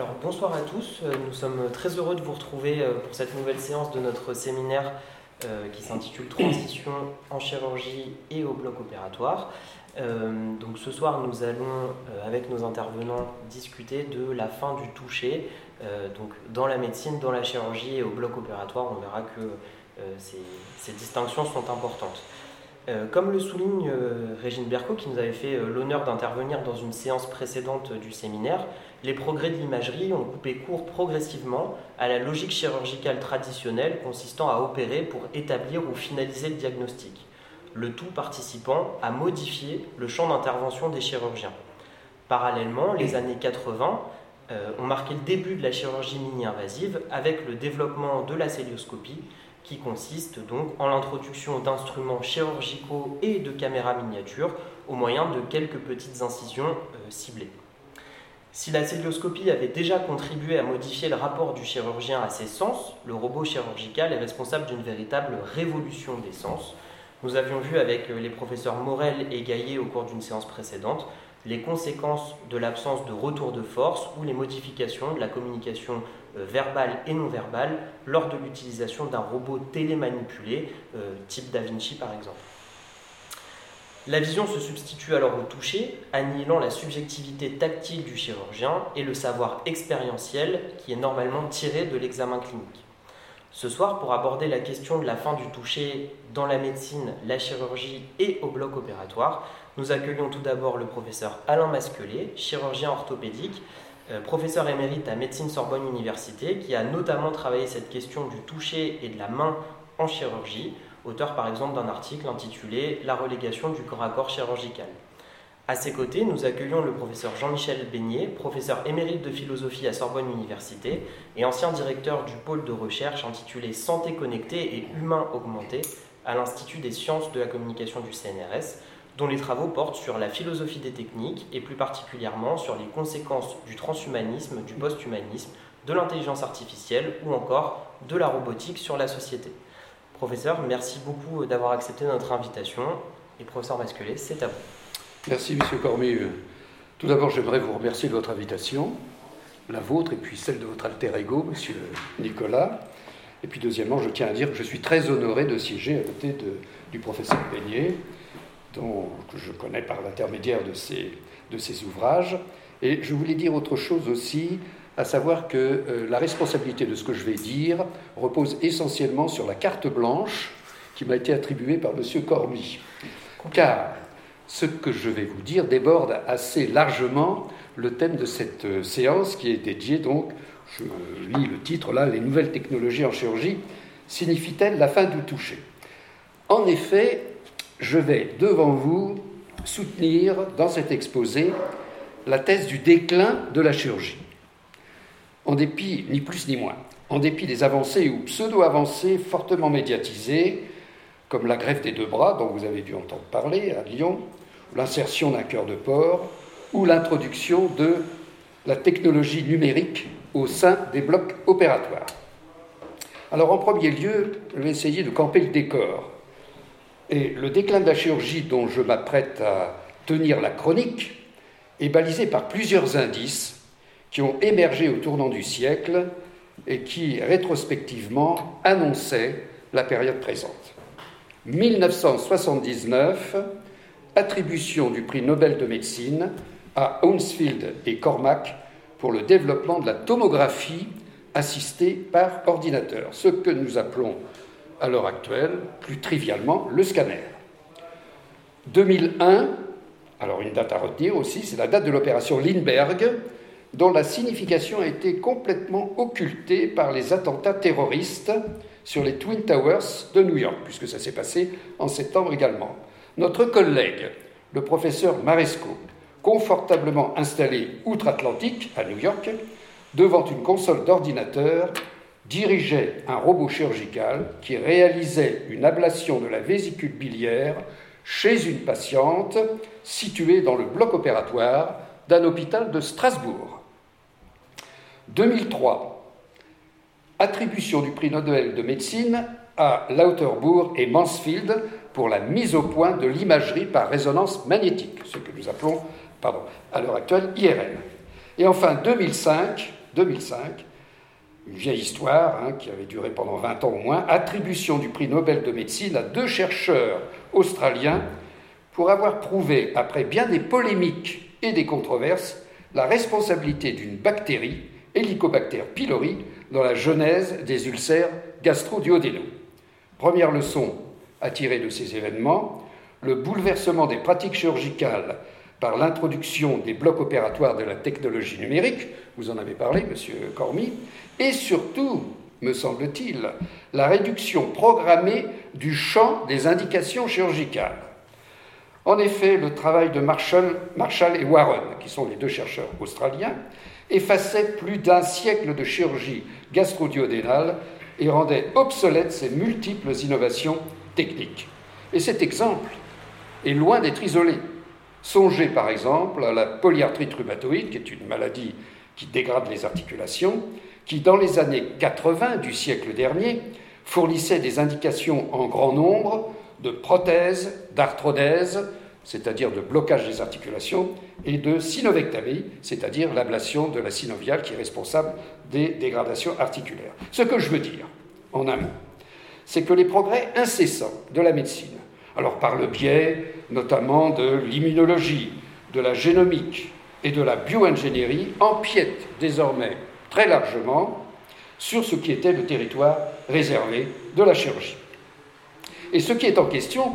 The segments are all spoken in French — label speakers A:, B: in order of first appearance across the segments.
A: Alors bonsoir à tous, euh, nous sommes très heureux de vous retrouver euh, pour cette nouvelle séance de notre séminaire euh, qui s'intitule Transition en chirurgie et au bloc opératoire. donc ce soir nous allons avec nos intervenants discuter de la fin du toucher. dans la médecine, dans la chirurgie et au bloc opératoire, on verra que ces distinctions sont importantes. Euh, comme le souligne euh, Régine Berco, qui nous avait fait euh, l'honneur d'intervenir dans une séance précédente du séminaire, les progrès de l'imagerie ont coupé court progressivement à la logique chirurgicale traditionnelle consistant à opérer pour établir ou finaliser le diagnostic, le tout participant à modifier le champ d'intervention des chirurgiens. Parallèlement, les années 80 ont marqué le début de la chirurgie mini-invasive avec le développement de la célioscopie qui consiste donc en l'introduction d'instruments chirurgicaux et de caméras miniatures au moyen de quelques petites incisions euh, ciblées. Si la célioscopie avait déjà contribué à modifier le rapport du chirurgien à ses sens, le robot chirurgical est responsable d'une véritable révolution des sens. Nous avions vu avec euh, les professeurs Morel et Gaillet au cours d'une séance précédente les conséquences de l'absence de retour de force ou les modifications de la communication verbale et non verbale lors de l'utilisation d'un robot télémanipulé, euh, type Da Vinci par exemple. La vision se substitue alors au toucher, annihilant la subjectivité tactile du chirurgien et le savoir expérientiel qui est normalement tiré de l'examen clinique. Ce soir, pour aborder la question de la fin du toucher dans la médecine, la chirurgie et au bloc opératoire, nous accueillons tout d'abord le professeur Alain Masquelet, chirurgien orthopédique, professeur émérite à Médecine Sorbonne Université, qui a notamment travaillé cette question du toucher et de la main en chirurgie, auteur par exemple d'un article intitulé La relégation du corps à corps chirurgical. À ses côtés, nous accueillons le professeur Jean-Michel Beignet, professeur émérite de philosophie à Sorbonne Université et ancien directeur du pôle de recherche intitulé Santé connectée et humain augmenté à l'Institut des sciences de la communication du CNRS, dont les travaux portent sur la philosophie des techniques et plus particulièrement sur les conséquences du transhumanisme, du post-humanisme, de l'intelligence artificielle ou encore de la robotique sur la société. Professeur, merci beaucoup d'avoir accepté notre invitation et professeur Masquelet, c'est à vous.
B: Merci Monsieur Cormier. Tout d'abord, j'aimerais vous remercier de votre invitation, la vôtre et puis celle de votre alter ego, Monsieur Nicolas. Et puis deuxièmement, je tiens à dire que je suis très honoré de siéger à côté du professeur Beignet, dont, que je connais par l'intermédiaire de ses, de ses ouvrages. Et je voulais dire autre chose aussi, à savoir que euh, la responsabilité de ce que je vais dire repose essentiellement sur la carte blanche qui m'a été attribuée par M. Cormy. Car ce que je vais vous dire déborde assez largement le thème de cette euh, séance qui est dédiée donc, je lis le titre là, Les nouvelles technologies en chirurgie signifient-elles la fin du toucher? En effet, je vais devant vous soutenir dans cet exposé la thèse du déclin de la chirurgie. En dépit, ni plus ni moins, en dépit des avancées ou pseudo-avancées fortement médiatisées, comme la greffe des deux bras dont vous avez dû entendre parler à Lyon, l'insertion d'un cœur de porc, ou l'introduction de la technologie numérique au sein des blocs opératoires. Alors en premier lieu, je vais essayer de camper le décor et le déclin de la chirurgie dont je m'apprête à tenir la chronique est balisé par plusieurs indices qui ont émergé au tournant du siècle et qui, rétrospectivement, annonçaient la période présente. 1979, attribution du prix Nobel de médecine à Hounsfield et Cormack pour le développement de la tomographie assistée par ordinateur, ce que nous appelons à l'heure actuelle, plus trivialement, le scanner. 2001, alors une date à retenir aussi, c'est la date de l'opération Lindbergh, dont la signification a été complètement occultée par les attentats terroristes sur les Twin Towers de New York, puisque ça s'est passé en septembre également. Notre collègue, le professeur Maresco, confortablement installé outre-Atlantique, à New York, devant une console d'ordinateur, dirigeait un robot chirurgical qui réalisait une ablation de la vésicule biliaire chez une patiente située dans le bloc opératoire d'un hôpital de Strasbourg. 2003, attribution du prix Nobel de médecine à Lauterbourg et Mansfield pour la mise au point de l'imagerie par résonance magnétique, ce que nous appelons, à l'heure actuelle IRM. Et enfin 2005, 2005, une vieille histoire hein, qui avait duré pendant 20 ans au moins, attribution du prix Nobel de médecine à deux chercheurs australiens pour avoir prouvé, après bien des polémiques et des controverses, la responsabilité d'une bactérie, Helicobacter pylori, dans la genèse des ulcères gastro-duodénaux. Première leçon à tirer de ces événements, le bouleversement des pratiques chirurgicales par l'introduction des blocs opératoires de la technologie numérique, vous en avez parlé, monsieur Cormy, et surtout, me semble-t-il, la réduction programmée du champ des indications chirurgicales. En effet, le travail de Marshall, et Warren, qui sont les deux chercheurs australiens, effaçait plus d'un siècle de chirurgie gastro-duodénale et rendait obsolètes ces multiples innovations techniques. Et cet exemple est loin d'être isolé. Songez par exemple à la polyarthrite rhumatoïde, qui est une maladie qui dégrade les articulations, qui dans les années 80 du siècle dernier fournissait des indications en grand nombre de prothèses, d'arthrodèse, c'est-à-dire de blocage des articulations, et de synovectamie, c'est-à-dire l'ablation de la synoviale qui est responsable des dégradations articulaires. Ce que je veux dire, en un mot, c'est que les progrès incessants de la médecine, alors par le biais notamment de l'immunologie, de la génomique et de la bioingénierie, empiètent désormais très largement sur ce qui était le territoire réservé de la chirurgie. Et ce qui est en question,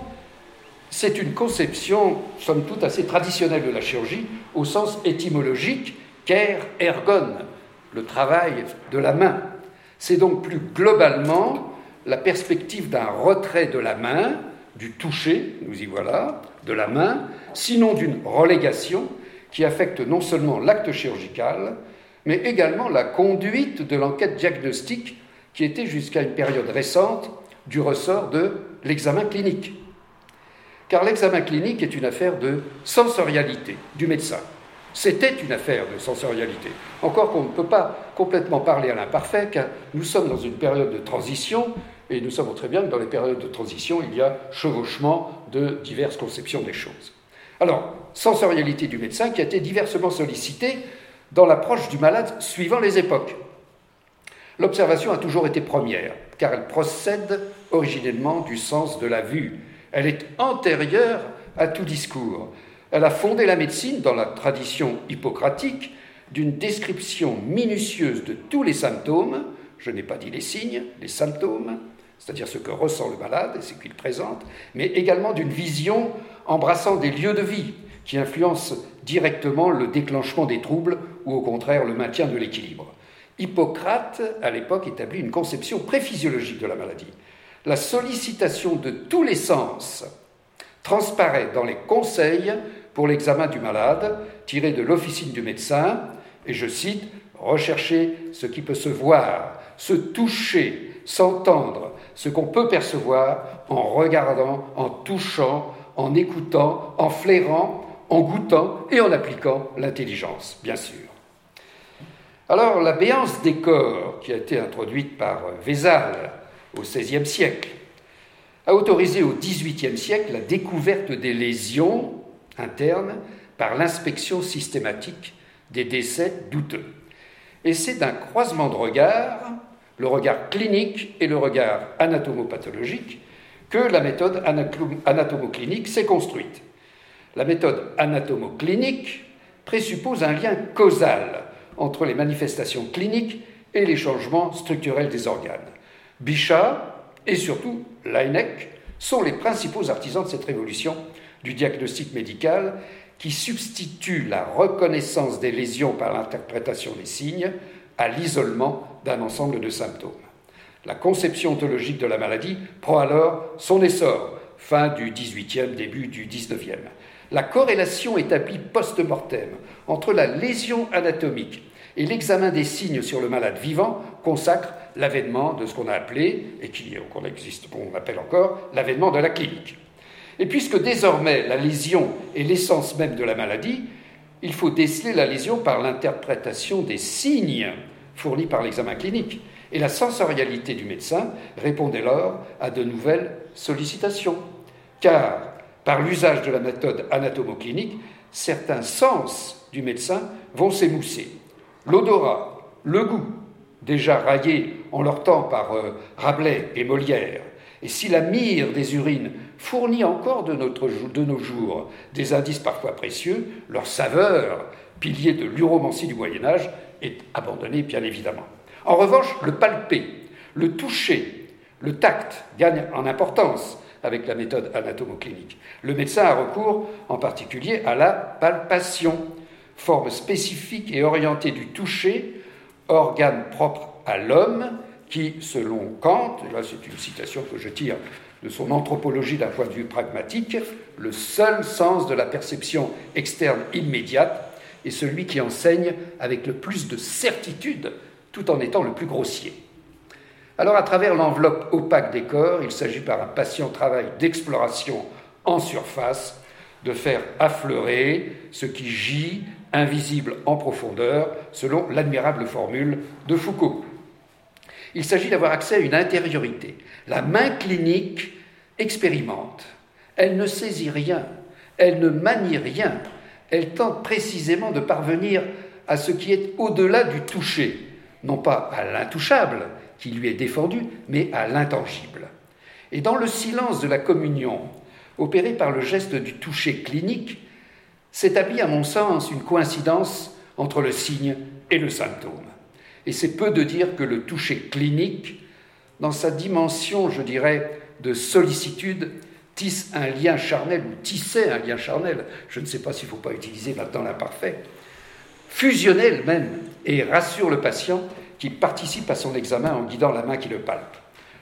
B: c'est une conception, somme toute, assez traditionnelle de la chirurgie, au sens étymologique, ker ergon, le travail de la main. C'est donc plus globalement la perspective d'un retrait de la main, du toucher, nous y voilà, de la main, sinon d'une relégation qui affecte non seulement l'acte chirurgical, mais également la conduite de l'enquête diagnostique qui était jusqu'à une période récente du ressort de l'examen clinique. Car l'examen clinique est une affaire de sensorialité du médecin. C'était une affaire de sensorialité. Encore qu'on ne peut pas complètement parler à l'imparfait, car nous sommes dans une période de transition, et nous savons très bien que dans les périodes de transition, il y a chevauchement de diverses conceptions des choses. Alors, sensorialité du médecin qui a été diversement sollicitée dans l'approche du malade suivant les époques. L'observation a toujours été première, car elle procède originellement du sens de la vue. Elle est antérieure à tout discours. Elle a fondé la médecine dans la tradition hippocratique d'une description minutieuse de tous les symptômes, je n'ai pas dit les signes, les symptômes, c'est-à-dire ce que ressent le malade et ce qu'il présente, mais également d'une vision embrassant des lieux de vie qui influencent directement le déclenchement des troubles ou au contraire le maintien de l'équilibre. Hippocrate, à l'époque, établit une conception préphysiologique de la maladie. La sollicitation de tous les sens transparaît dans les conseils pour l'examen du malade, tirés de l'officine du médecin, et je cite, rechercher ce qui peut se voir, se toucher, s'entendre, ce qu'on peut percevoir en regardant, en touchant, en écoutant, en flairant, en goûtant et en appliquant l'intelligence, bien sûr. Alors, la béance des corps, qui a été introduite par Vézal au XVIe siècle, a autorisé au XVIIIe siècle la découverte des lésions internes par l'inspection systématique des décès douteux. Et c'est d'un croisement de regards, le regard clinique et le regard anatomopathologique, que la méthode anatomoclinique s'est construite. La méthode anatomoclinique présuppose un lien causal entre les manifestations cliniques et les changements structurels des organes. Bichat et surtout Laennec sont les principaux artisans de cette révolution du diagnostic médical qui substitue la reconnaissance des lésions par l'interprétation des signes à l'isolement d'un ensemble de symptômes. La conception ontologique de la maladie prend alors son essor, fin du XVIIIe, début du XIXe. La corrélation établie post-mortem entre la lésion anatomique et l'examen des signes sur le malade vivant consacre l'avènement de ce qu'on a appelé, et qu'on existe, qu'on appelle encore, l'avènement de la clinique. Et puisque désormais la lésion est l'essence même de la maladie, il faut déceler la lésion par l'interprétation des signes fournis par l'examen clinique. Et la sensorialité du médecin répond dès lors à de nouvelles sollicitations. Car, par l'usage de la méthode anatomoclinique, certains sens du médecin vont s'émousser. L'odorat le goût, déjà raillé en leur temps par euh, Rabelais et Molière, et si la mire des urines fournit encore de nos jours des indices parfois précieux, leur saveur, pilier de l'uromancie du Moyen Âge, est abandonnée bien évidemment. En revanche, le palper, le toucher, le tact gagnent en importance avec la méthode anatomoclinique. Le médecin a recours en particulier à la palpation, forme spécifique et orientée du toucher, organe propre à l'homme qui, selon Kant, là c'est une citation que je tire de son anthropologie d'un point de vue pragmatique, le seul sens de la perception externe immédiate est celui qui enseigne avec le plus de certitude tout en étant le plus grossier. Alors à travers l'enveloppe opaque des corps, il s'agit par un patient travail d'exploration en surface de faire affleurer ce qui gît invisible en profondeur, selon l'admirable formule de Foucault. Il s'agit d'avoir accès à une intériorité. La main clinique expérimente. Elle ne saisit rien, elle ne manie rien, elle tente précisément de parvenir à ce qui est au-delà du toucher, non pas à l'intouchable qui lui est défendu, mais à l'intangible. Et dans le silence de la communion, opéré par le geste du toucher clinique, s'établit à mon sens une coïncidence entre le signe et le symptôme. Et c'est peu de dire que le toucher clinique, dans sa dimension, je dirais, de sollicitude, tisse un lien charnel, ou tissait un lien charnel, je ne sais pas s'il ne faut pas utiliser maintenant l'imparfait, fusionnel même, et rassure le patient qui participe à son examen en guidant la main qui le palpe.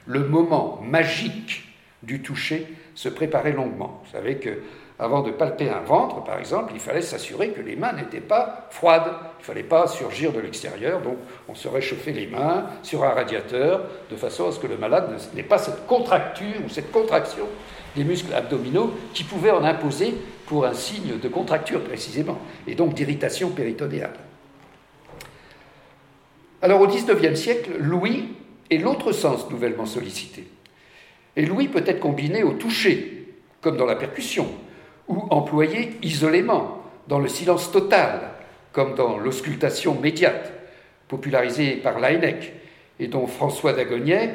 B: Le moment magique du toucher se préparait longuement. Vous savez que avant de palper un ventre, par exemple, il fallait s'assurer que les mains n'étaient pas froides. Il ne fallait pas surgir de l'extérieur, donc on se réchauffait les mains sur un radiateur, de façon à ce que le malade n'ait pas cette contracture ou cette contraction des muscles abdominaux qui pouvait en imposer pour un signe de contracture précisément, et donc d'irritation péritonéale. Alors au XIXe siècle, l'ouïe est l'autre sens nouvellement sollicité. Et l'ouïe peut être combiné au toucher, comme dans la percussion, ou employé isolément, dans le silence total, comme dans l'auscultation médiate, popularisée par Laennec, et dont François Dagognet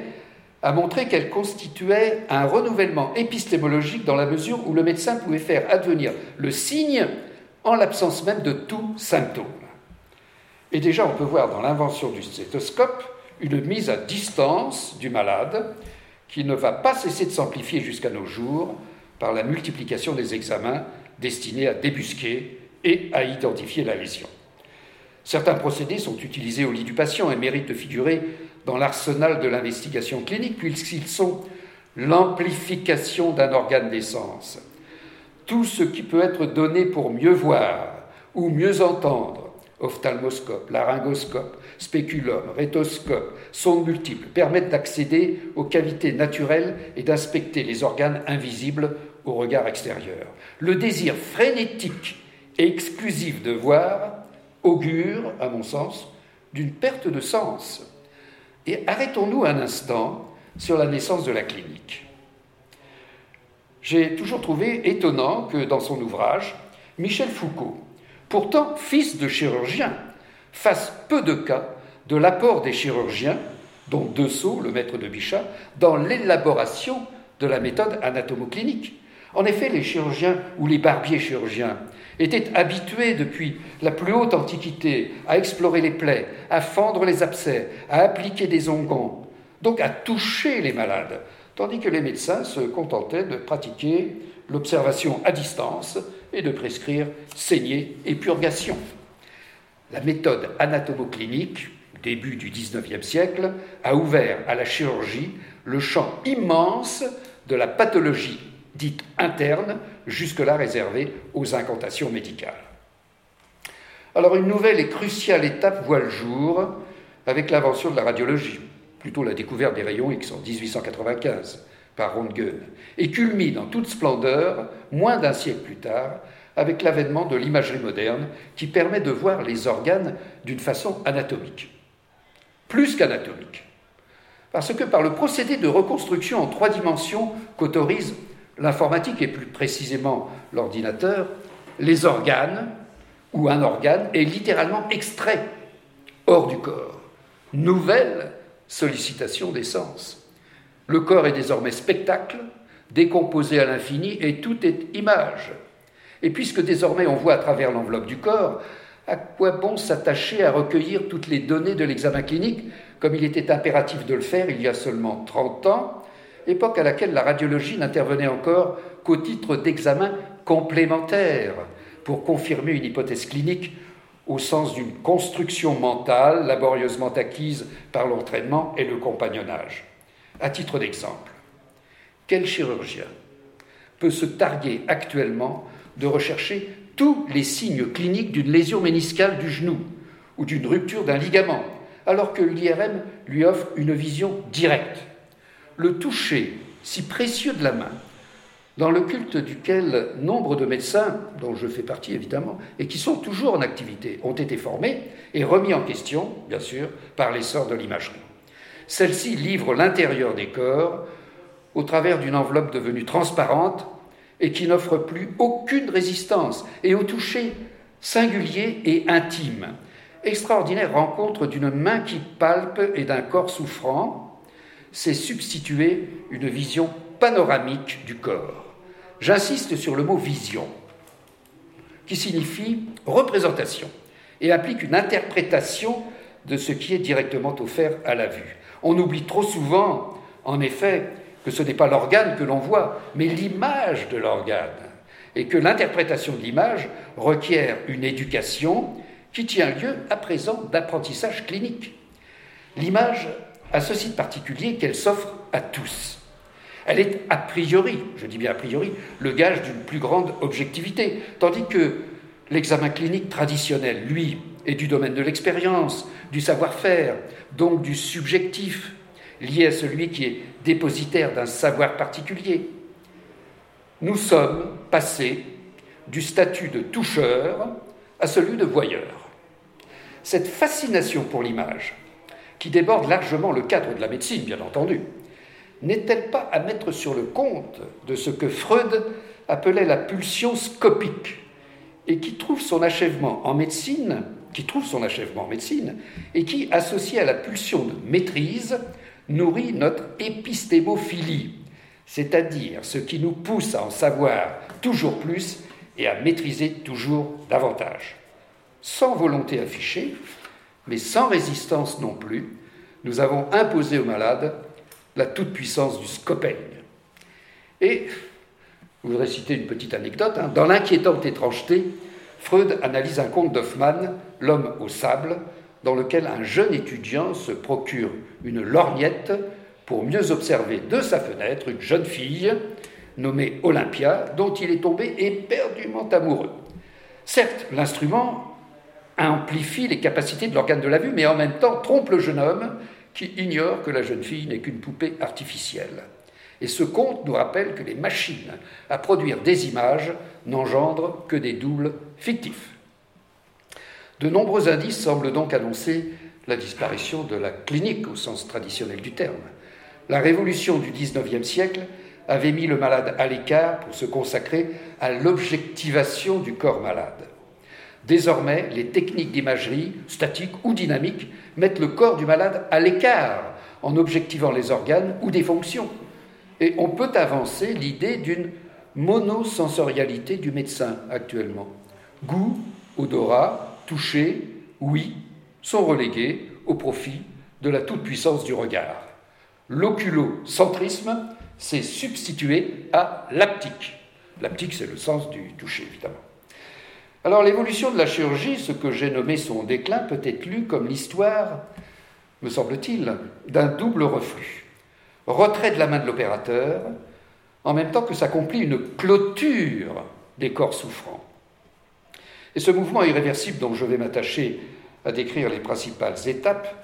B: a montré qu'elle constituait un renouvellement épistémologique dans la mesure où le médecin pouvait faire advenir le signe en l'absence même de tout symptôme. Et déjà, on peut voir dans l'invention du stéthoscope une mise à distance du malade qui ne va pas cesser de s'amplifier jusqu'à nos jours par la multiplication des examens destinés à débusquer et à identifier la lésion. Certains procédés sont utilisés au lit du patient et méritent de figurer dans l'arsenal de l'investigation clinique puisqu'ils sont l'amplification d'un organe d'essence. Tout ce qui peut être donné pour mieux voir ou mieux entendre, ophtalmoscope, laryngoscope, spéculum, rétoscope, sondes multiples, permettent d'accéder aux cavités naturelles et d'inspecter les organes invisibles au regard extérieur. Le désir frénétique et exclusif de voir augure, à mon sens, d'une perte de sens. Et arrêtons-nous un instant sur la naissance de la clinique. J'ai toujours trouvé étonnant que dans son ouvrage, Michel Foucault, pourtant fils de chirurgien, fasse peu de cas de l'apport des chirurgiens, dont Dessau, le maître de Bichat, dans l'élaboration de la méthode anatomoclinique. En effet, les chirurgiens ou les barbiers chirurgiens étaient habitués depuis la plus haute antiquité à explorer les plaies, à fendre les abcès, à appliquer des onguents, donc à toucher les malades, tandis que les médecins se contentaient de pratiquer l'observation à distance et de prescrire saignée et purgation. La méthode anatomoclinique, début du XIXe siècle, a ouvert à la chirurgie le champ immense de la pathologie dite interne, jusque-là réservée aux incantations médicales. Alors une nouvelle et cruciale étape voit le jour avec l'invention de la radiologie, plutôt la découverte des rayons X en 1895 par Röntgen, et culmine en toute splendeur, moins d'un siècle plus tard, avec l'avènement de l'imagerie moderne qui permet de voir les organes d'une façon anatomique. Plus qu'anatomique. Parce que par le procédé de reconstruction en trois dimensions qu'autorise l'informatique et plus précisément l'ordinateur, les organes ou un organe est littéralement extrait hors du corps. Nouvelle sollicitation des sens. Le corps est désormais spectacle, décomposé à l'infini, et tout est image. Et puisque désormais on voit à travers l'enveloppe du corps, à quoi bon s'attacher à recueillir toutes les données de l'examen clinique, comme il était impératif de le faire il y a seulement 30 ans, époque à laquelle la radiologie n'intervenait encore qu'au titre d'examen complémentaire pour confirmer une hypothèse clinique au sens d'une construction mentale laborieusement acquise par l'entraînement et le compagnonnage. À titre d'exemple, quel chirurgien peut se targuer actuellement de rechercher tous les signes cliniques d'une lésion méniscale du genou ou d'une rupture d'un ligament, alors que l'IRM lui offre une vision directe? Le toucher si précieux de la main, dans le culte duquel nombre de médecins, dont je fais partie évidemment, et qui sont toujours en activité, ont été formés et remis en question, bien sûr, par l'essor de l'imagerie. Celle-ci livre l'intérieur des corps au travers d'une enveloppe devenue transparente et qui n'offre plus aucune résistance, et au toucher singulier et intime. Extraordinaire rencontre d'une main qui palpe et d'un corps souffrant, s'est substituée une vision panoramique du corps. J'insiste sur le mot vision, qui signifie représentation, et implique une interprétation de ce qui est directement offert à la vue. On oublie trop souvent, en effet, que ce n'est pas l'organe que l'on voit, mais l'image de l'organe, et que l'interprétation de l'image requiert une éducation qui tient lieu à présent d'apprentissage clinique. L'image a ceci de particulier qu'elle s'offre à tous. Elle est a priori, je dis bien a priori, le gage d'une plus grande objectivité, tandis que l'examen clinique traditionnel, lui, est du domaine de l'expérience, du savoir-faire, donc du subjectif, lié à celui qui est dépositaire d'un savoir particulier. Nous sommes passés du statut de toucheur à celui de voyeur. Cette fascination pour l'image, qui déborde largement le cadre de la médecine, bien entendu, n'est-elle pas à mettre sur le compte de ce que Freud appelait la pulsion scopique et qui trouve son achèvement en médecine, qui trouve son achèvement en médecine et qui, associé à la pulsion de maîtrise, nourrit notre épistémophilie, c'est-à-dire ce qui nous pousse à en savoir toujours plus et à maîtriser toujours davantage. Sans volonté affichée, mais sans résistance non plus, nous avons imposé aux malades la toute-puissance du scopeigne. Et, je voudrais citer une petite anecdote, hein. dans l'inquiétante étrangeté, Freud analyse un conte d'Hoffmann, L'homme au sable, dans lequel un jeune étudiant se procure une lorgnette pour mieux observer de sa fenêtre une jeune fille nommée Olympia, dont il est tombé éperdument amoureux. Certes, l'instrument amplifie les capacités de l'organe de la vue, mais en même temps trompe le jeune homme qui ignore que la jeune fille n'est qu'une poupée artificielle. Et ce conte nous rappelle que les machines à produire des images n'engendrent que des doubles fictifs. De nombreux indices semblent donc annoncer la disparition de la clinique au sens traditionnel du terme. La révolution du XIXe siècle avait mis le malade à l'écart pour se consacrer à l'objectivation du corps malade. Désormais, les techniques d'imagerie, statique ou dynamique, mettent le corps du malade à l'écart en objectivant les organes ou des fonctions. Et on peut avancer l'idée d'une monosensorialité du médecin actuellement. Goût, odorat, toucher, oui, sont relégués au profit de la toute-puissance du regard. L'oculocentrisme s'est substitué à l'aptique. L'aptique, c'est le sens du toucher, évidemment. Alors l'évolution de la chirurgie, ce que j'ai nommé son déclin, peut être lu comme l'histoire, me semble-t-il, d'un double reflux. Retrait de la main de l'opérateur, en même temps que s'accomplit une clôture des corps souffrants. Et ce mouvement irréversible dont je vais m'attacher à décrire les principales étapes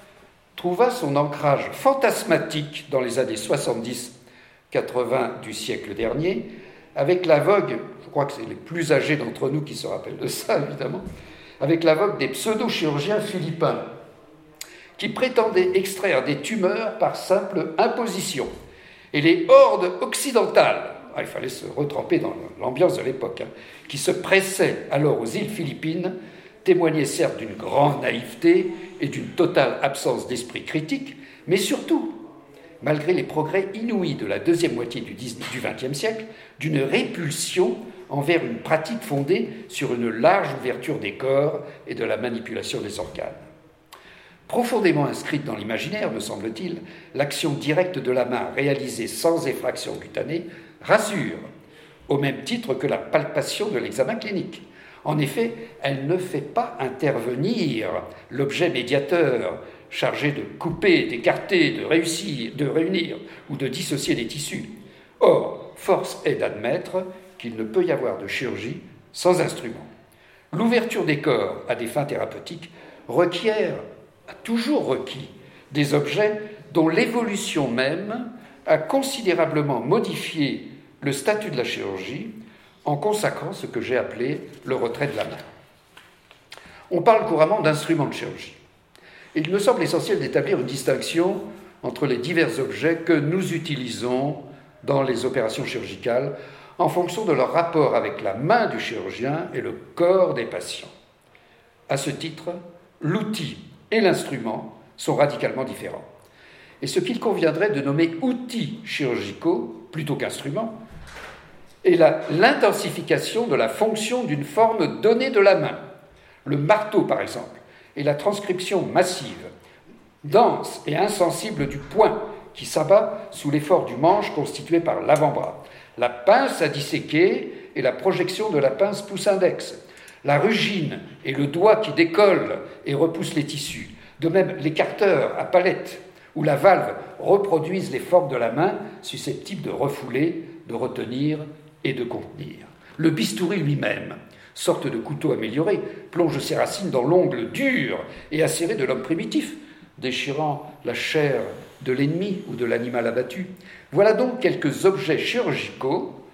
B: trouva son ancrage fantasmatique dans les années 70-80 du siècle dernier, avec la vogue, je crois que c'est les plus âgés d'entre nous qui se rappellent de ça évidemment, avec la vogue des pseudo-chirurgiens philippins, qui prétendaient extraire des tumeurs par simple imposition. Et les hordes occidentales, ah, il fallait se retremper dans l'ambiance de l'époque, hein, qui se pressaient alors aux îles Philippines, témoignait certes d'une grande naïveté et d'une totale absence d'esprit critique, mais surtout, malgré les progrès inouïs de la deuxième moitié du XXe siècle, d'une répulsion envers une pratique fondée sur une large ouverture des corps et de la manipulation des organes. Profondément inscrite dans l'imaginaire, me semble-t-il, l'action directe de la main réalisée sans effraction cutanée rassure, au même titre que la palpation de l'examen clinique. En effet, elle ne fait pas intervenir l'objet médiateur chargé de couper, d'écarter, de réussir, de réunir ou de dissocier les tissus. Or, force est d'admettre qu'il ne peut y avoir de chirurgie sans instrument. L'ouverture des corps à des fins thérapeutiques requiert, a toujours requis, des objets dont l'évolution même a considérablement modifié le statut de la chirurgie en consacrant ce que j'ai appelé le retrait de la main. On parle couramment d'instruments de chirurgie. Il me semble essentiel d'établir une distinction entre les divers objets que nous utilisons dans les opérations chirurgicales en fonction de leur rapport avec la main du chirurgien et le corps des patients. À ce titre, l'outil et l'instrument sont radicalement différents. Et ce qu'il conviendrait de nommer outils chirurgicaux plutôt qu'instruments est l'intensification de la fonction d'une forme donnée de la main. Le marteau, par exemple, est la transcription massive, dense et insensible du poing qui s'abat sous l'effort du manche constitué par l'avant-bras. La pince à disséquer et la projection de la pince pouce-index, la rugine et le doigt qui décolle et repousse les tissus, de même l'écarteur à palette où la valve reproduisent les formes de la main susceptibles de refouler, de retenir et de contenir. Le bistouri lui-même, sorte de couteau amélioré, plonge ses racines dans l'ongle dur et acéré de l'homme primitif, déchirant la chair de l'ennemi ou de l'animal abattu. Voilà donc quelques objets chirurgicaux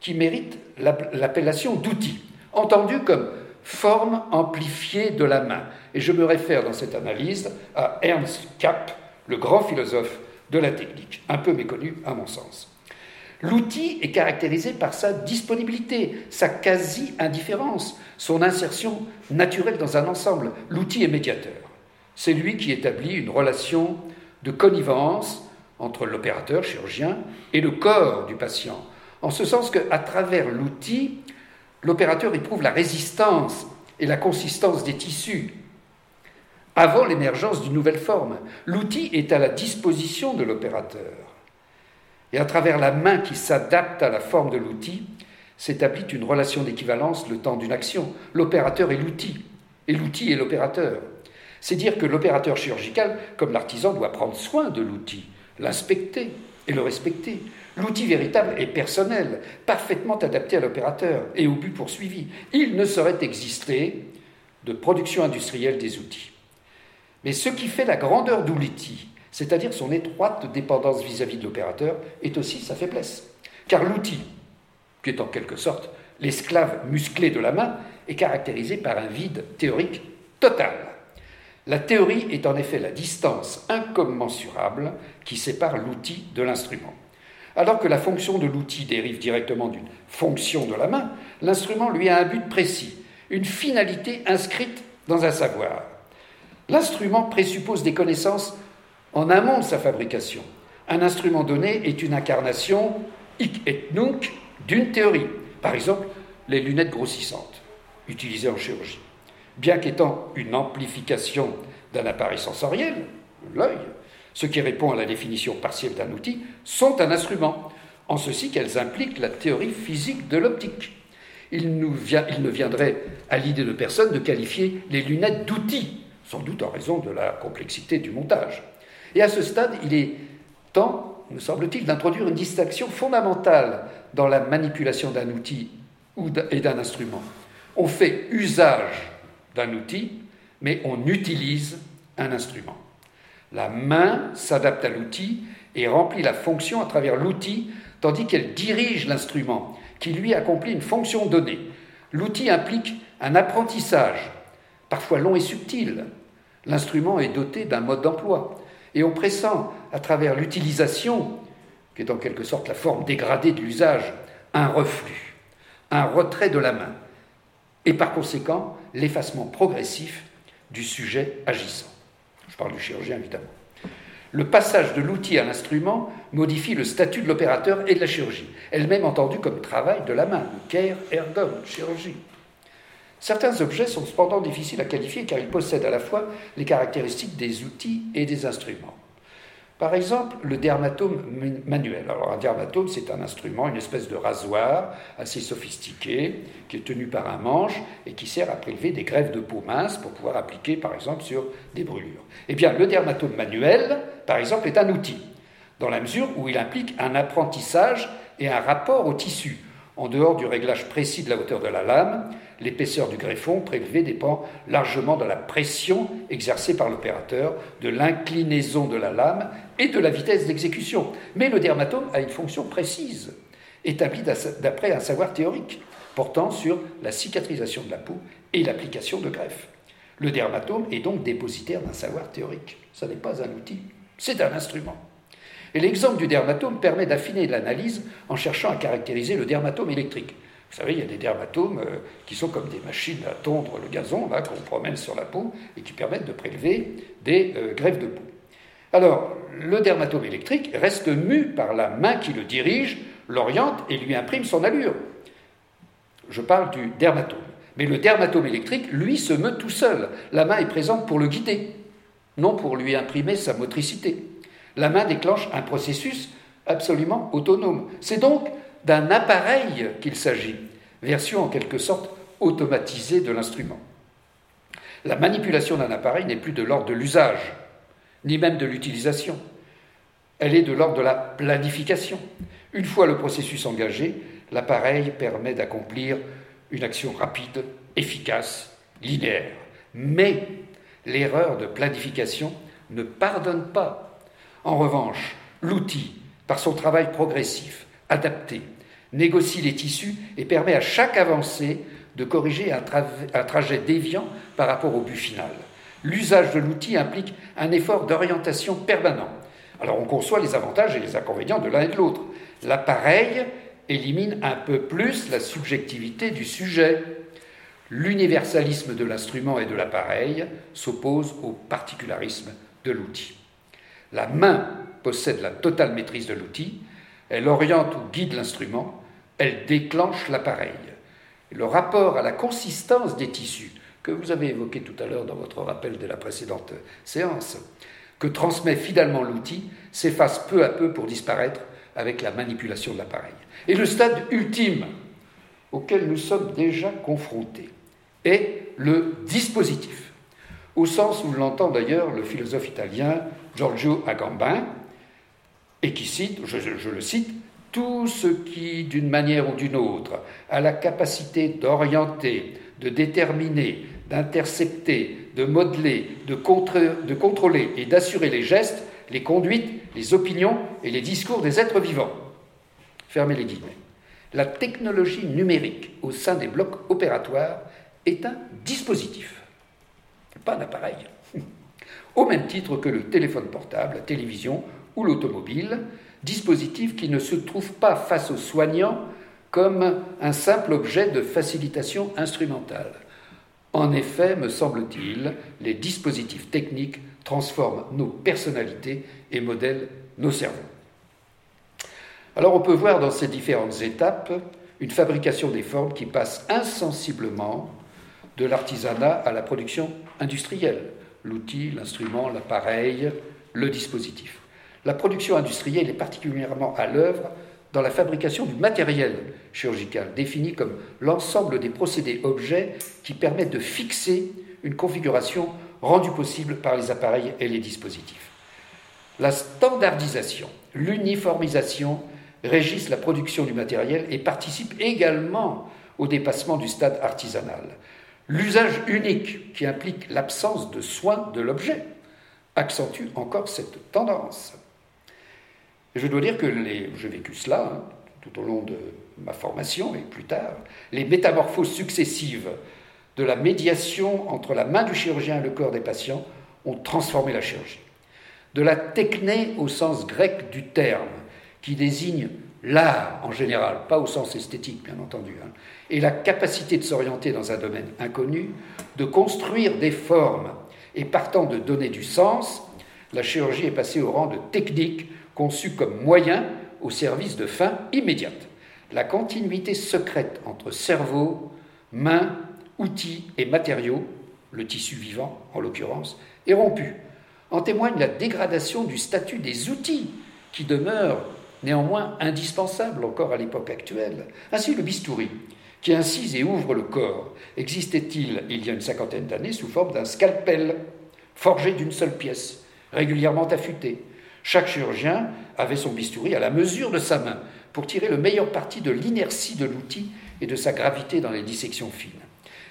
B: qui méritent l'appellation d'outils, entendus comme forme amplifiée de la main. Et je me réfère dans cette analyse à Ernst Kapp, le grand philosophe de la technique, un peu méconnu à mon sens. L'outil est caractérisé par sa disponibilité, sa quasi-indifférence, son insertion naturelle dans un ensemble. L'outil est médiateur. C'est lui qui établit une relation de connivence entre l'opérateur chirurgien et le corps du patient, en ce sens qu'à travers l'outil, l'opérateur éprouve la résistance et la consistance des tissus. Avant l'émergence d'une nouvelle forme, l'outil est à la disposition de l'opérateur. Et à travers la main qui s'adapte à la forme de l'outil, s'établit une relation d'équivalence le temps d'une action. L'opérateur est l'outil, et l'outil est l'opérateur. C'est dire que l'opérateur chirurgical, comme l'artisan, doit prendre soin de l'outil, l'inspecter et le respecter. L'outil véritable est personnel, parfaitement adapté à l'opérateur et au but poursuivi. Il ne saurait exister de production industrielle des outils. Mais ce qui fait la grandeur d'outil, c'est-à-dire son étroite dépendance vis-à-vis -vis de l'opérateur, est aussi sa faiblesse. Car l'outil, qui est en quelque sorte l'esclave musclé de la main, est caractérisé par un vide théorique total. La théorie est en effet la distance incommensurable qui sépare l'outil de l'instrument. Alors que la fonction de l'outil dérive directement d'une fonction de la main, l'instrument lui a un but précis, une finalité inscrite dans un savoir. L'instrument présuppose des connaissances en amont de sa fabrication. Un instrument donné est une incarnation hic et nunc d'une théorie. Par exemple, les lunettes grossissantes, utilisées en chirurgie bien qu'étant une amplification d'un appareil sensoriel, l'œil, ce qui répond à la définition partielle d'un outil, sont un instrument, en ceci qu'elles impliquent la théorie physique de l'optique. Il, il, ne viendrait à l'idée de personne de qualifier les lunettes d'outils, sans doute en raison de la complexité du montage. Et à ce stade, il est temps, me semble-t-il, d'introduire une distinction fondamentale dans la manipulation d'un outil et d'un instrument. On fait usage d'un outil, mais on utilise un instrument. La main s'adapte à l'outil et remplit la fonction à travers l'outil, tandis qu'elle dirige l'instrument, qui lui accomplit une fonction donnée. L'outil implique un apprentissage, parfois long et subtil. L'instrument est doté d'un mode d'emploi, et on pressent, à travers l'utilisation, qui est en quelque sorte la forme dégradée de l'usage, un reflux, un retrait de la main, et par conséquent l'effacement progressif du sujet agissant. Je parle du chirurgien évidemment. Le passage de l'outil à l'instrument modifie le statut de l'opérateur et de la chirurgie, elle-même entendue comme travail de la main, care ergon, chirurgie. Certains objets sont cependant difficiles à qualifier car ils possèdent à la fois les caractéristiques des outils et des instruments. Par exemple, le dermatome manuel. Alors, un dermatome, c'est un instrument, une espèce de rasoir assez sophistiqué, qui est tenu par un manche et qui sert à prélever des greffes de peau mince pour pouvoir appliquer, par exemple, sur des brûlures. Eh bien, le dermatome manuel, par exemple, est un outil, dans la mesure où il implique un apprentissage et un rapport au tissu, en dehors du réglage précis de la hauteur de la lame, l'épaisseur du greffon prélevé dépend largement de la pression exercée par l'opérateur, de l'inclinaison de la lame et de la vitesse d'exécution. Mais le dermatome a une fonction précise, établie d'après un savoir théorique, portant sur la cicatrisation de la peau et l'application de greffes. Le dermatome est donc dépositaire d'un savoir théorique. Ce n'est pas un outil, c'est un instrument. L'exemple du dermatome permet d'affiner l'analyse en cherchant à caractériser le dermatome électrique. Vous savez, il y a des dermatomes euh, qui sont comme des machines à tondre le gazon, là, qu'on promène sur la peau et qui permettent de prélever des euh, greffes de peau. Alors, le dermatome électrique reste mu par la main qui le dirige, l'oriente et lui imprime son allure. Je parle du dermatome. Mais le dermatome électrique, lui, se meut tout seul. La main est présente pour le guider, non pour lui imprimer sa motricité. La main déclenche un processus absolument autonome. C'est donc d'un appareil qu'il s'agit, version en quelque sorte automatisée de l'instrument. La manipulation d'un appareil n'est plus de l'ordre de l'usage, ni même de l'utilisation. Elle est de l'ordre de la planification. Une fois le processus engagé, l'appareil permet d'accomplir une action rapide, efficace, linéaire. Mais l'erreur de planification ne pardonne pas. En revanche, l'outil, par son travail progressif, adapté, négocie les tissus et permet à chaque avancée de corriger un, trajet déviant par rapport au but final. L'usage de l'outil implique un effort d'orientation permanent. Alors on conçoit les avantages et les inconvénients de l'un et de l'autre. L'appareil élimine un peu plus la subjectivité du sujet. L'universalisme de l'instrument et de l'appareil s'oppose au particularisme de l'outil. La main possède la totale maîtrise de l'outil, elle oriente ou guide l'instrument, elle déclenche l'appareil. Le rapport à la consistance des tissus, que vous avez évoqué tout à l'heure dans votre rappel de la précédente séance, que transmet fidèlement l'outil, s'efface peu à peu pour disparaître avec la manipulation de l'appareil. Et le stade ultime auquel nous sommes déjà confrontés est le dispositif, au sens où l'entend d'ailleurs le philosophe italien Giorgio Agamben, et qui cite, je, le cite, tout ce qui, d'une manière ou d'une autre, a la capacité d'orienter, de déterminer, d'intercepter, de modeler, de, de contrôler et d'assurer les gestes, les conduites, les opinions et les discours des êtres vivants. Fermez les guillemets. La technologie numérique au sein des blocs opératoires est un dispositif, pas un appareil. Au même titre que le téléphone portable, la télévision ou l'automobile, dispositif qui ne se trouve pas face aux soignants comme un simple objet de facilitation instrumentale. En effet, me semble-t-il, les dispositifs techniques transforment nos personnalités et modèlent nos cerveaux. Alors on peut voir dans ces différentes étapes une fabrication des formes qui passe insensiblement de l'artisanat à la production industrielle, l'outil, l'instrument, l'appareil, le dispositif. La production industrielle est particulièrement à l'œuvre dans la fabrication du matériel chirurgical, défini comme l'ensemble des procédés objets qui permettent de fixer une configuration rendue possible par les appareils et les dispositifs. La standardisation, l'uniformisation régissent la production du matériel et participent également au dépassement du stade artisanal. L'usage unique, qui implique l'absence de soins de l'objet, accentue encore cette tendance. Je dois dire que j'ai vécu cela hein, tout au long de ma formation et plus tard, les métamorphoses successives de la médiation entre la main du chirurgien et le corps des patients ont transformé la chirurgie. De la techné au sens grec du terme, qui désigne l'art en général, pas au sens esthétique bien entendu, hein, et la capacité de s'orienter dans un domaine inconnu, de construire des formes et partant de donner du sens, la chirurgie est passée au rang de technique conçue comme moyen au service de fins immédiates. La continuité secrète entre cerveau, main, outils et matériaux, le tissu vivant en l'occurrence, est rompue. En témoigne la dégradation du statut des outils qui demeurent néanmoins indispensables encore à l'époque actuelle. Ainsi le bistouri, qui incise et ouvre le corps, existait-il il y a une cinquantaine d'années sous forme d'un scalpel forgé d'une seule pièce, régulièrement affûté? Chaque chirurgien avait son bistouri à la mesure de sa main pour tirer le meilleur parti de l'inertie de l'outil et de sa gravité dans les dissections fines.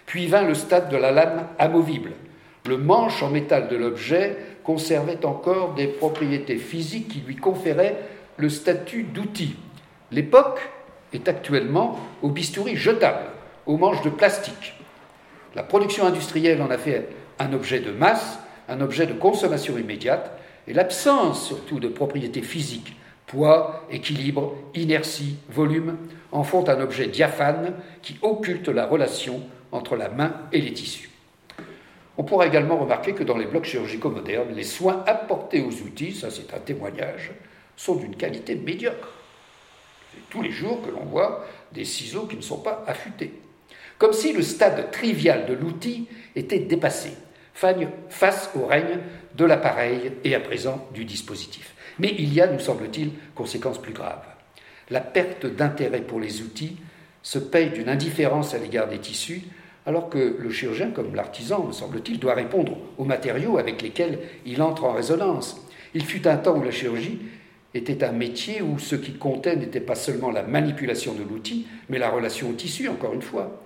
B: Puis vint le stade de la lame amovible. Le manche en métal de l'objet conservait encore des propriétés physiques qui lui conféraient le statut d'outil. L'époque est actuellement au bistouri jetable, aux manches de plastique. La production industrielle en a fait un objet de masse, un objet de consommation immédiate, et l'absence surtout de propriétés physiques, poids, équilibre, inertie, volume, en font un objet diaphane qui occulte la relation entre la main et les tissus. On pourra également remarquer que dans les blocs chirurgicaux modernes, les soins apportés aux outils, ça c'est un témoignage, sont d'une qualité médiocre. Tous les jours que l'on voit des ciseaux qui ne sont pas affûtés. Comme si le stade trivial de l'outil était dépassé face au règne de l'appareil et à présent du dispositif. Mais il y a, nous semble-t-il, conséquences plus graves. La perte d'intérêt pour les outils se paye d'une indifférence à l'égard des tissus, alors que le chirurgien, comme l'artisan, me semble-t-il, doit répondre aux matériaux avec lesquels il entre en résonance. Il fut un temps où la chirurgie était un métier où ce qui comptait n'était pas seulement la manipulation de l'outil, mais la relation au tissu, encore une fois.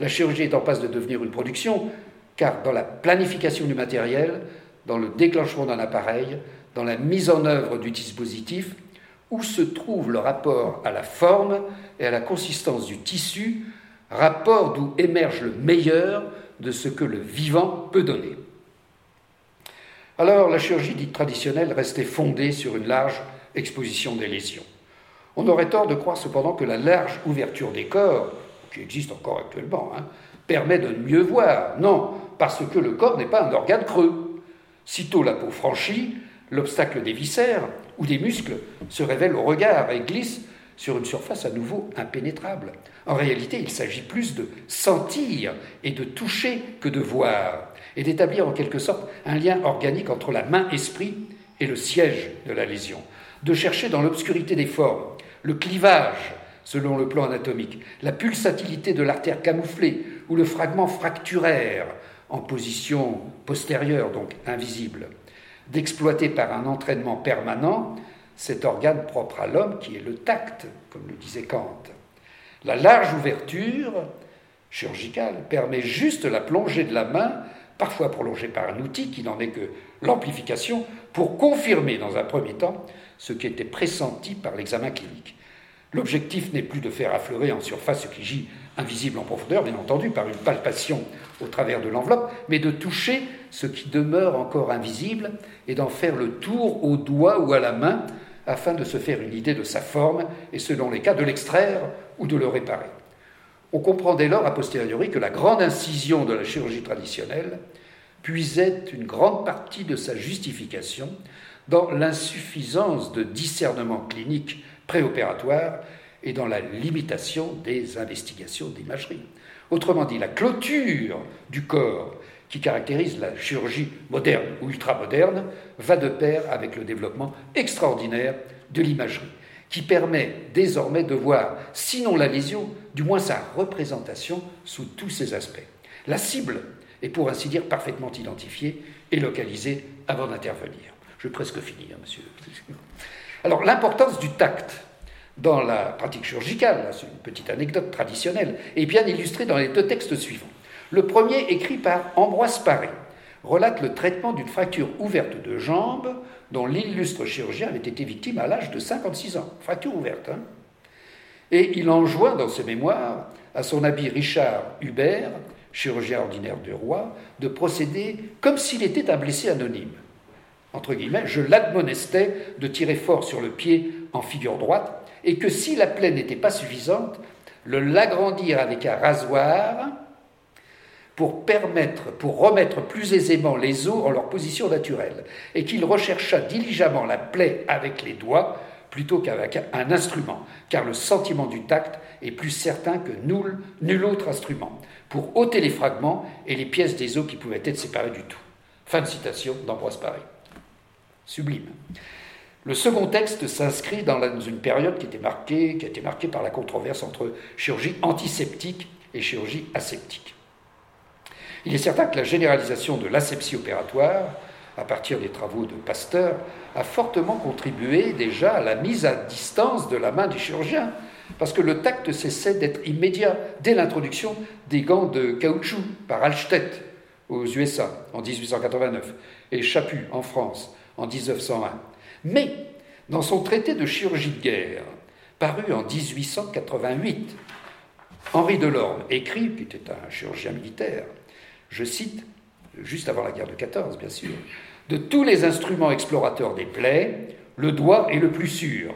B: La chirurgie est en passe de devenir une production, car dans la planification du matériel, dans le déclenchement d'un appareil, dans la mise en œuvre du dispositif, où se trouve le rapport à la forme et à la consistance du tissu, rapport d'où émerge le meilleur de ce que le vivant peut donner. Alors la chirurgie dite traditionnelle restait fondée sur une large exposition des lésions. On aurait tort de croire cependant que la large ouverture des corps, qui existe encore actuellement, hein, permet de mieux voir. Non, parce que le corps n'est pas un organe creux. Sitôt la peau franchie, l'obstacle des viscères ou des muscles se révèle au regard et glisse sur une surface à nouveau impénétrable. En réalité, il s'agit plus de sentir et de toucher que de voir, et d'établir en quelque sorte un lien organique entre la main-esprit et le siège de la lésion, de chercher dans l'obscurité des formes le clivage selon le plan anatomique, la pulsatilité de l'artère camouflée ou le fragment fracturaire en position postérieure, donc invisible, d'exploiter par un entraînement permanent cet organe propre à l'homme qui est le tact, comme le disait Kant. La large ouverture chirurgicale permet juste la plongée de la main, parfois prolongée par un outil qui n'en est que l'amplification, pour confirmer dans un premier temps ce qui était pressenti par l'examen clinique. L'objectif n'est plus de faire affleurer en surface ce qui gît invisible en profondeur, bien entendu, par une palpation au travers de l'enveloppe, mais de toucher ce qui demeure encore invisible et d'en faire le tour au doigt ou à la main afin de se faire une idée de sa forme et, selon les cas, de l'extraire ou de le réparer. On comprend dès lors a posteriori que la grande incision de la chirurgie traditionnelle puisait une grande partie de sa justification dans l'insuffisance de discernement clinique préopératoire et dans la limitation des investigations d'imagerie. Autrement dit, la clôture du corps qui caractérise la chirurgie moderne ou ultramoderne va de pair avec le développement extraordinaire de l'imagerie, qui permet désormais de voir, sinon la lésion, du moins sa représentation sous tous ses aspects. La cible est pour ainsi dire parfaitement identifiée et localisée avant d'intervenir. Je vais presque finir, monsieur. Alors l'importance du tact dans la pratique chirurgicale, c'est une petite anecdote traditionnelle, est bien illustrée dans les deux textes suivants. Le premier, écrit par Ambroise Paré, relate le traitement d'une fracture ouverte de jambe dont l'illustre chirurgien avait été victime à l'âge de 56 ans. Fracture ouverte. Hein Et il enjoint dans ses mémoires à son ami Richard Hubert, chirurgien ordinaire de Roi, de procéder comme s'il était un blessé anonyme entre guillemets, je l'admonestais de tirer fort sur le pied en figure droite, et que si la plaie n'était pas suffisante, le l'agrandir avec un rasoir pour permettre, pour remettre plus aisément les os en leur position naturelle, et qu'il rechercha diligemment la plaie avec les doigts plutôt qu'avec un instrument, car le sentiment du tact est plus certain que nul, autre instrument, pour ôter les fragments et les pièces des os qui pouvaient être séparées du tout. Fin de citation d'Ambroise Paré. Sublime. Le second texte s'inscrit dans une période qui, était marquée, a été marquée par la controverse entre chirurgie antiseptique et chirurgie aseptique. Il est certain que la généralisation de l'asepsie opératoire, à partir des travaux de Pasteur, a fortement contribué déjà à la mise à distance de la main des chirurgiens, parce que le tact cessait d'être immédiat dès l'introduction des gants de caoutchouc par Alstedt aux USA en 1889 et Chaput en France en 1901. Mais dans son traité de chirurgie de guerre, paru en 1888, Henri Delorme écrit, qui était un chirurgien militaire, je cite, juste avant la guerre de 14 bien sûr, de tous les instruments explorateurs des plaies, le doigt est le plus sûr.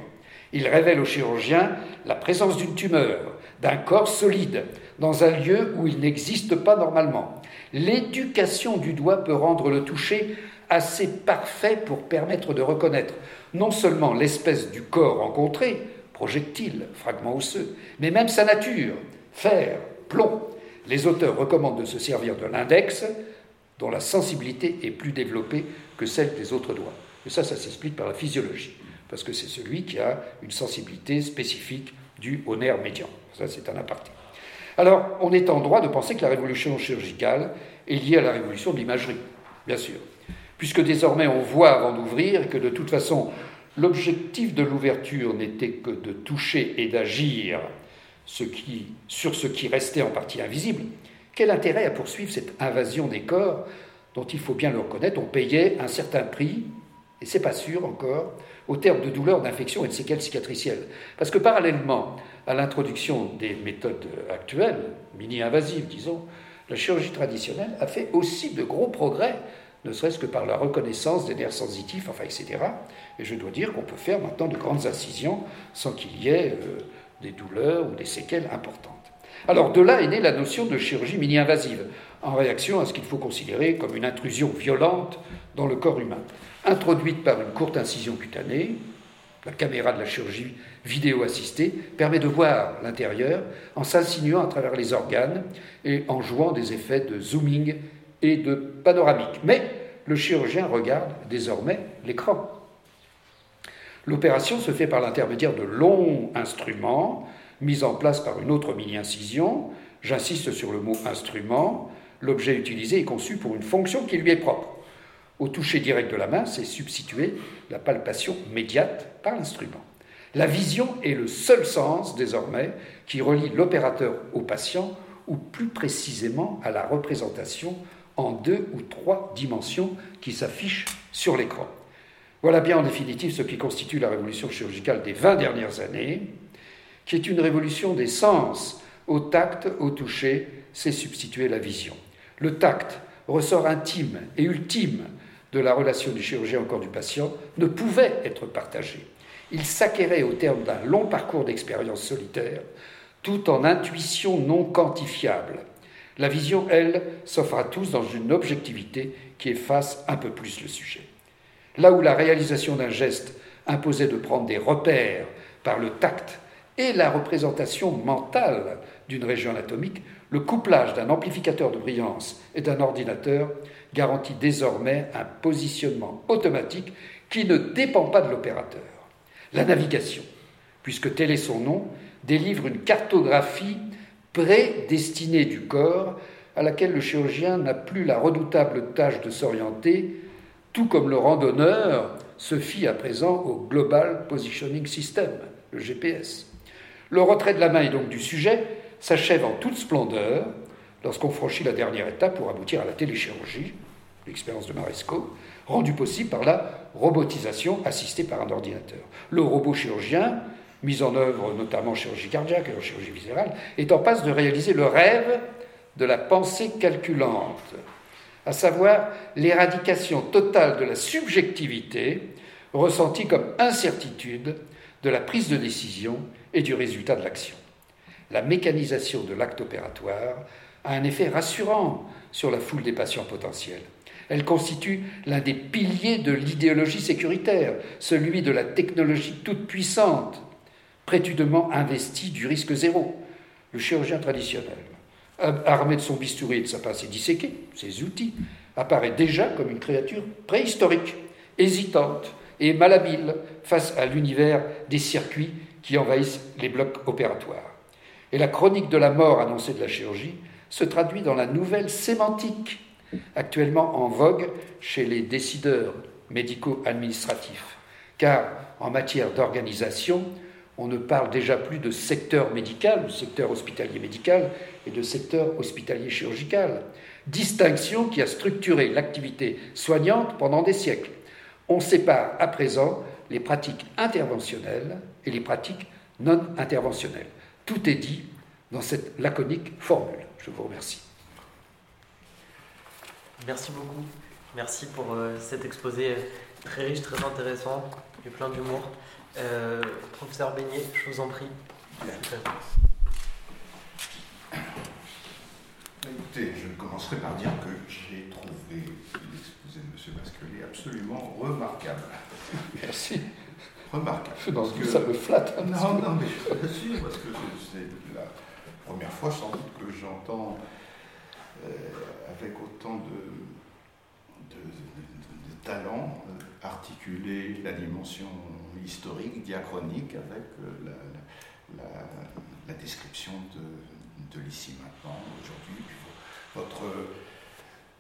B: Il révèle au chirurgien la présence d'une tumeur, d'un corps solide, dans un lieu où il n'existe pas normalement. L'éducation du doigt peut rendre le toucher assez parfait pour permettre de reconnaître non seulement l'espèce du corps rencontré, projectile, fragment osseux, mais même sa nature, fer, plomb. Les auteurs recommandent de se servir de l'index, dont la sensibilité est plus développée que celle des autres doigts. Et ça, ça s'explique par la physiologie, parce que c'est celui qui a une sensibilité spécifique due au nerf médian. Ça, c'est un aparté. Alors, on est en droit de penser que la révolution chirurgicale est liée à la révolution de l'imagerie, bien sûr, puisque désormais on voit avant d'ouvrir que de toute façon, l'objectif de l'ouverture n'était que de toucher et d'agir sur ce qui restait en partie invisible, quel intérêt à poursuivre cette invasion des corps dont il faut bien le reconnaître, on payait un certain prix, et c'est pas sûr encore, au terme de douleurs, d'infections et de séquelles cicatricielles. Parce que parallèlement à l'introduction des méthodes actuelles, mini-invasives disons, la chirurgie traditionnelle a fait aussi de gros progrès, ne serait-ce que par la reconnaissance des nerfs sensitifs, enfin, etc. Et je dois dire qu'on peut faire maintenant de grandes incisions sans qu'il y ait euh, des douleurs ou des séquelles importantes. Alors de là est née la notion de chirurgie mini-invasive, en réaction à ce qu'il faut considérer comme une intrusion violente dans le corps humain. Introduite par une courte incision cutanée, la caméra de la chirurgie vidéo assistée permet de voir l'intérieur en s'insinuant à travers les organes et en jouant des effets de zooming et de panoramique. Mais le chirurgien regarde désormais l'écran. L'opération se fait par l'intermédiaire de longs instruments mis en place par une autre mini-incision. J'insiste sur le mot instrument. L'objet utilisé est conçu pour une fonction qui lui est propre. Au toucher direct de la main, c'est substituer la palpation médiate par l'instrument. La vision est le seul sens, désormais, qui relie l'opérateur au patient, ou plus précisément à la représentation en deux ou trois dimensions qui s'affichent sur l'écran. Voilà bien en définitive ce qui constitue la révolution chirurgicale des 20 dernières années, qui est une révolution des sens. Au tact, au toucher, c'est substituer la vision. Le tact, ressort intime et ultime de la relation du chirurgien au corps du patient, ne pouvait être partagé. Il s'acquérait au terme d'un long parcours d'expérience solitaire, tout en intuition non quantifiable. La vision, elle, s'offre à tous dans une objectivité qui efface un peu plus le sujet. Là où la réalisation d'un geste imposait de prendre des repères par le tact et la représentation mentale d'une région anatomique, le couplage d'un amplificateur de brillance et d'un ordinateur garantit désormais un positionnement automatique qui ne dépend pas de l'opérateur. La navigation, puisque tel est son nom, délivre une cartographie prédestinée du corps à laquelle le chirurgien n'a plus la redoutable tâche de s'orienter, tout comme le randonneur se fie à présent au Global Positioning System, le GPS. Le retrait de la main et donc du sujet s'achève en toute splendeur lorsqu'on franchit la dernière étape pour aboutir à la téléchirurgie, l'expérience de Maresco, rendue possible par la robotisation assistée par un ordinateur. Le robot chirurgien, mis en œuvre notamment en chirurgie cardiaque et en chirurgie viscérale, est en passe de réaliser le rêve de la pensée calculante. à savoir l'éradication totale de la subjectivité ressentie comme incertitude de la prise de décision et du résultat de l'action. La mécanisation de l'acte opératoire a un effet rassurant sur la foule des patients potentiels. Elle constitue l'un des piliers de l'idéologie sécuritaire, celui de la technologie toute puissante, prétudement investie du risque zéro. Le chirurgien traditionnel, armé de son bistouri et de sa pince disséquée, ses outils, apparaît déjà comme une créature préhistorique, hésitante et malhabile face à l'univers des circuits qui envahissent les blocs opératoires. Et la chronique de la mort annoncée de la chirurgie se traduit dans la nouvelle sémantique actuellement en vogue chez les décideurs médico-administratifs. Car en matière d'organisation, on ne parle déjà plus de secteur médical, de secteur hospitalier médical et de secteur hospitalier chirurgical. Distinction qui a structuré l'activité soignante pendant des siècles. On sépare à présent les pratiques interventionnelles et les pratiques non interventionnelles. Tout est dit dans cette laconique formule. Je vous remercie.
A: Merci beaucoup. Merci pour euh, cet exposé très riche, très intéressant et plein d'humour. Euh, professeur Beignet, je vous en prie.
C: Écoutez, je commencerai par dire que j'ai trouvé l'exposé de M. Basquelier absolument remarquable.
B: Merci.
C: Remarquable.
B: Parce que ça me flatte.
C: non, non, mais je suis parce que c'est la première fois sans doute que j'entends euh, avec autant de, de, talent euh, articuler la dimension historique, diachronique, avec euh, la, description de, l'ici maintenant, aujourd'hui. Votre,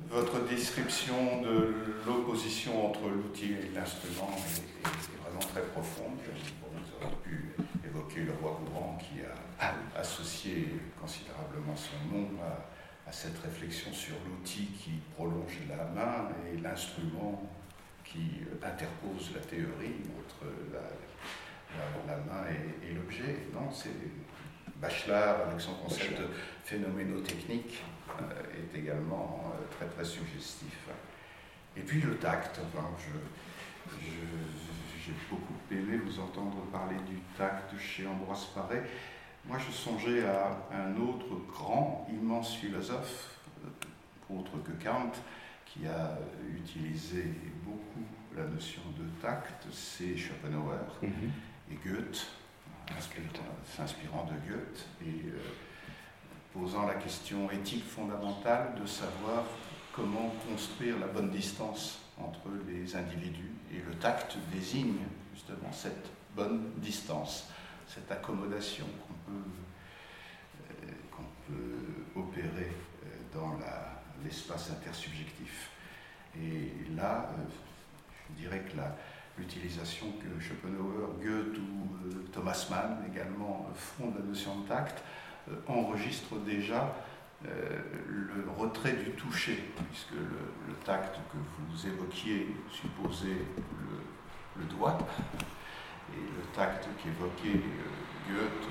C: votre description de l'opposition entre l'outil et l'instrument est, vraiment très profonde. Vous aurez pu évoquer le roi courant qui a associé considérablement son nom à cette réflexion sur l'outil qui prolonge la main et l'instrument qui interpose la théorie entre la, main et, l'objet. Non, c'est Bachelard, avec son concept phénoménotechnique, euh, est également euh, très très suggestif. Et puis le tact, j'ai beaucoup aimé vous entendre parler du tact chez Ambroise Paré. Moi, je songeais à un autre grand, immense philosophe, euh, autre que Kant, qui a utilisé la notion de tact, c'est Schopenhauer mhm. et Goethe, s'inspirant de Goethe et euh, posant la question éthique fondamentale de savoir comment construire la bonne distance entre les individus. Et le tact désigne justement cette bonne distance, cette accommodation euh, qu'on peut, opérer euh, dans l'espace intersubjectif. Et là, euh, dirais que l'utilisation que Schopenhauer, Goethe ou Thomas Mann également font de la notion de tact enregistre déjà le retrait du toucher, puisque le, tact que vous évoquiez supposait le, doigt, et le tact qu'évoquait Goethe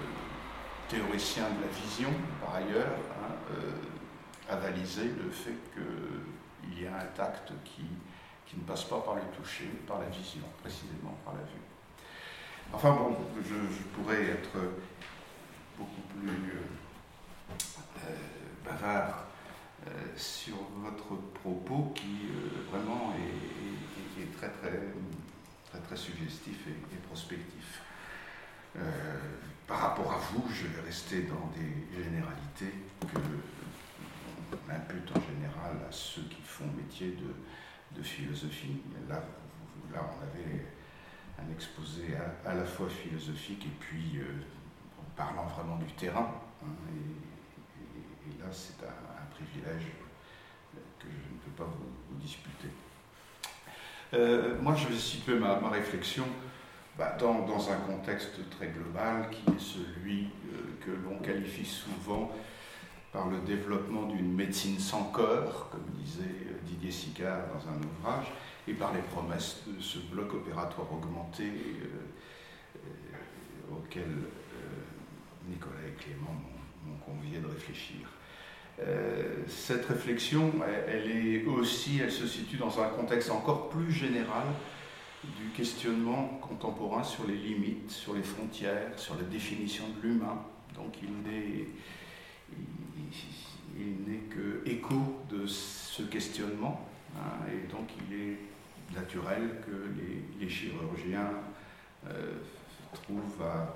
C: théoricien de la vision, par ailleurs, hein, euh, avalisé le fait qu'il y a un tact qui, qui, ne passe pas par le toucher, par la vision, précisément par la vue. Enfin bon, je, pourrais être beaucoup plus euh, euh, bavard sur votre propos qui vraiment est, très, très, très, très, suggestif et, prospectif. Par rapport à vous, je vais rester dans des généralités que l'on impute en général à ceux qui font métier de, philosophie. Là, là, on avait un exposé à, la fois philosophique et puis euh, parlant vraiment du terrain. Hein, et, là, c'est un, privilège que je ne peux pas vous, disputer. Euh, moi, je vais situer ma réflexion bah, dans, un contexte très global qui est celui euh, que l'on qualifie souvent par le développement d'une médecine sans corps, comme disait euh, Didier Sicard dans un ouvrage, et par les promesses de ce bloc opératoire augmenté euh, auquel Nicolas et Clément m'ont convié de réfléchir. cette réflexion, elle, est aussi, elle se situe dans un contexte encore plus général du questionnement contemporain sur les limites, sur les frontières, sur la définition de l'humain. Donc il n'est, il, n'est que écho de ce questionnement, hein, et donc il est naturel que les, chirurgiens euh, trouvent à,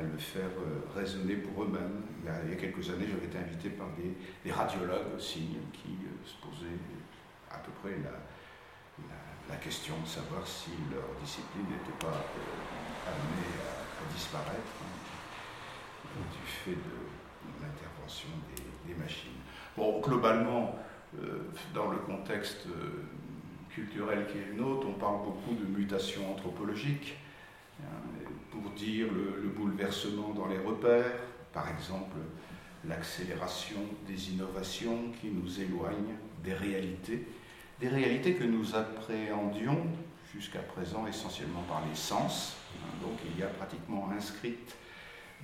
C: le faire euh, résonner pour eux-mêmes. Il, y a quelques années, j'avais été invité par des, radiologues aussi qui euh, se posaient à peu près la, question de savoir si leur discipline n'était pas amenée à, disparaître hein, du fait de, machines. Bon, globalement, euh, dans le contexte euh, culturel qui est le nôtre, on parle beaucoup de mutations anthropologiques hein, pour dire le, bouleversement dans les repères, par exemple l'accélération des innovations qui nous éloignent des réalités des réalités que nous appréhendions jusqu'à présent essentiellement par les sens. Hein, donc il y a pratiquement inscrite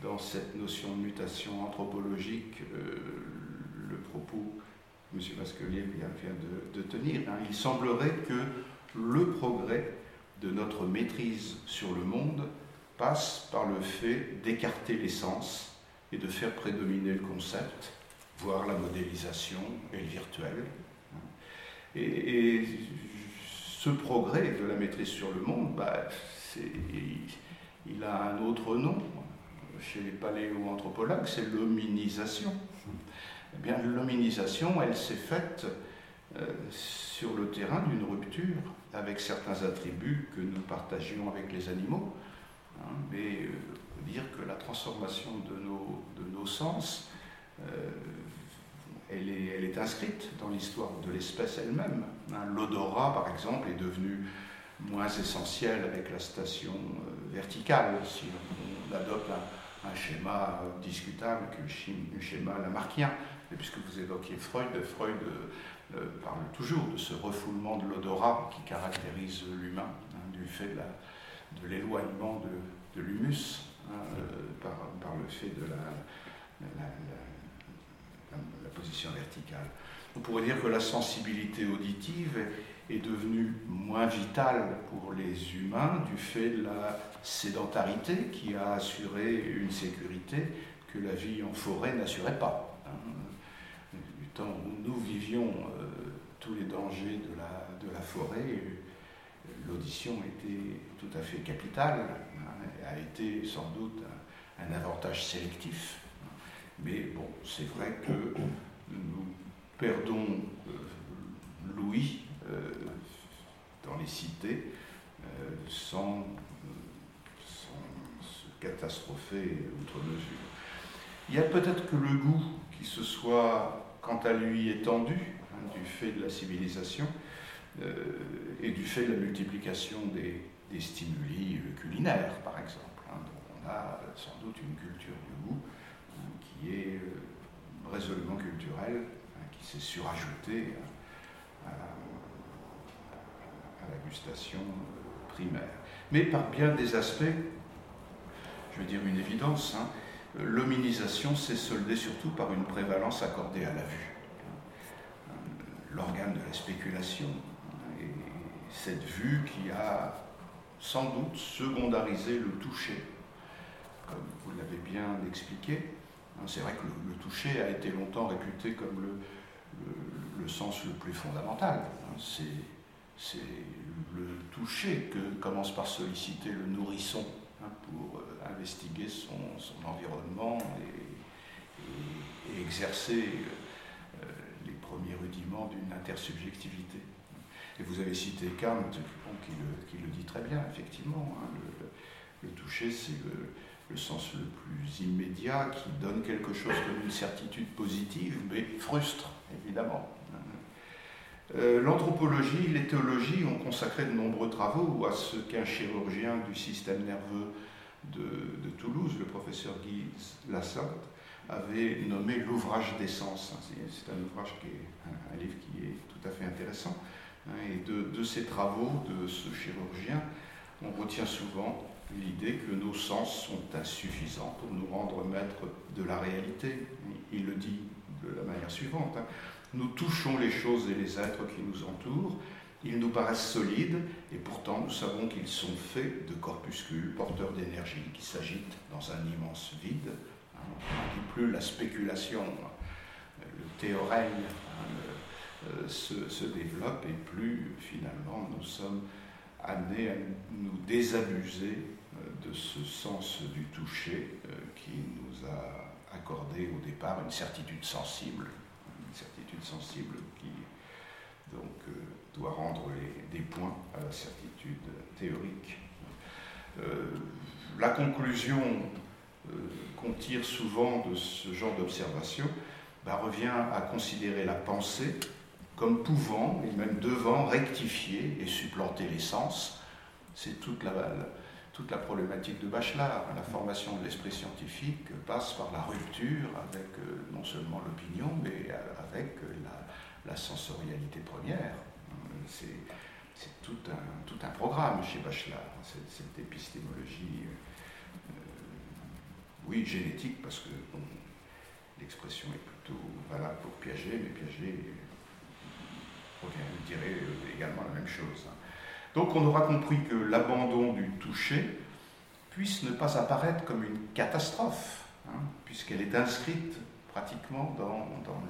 C: dans cette notion de mutation anthropologique euh, le propos que M. Masquelier vient, de, tenir. Hein. Il semblerait que le progrès de notre maîtrise sur le monde passe par le fait d'écarter les sens et de faire prédominer le concept, voire la modélisation et le virtuel, et, ce progrès de la maîtrise sur le monde, bah, il, a un autre nom chez les paléoanthropologues, c'est l'hominisation. Eh bien, l'hominisation, elle s'est faite euh, sur le terrain d'une rupture avec certains attributs que nous partagions avec les animaux. Hein, mais euh, dire que la transformation de nos, de nos sens euh, elle est, inscrite dans l'histoire de l'espèce elle-même. Hein, l'odorat, par exemple, est devenu moins essentiel avec la station verticale, si on adopte un, schéma euh, discutable que le schéma lamarckien. Et puisque vous évoquiez Freud, Freud euh, parle toujours de ce refoulement de l'odorat qui caractérise l'humain, hein, du fait de l'éloignement de, l'humus hein, par, le fait de la position verticale. On pourrait dire que la sensibilité auditive est devenue moins vitale pour les humains du fait de la sédentarité qui a assuré une sécurité que la vie en forêt n'assurait pas. Où nous vivions euh, tous les dangers de la, de la forêt, l'audition était tout à fait capitale, hein, a été sans doute un avantage sélectif mais bon, c'est vrai que nous perdons euh, Louis euh, dans les cités euh, sans, se catastropher outre mesure. Il y a peut-être que le goût qui se soit, quant à lui, étendu hein, du fait de la civilisation et du fait de la multiplication des, stimuli culinaires, par exemple. Hein. on a sans doute une culture du goût qui est euh, résolument culturel, hein, qui s'est surajouté à, la gustation euh, primaire. Mais par bien des aspects, je veux dire une évidence, hein, l'hominisation s'est soldée surtout par une prévalence accordée à la vue. L'organe de la spéculation, et cette vue qui a sans doute secondarisé le toucher, comme vous l'avez bien expliqué, Hein, c'est vrai que le, toucher a été longtemps réputé comme le, sens le plus fondamental. Hein, c'est le toucher que commence par solliciter le nourrisson hein, pour investiguer son, environnement et, exercer euh, les premiers rudiments d'une intersubjectivité. Et vous avez cité Kant, qui, le, dit très bien, effectivement. le, toucher, c'est le, sens le plus immédiat, qui donne quelque chose comme une certitude positive, mais frustre, évidemment. Euh, l'anthropologie, l'éthéologie ont consacré de nombreux travaux à ce qu'un chirurgien du système nerveux de, Toulouse, le professeur Guy Lassalle, avait nommé l'ouvrage des sens. C'est un ouvrage qui est un, livre qui est tout à fait intéressant. Hein, et de, de ces travaux de ce chirurgien, on retient souvent l'idée que nos sens sont insuffisants pour nous rendre maîtres de la réalité. Il le dit de la manière suivante. Hein. Nous touchons les choses et les êtres qui nous entourent, ils nous paraissent solides, et pourtant nous savons qu'ils sont faits de corpuscules porteurs d'énergie qui s'agitent dans un immense vide. Hein, plus la spéculation, le théorème hein, euh, se, se, développe, et plus finalement nous sommes amenés à nous désabuser euh, de ce sens du toucher euh, qui nous a accordé au départ une certitude sensible, une certitude sensible qui donc doit rendre des points à la certitude théorique. Euh, la conclusion euh, qu'on tire souvent de ce genre d'observation bah, revient à considérer la pensée comme pouvant et même devant rectifier et supplanter les sens. C'est toute la, problématique de Bachelard. La formation de l'esprit scientifique passe par la rupture avec euh, non seulement l'opinion, mais avec la sensorialité première c'est tout un, tout un programme chez Bachelard, cette, cette épistémologie, euh, oui, génétique, parce que l'expression est plutôt valable pour Piaget, mais Piaget dirait également la même chose. Hein. Donc on aura compris que l'abandon du toucher puisse ne pas apparaître comme une catastrophe, hein, puisqu'elle est inscrite pratiquement dans, dans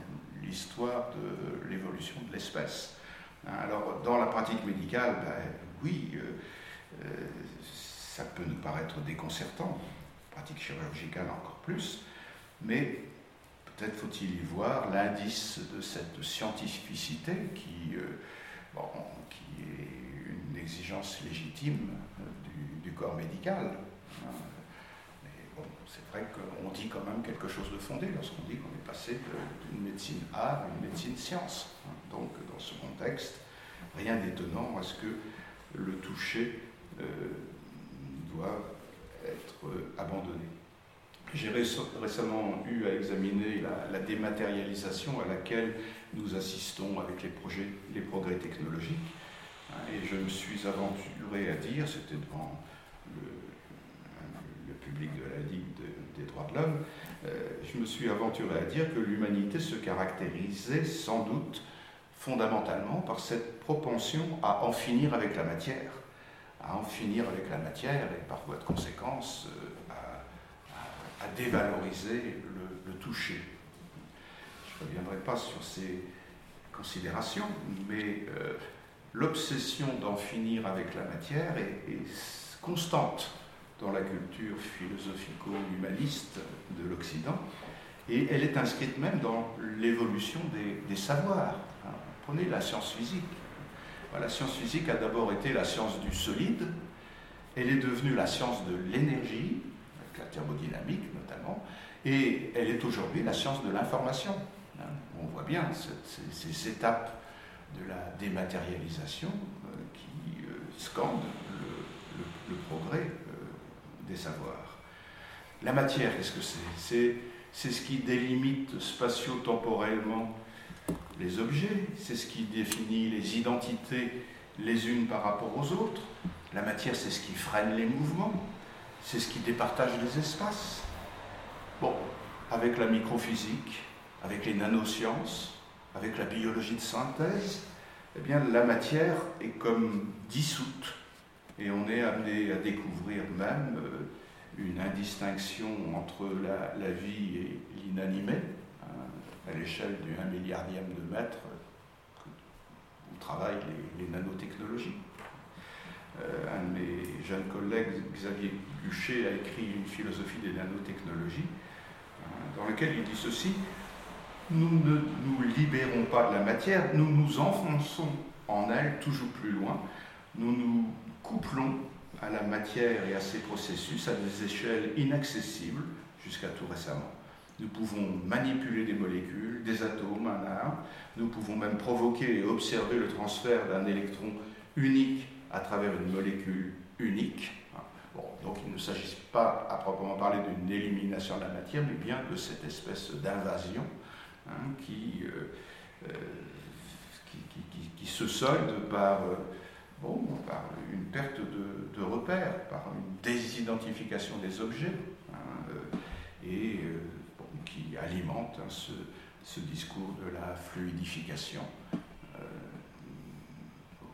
C: l'histoire de l'évolution de l'espèce. Hein, alors, dans la pratique médicale, ben, oui, euh, euh, ça peut nous paraître déconcertant, pratique chirurgicale encore plus, mais peut-être faut-il y voir l'indice de cette scientificité qui, euh, qui est une exigence légitime du, corps médical. Hein. C'est vrai qu'on dit quand même quelque chose de fondé lorsqu'on dit qu'on est passé d'une médecine art à une médecine science. Donc, dans ce contexte, rien d'étonnant à ce que le toucher euh, doit être euh, abandonné. J'ai récemment eu à examiner la, dématérialisation à laquelle nous assistons avec les, les progrès technologiques. Et je me suis aventuré à dire, c'était devant le, public de la Ligue des de l'homme, euh, je me suis aventuré à dire que l'humanité se caractérisait sans doute fondamentalement par cette propension à en finir avec la matière, à en finir avec la matière et par voie de conséquence euh, à, dévaloriser le, toucher. Je ne reviendrai pas sur ces considérations, mais euh, l'obsession d'en finir avec la matière est, constante dans la culture philosophico-humaniste de l'Occident, et elle est inscrite même dans l'évolution des savoirs. Prenez la science physique. La science physique a d'abord été la science du solide, elle est devenue la science de l'énergie, avec la thermodynamique notamment, et elle est aujourd'hui la science de l'information. Hein. On voit bien ces, étapes de la dématérialisation euh, qui euh, scandent le, progrès des savoirs. La matière, qu'est-ce que c'est? C'est ce qui délimite spatio-temporellement les objets, c'est ce qui définit les identités les unes par rapport aux autres. La matière, c'est ce qui freine les mouvements, c'est ce qui départage les espaces. Bon, avec la microphysique, avec les nanosciences, avec la biologie de synthèse, eh bien, la matière est comme dissoute. Et on est amené à découvrir même euh, une indistinction entre la vie et l'inanimé, à l'échelle du 1 milliardième de mètre où travaillent les, nanotechnologies. Euh, un de mes jeunes collègues, Xavier Guchet, a écrit une philosophie des nanotechnologies euh, dans laquelle il dit ceci nous ne nous libérons pas de la matière, nous nous enfonçons en elle toujours plus loin, nous nous couplons à la matière et à ses processus à des échelles inaccessibles jusqu'à tout récemment. Nous pouvons manipuler des molécules, des atomes, un un. Nous pouvons même provoquer et observer le transfert d'un électron unique à travers une molécule unique. Bon, donc il ne s'agit pas à proprement parler d'une élimination de la matière, mais bien de cette espèce d'invasion hein, qui, euh, euh, qui, qui, se solde par, euh, par une perte de, repères, par une désidentification des objets. Hein, et qui alimente hein, ce discours de la fluidification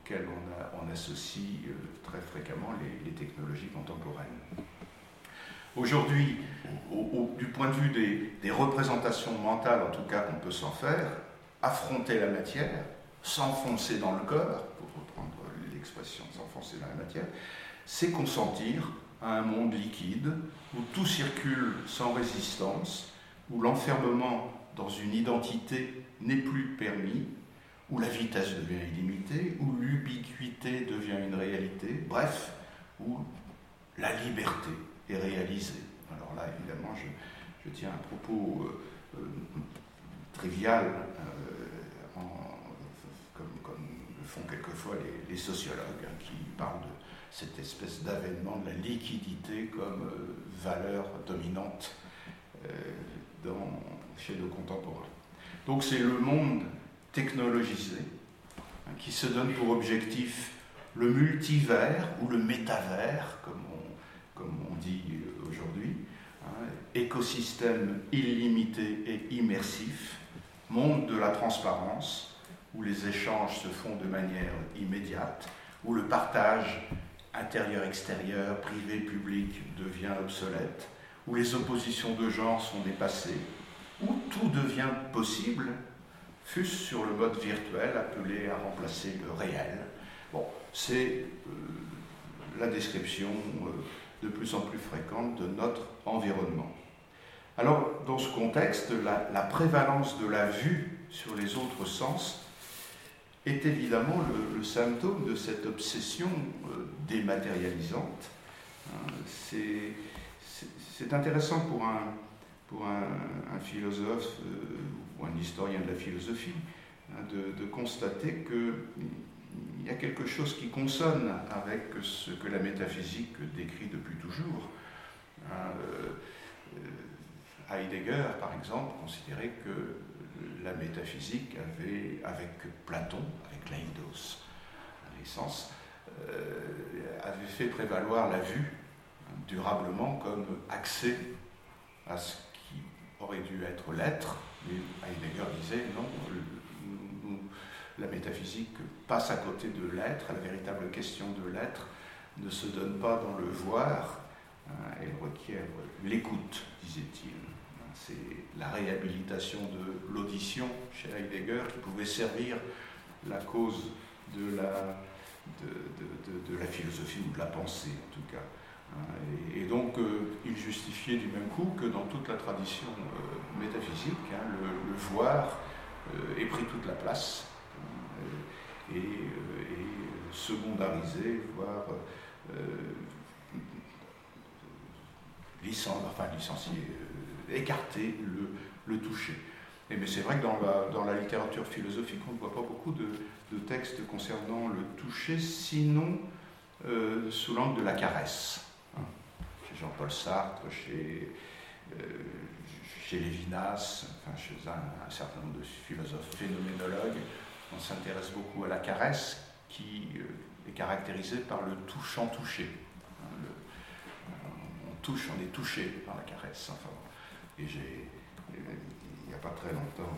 C: auquel on, associe très fréquemment les, technologies contemporaines. Aujourd'hui, du point de vue des, représentations mentales, en tout cas qu'on peut s'en faire, affronter la matière, s'enfoncer dans le corps, l'expression s'enfoncer dans la matière, c'est consentir à un monde liquide où tout circule sans résistance, où l'enfermement dans une identité n'est plus permis, où la vitesse devient illimitée, où l'ubiquité devient une réalité, bref, où la liberté est réalisée. Alors là, évidemment, je, tiens un propos euh, euh, trivial, euh, font quelquefois les, sociologues, hein, qui parlent de cette espèce d'avènement de la liquidité comme valeur dominante dans, chez nos contemporains. Donc c'est le monde technologisé hein, qui se donne pour objectif le multivers ou le métavers, comme on, dit aujourd'hui, hein, écosystème illimité et immersif, monde de la transparence, où les échanges se font de manière immédiate, où le partage intérieur-extérieur, privé-public devient obsolète, où les oppositions de genre sont dépassées, où tout devient possible, fût-ce sur le mode virtuel appelé à remplacer le réel. Bon, c'est euh, la description euh, de plus en plus fréquente de notre environnement. Alors, dans ce contexte, la, prévalence de la vue sur les autres sens est évidemment le, symptôme de cette obsession euh, dématérialisante. Hein, c'est intéressant pour un, philosophe euh, ou un historien de la philosophie hein, de, constater qu'il y a quelque chose qui consonne avec ce que la métaphysique décrit depuis toujours. Hein, euh, Heidegger, par exemple, considérait que la métaphysique avait, avec Platon, avec l'eidos, l'essence, euh, avait fait prévaloir la vue durablement comme accès à ce aurait dû être l'être, mais Heidegger disait non, la métaphysique passe à côté de l'être, la véritable question de l'être ne se donne pas dans le voir, hein, elle requiert l'écoute, disait-il. La réhabilitation de l'audition chez Heidegger qui pouvait servir la cause de la, de la philosophie ou de la pensée en tout cas. Hein, et, donc, euh, il justifiait du même coup que dans toute la tradition euh, métaphysique, hein, le, voir euh, ait pris toute la place et, secondarisé, voire enfin, licencié, écarté le, toucher. Et, mais c'est vrai que dans la, littérature philosophique, on ne voit pas beaucoup de, textes concernant le toucher, sinon sous l'angle de la caresse. Jean-Paul Sartre, chez, euh, chez Lévinas, enfin, chez un, certain nombre de philosophes phénoménologues, on s'intéresse beaucoup à la caresse qui euh, est caractérisée par le touchant touché. Hein, on touche, on est touché par la caresse. Enfin, et j'ai, il n'y a pas très longtemps,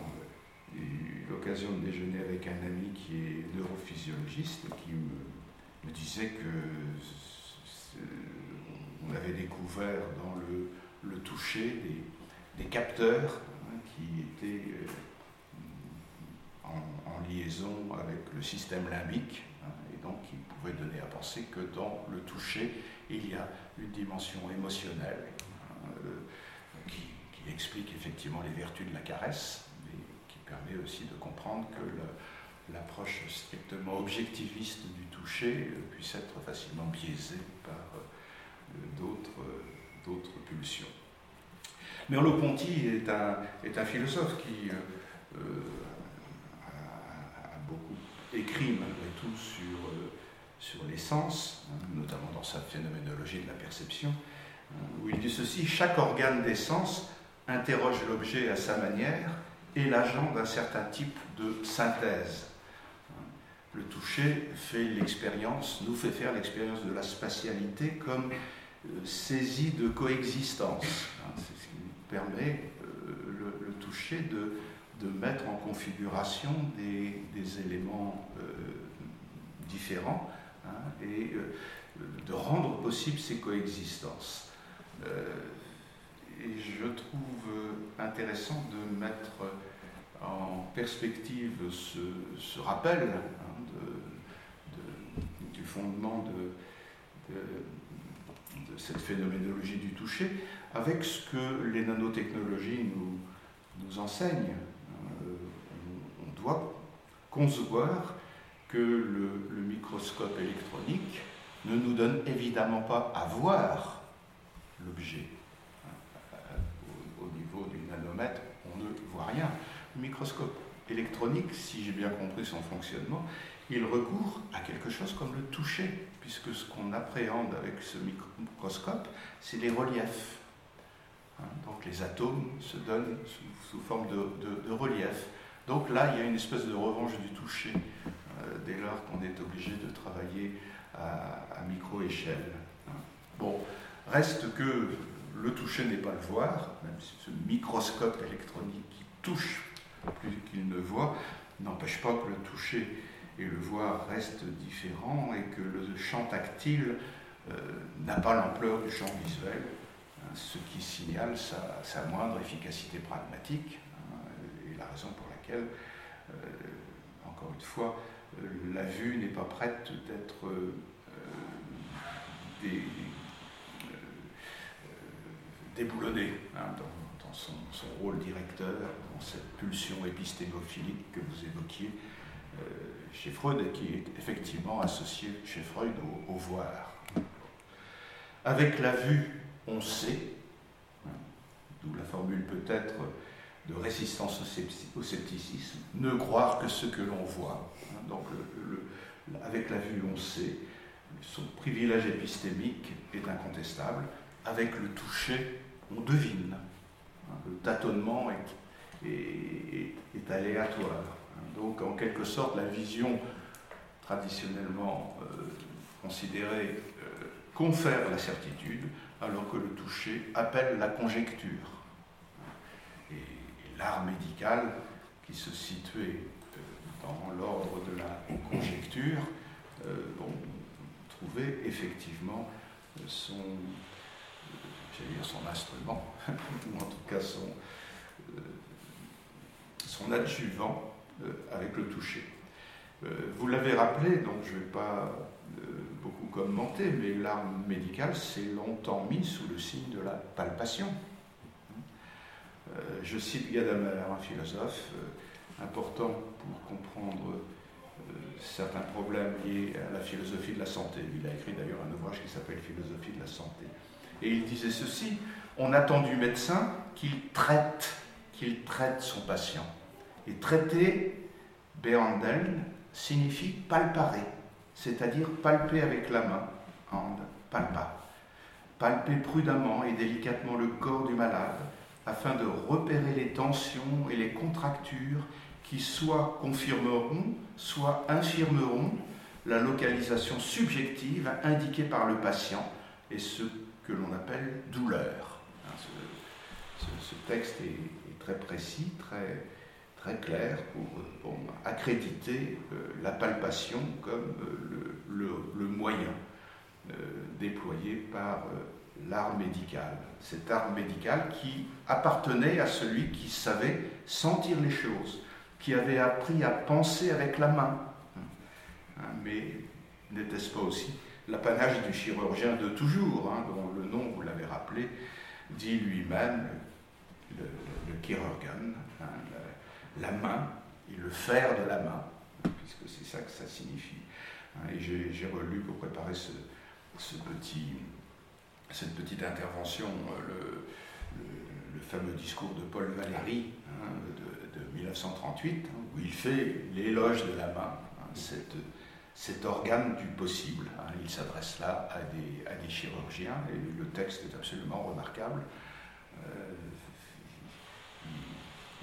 C: eu l'occasion de déjeuner avec un ami qui est neurophysiologiste et qui me, disait que on avait découvert dans le, toucher des, capteurs hein, qui étaient euh, en, liaison avec le système limbique, hein, et donc qui pouvaient donner à penser que dans le toucher, il y a une dimension émotionnelle hein, euh, explique effectivement les vertus de la caresse, mais qui permet aussi de comprendre que l'approche strictement objectiviste du toucher euh, puisse être facilement biaisée par d'autres pulsions. Merleau-Ponty est un, philosophe qui euh, a, beaucoup écrit malgré tout sur, euh, sur les sens, hein, notamment dans sa phénoménologie de la perception, hein, où il dit ceci, chaque organe des sens interroge l'objet à sa manière et l'agent d'un certain type de synthèse. Le toucher fait l'expérience, nous fait faire l'expérience de la spatialité comme saisie de coexistence. Hein, c'est ce qui permet euh, le, toucher de, mettre en configuration des, éléments différents hein, et de rendre possible ces coexistences. Et je trouve intéressant de mettre en perspective ce, rappel hein, du fondement de, cette phénoménologie du toucher avec ce que les nanotechnologies nous, enseignent. Euh, on, doit concevoir que le, microscope électronique ne nous donne évidemment pas à voir l'objet. Au, au niveau du nanomètre, on ne voit rien microscope électronique, si j'ai bien compris son fonctionnement, il recourt à quelque chose comme le toucher, puisque ce qu'on appréhende avec ce microscope, c'est les reliefs. Hein, donc les atomes se donnent sous, forme de, relief. Donc là, il y a une espèce de revanche du toucher, euh, dès lors qu'on est obligé de travailler à, micro-échelle. Hein. Bon, reste que le toucher n'est pas le voir, même si ce microscope électronique qui touche plus qu'il ne voit, n'empêche pas que le toucher et le voir restent différents et que le champ tactile euh, n'a pas l'ampleur du champ visuel, hein, ce qui signale sa, moindre efficacité pragmatique, hein, et la raison pour laquelle, euh, encore une fois, euh, la vue n'est pas prête d'être déboulonnée hein, dans, son, rôle directeur cette pulsion épistémophilique que vous évoquiez euh, chez Freud et qui est effectivement associée chez Freud au, voir. Avec la vue, on sait, hein, d'où la formule peut-être de résistance au, scepticisme, ne croire que ce que l'on voit. Hein. donc avec la vue, on sait, son privilège épistémique est incontestable. Avec le toucher, on devine. Hein. le tâtonnement est aléatoire. Donc en quelque sorte, la vision traditionnellement euh, considérée euh, confère la certitude, alors que le toucher appelle la conjecture. Et, l'art médical, qui se situait euh, dans l'ordre de la conjecture, trouvait effectivement son, dire son instrument, ou en tout cas son, son adjuvant euh, avec le toucher. Euh, vous l'avez rappelé, donc je ne vais pas euh, beaucoup commenter, mais l'arme médicale s'est longtemps mise sous le signe de la palpation. je cite Gadamer, un philosophe important pour comprendre certains problèmes liés à la philosophie de la santé. Il a écrit d'ailleurs un ouvrage qui s'appelle Philosophie de la santé. Et il disait ceci, on attend du médecin qu'il traite, qu'il traite son patient. Et traiter, behandel, signifie palparer, c'est-à-dire palper avec la main, hand, palpa. Palper prudemment et délicatement le corps du malade afin de repérer les tensions et les contractures qui soit confirmeront, soit infirmeront la localisation subjective indiquée par le patient et ce que l'on appelle douleur. Hein, ce, texte est, très précis, très, très clair pour, accréditer euh, la palpation comme euh, le, moyen euh, déployé par l'art médical. Cet art médical qui appartenait à celui qui savait sentir les choses, qui avait appris à penser avec la main. Hein, mais n'était-ce pas aussi l'apanage du chirurgien de toujours, hein, dont le nom, vous l'avez rappelé, dit lui-même, le, le, hein, la main et le faire de la main, puisque c'est ça que ça signifie. Hein, et j'ai relu pour préparer cette petite intervention euh, le, fameux discours de Paul Valéry hein, de, 1938, hein, où il fait l'éloge de la main, cet organe du possible. il s'adresse là à des, chirurgiens et le texte est absolument remarquable. Euh,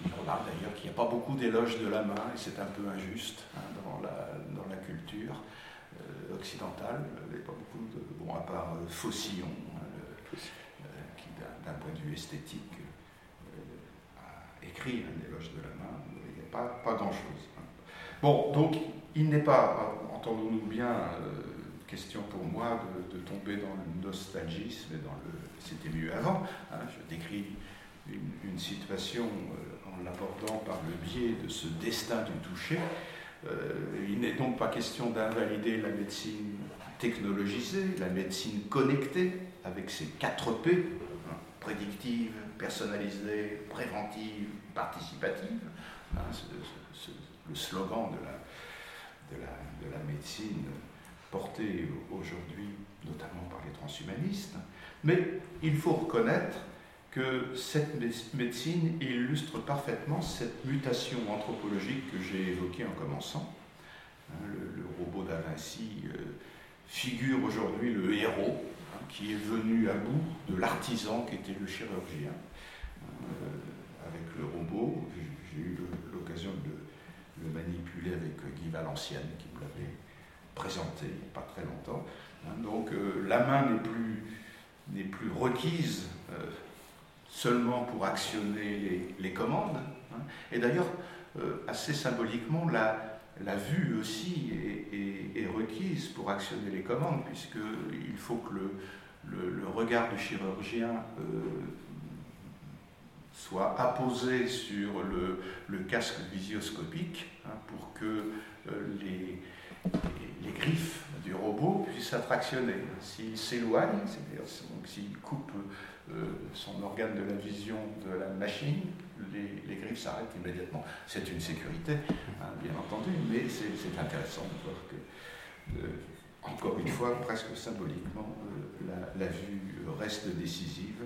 C: il remarque d'ailleurs qu'il n'y a pas beaucoup d'éloges de la main, et c'est un peu injuste hein, dans, la, culture euh, occidentale. Il n'y a pas beaucoup de. Bon, à part euh, Faucillon, hein, euh, qui d'un point de vue esthétique a écrit écrit un éloge de la main, il n'y a pas, pas grand-chose. Bon, donc il n'est pas, entendons-nous bien, euh, question pour moi de, tomber dans le nostalgisme et dans le c'était mieux avant. Hein. je décris une, situation euh, en l'abordant par le biais de ce destin du toucher. Euh, il n'est donc pas question d'invalider la médecine technologisée, la médecine connectée, avec ses quatre P, hein, prédictive, personnalisée, préventive, participative, hein, le slogan de la, de la, de la médecine portée aujourd'hui notamment par les transhumanistes. Mais il faut reconnaître que cette médecine illustre parfaitement cette mutation anthropologique que j'ai évoquée en commençant. Hein, le, robot d'A euh, figure aujourd'hui le héros hein, qui est venu à bout de l'artisan qui était le chirurgien. Euh, avec le robot, j'ai eu l'occasion de le manipuler avec Guy Valenciennes qui me l'avait présenté il n'y a pas très longtemps. Hein, donc euh, la main n'est plus, n'est plus requise seulement pour actionner les, commandes. Hein. Et d'ailleurs, euh, assez symboliquement, la, la vue aussi est, requise pour actionner les commandes, puisqu'il faut que le, le, regard du chirurgien euh, soit apposé sur le, le casque visioscopique hein, pour que euh, les, griffes du robot puissent être actionnées. S'il s'éloigne, c'est-à-dire s'il coupe euh, son organe de la vision de la machine, les, griffes s'arrêtent immédiatement. C'est une sécurité, hein, bien entendu, mais c'est intéressant de voir que, euh, encore une fois, presque symboliquement, la, vue reste décisive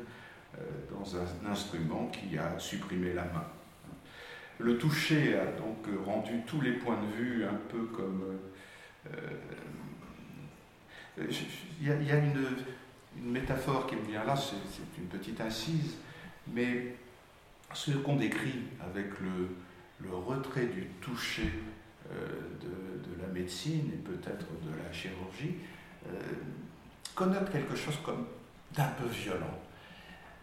C: dans un instrument qui a supprimé la main. Le toucher a donc rendu tous les points de vue un peu comme... Il y, a une, métaphore qui me vient là, c'est une petite incise, mais ce qu'on décrit avec le, le, retrait du toucher euh, de, la médecine et peut-être de la chirurgie euh, connote quelque chose comme d'un peu violent,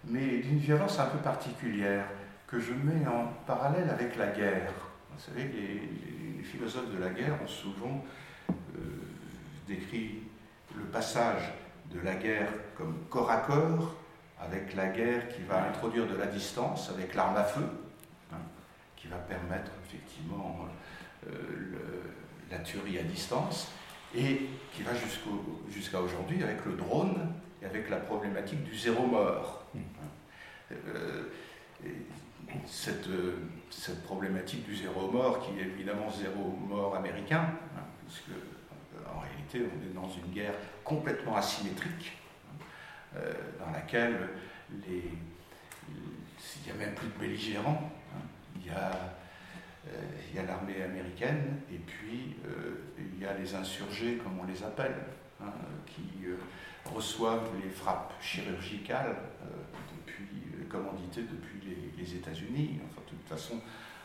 C: mais d'une violence un peu particulière que je mets en parallèle avec la guerre. Vous savez, les, philosophes de la guerre ont souvent euh, décrit le passage de la guerre comme corps à corps, avec la guerre qui va introduire de la distance, avec l'arme à feu, hein, qui va permettre effectivement euh, la tuerie à distance, et qui va jusqu'à aujourd'hui avec le drone et avec la problématique du zéro mort. Hein. Euh, cette, cette, problématique du zéro mort, qui est évidemment zéro mort américain, hein, puisque en réalité on est dans une guerre complètement asymétrique, euh, dans laquelle il n'y a même plus de belligérants. Hein. Il y a euh, l'armée américaine et puis euh, il y a les insurgés, comme on les appelle, hein, qui reçoivent les frappes chirurgicales depuis, commanditées depuis les, États-Unis, enfin de toute façon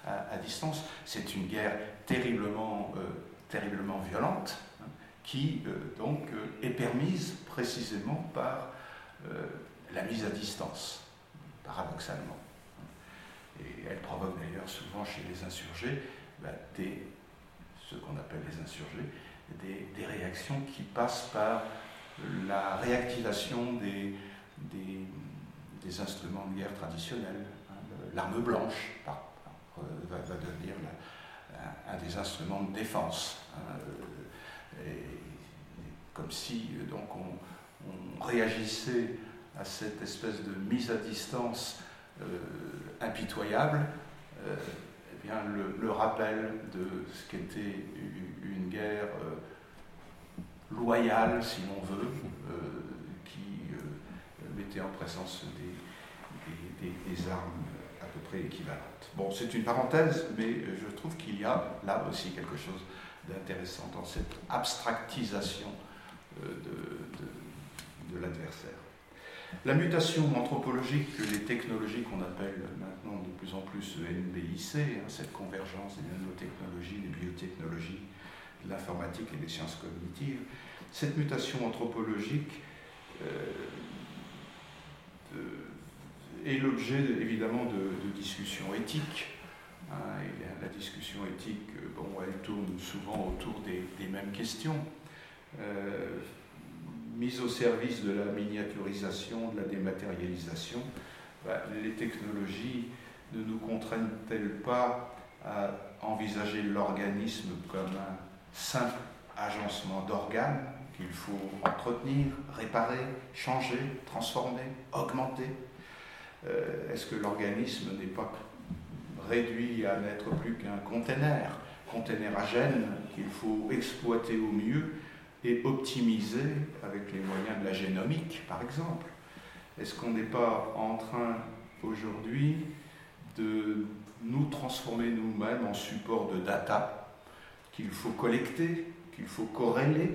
C: à, distance. C'est une guerre terriblement, terriblement violente qui euh, donc euh, est permise précisément par euh, la mise à distance, paradoxalement. Et elle provoque d'ailleurs souvent chez les insurgés bah, des, ce qu'on appelle les insurgés, des, réactions qui passent par la réactivation des, des, instruments de guerre traditionnels. L'arme blanche va, devenir un, des instruments de défense. Hein, comme si euh, donc on, réagissait à cette espèce de mise à distance euh, impitoyable, euh, eh bien, le, rappel de ce qu'était une guerre loyale, si l'on veut, qui mettait en présence des, armes près équivalentes. Bon, c'est une parenthèse, mais je trouve qu'il y a là aussi quelque chose d'intéressant dans cette abstractisation euh, de, l'adversaire. La mutation anthropologique que les technologies qu'on appelle maintenant de plus en plus NBIC, hein, cette convergence des nanotechnologies, des biotechnologies, de l'informatique et des sciences cognitives, cette mutation anthropologique euh, est l'objet évidemment de, discussions éthiques. Hein, la discussion éthique, bon, elle tourne souvent autour des, mêmes questions. mise au service de la miniaturisation, de la dématérialisation, bah, les technologies ne nous contraignent-elles pas à envisager l'organisme comme un simple agencement d'organes qu'il faut entretenir, réparer, changer, transformer, augmenter? Euh, Est-ce que l'organisme n'est pas réduit à n'être plus qu'un container, gènes qu'il faut exploiter au mieux et optimiser avec les moyens de la génomique, par exemple? Est-ce qu'on n'est pas en train aujourd'hui de nous transformer nous-mêmes en support de data qu'il faut collecter, qu'il faut corréler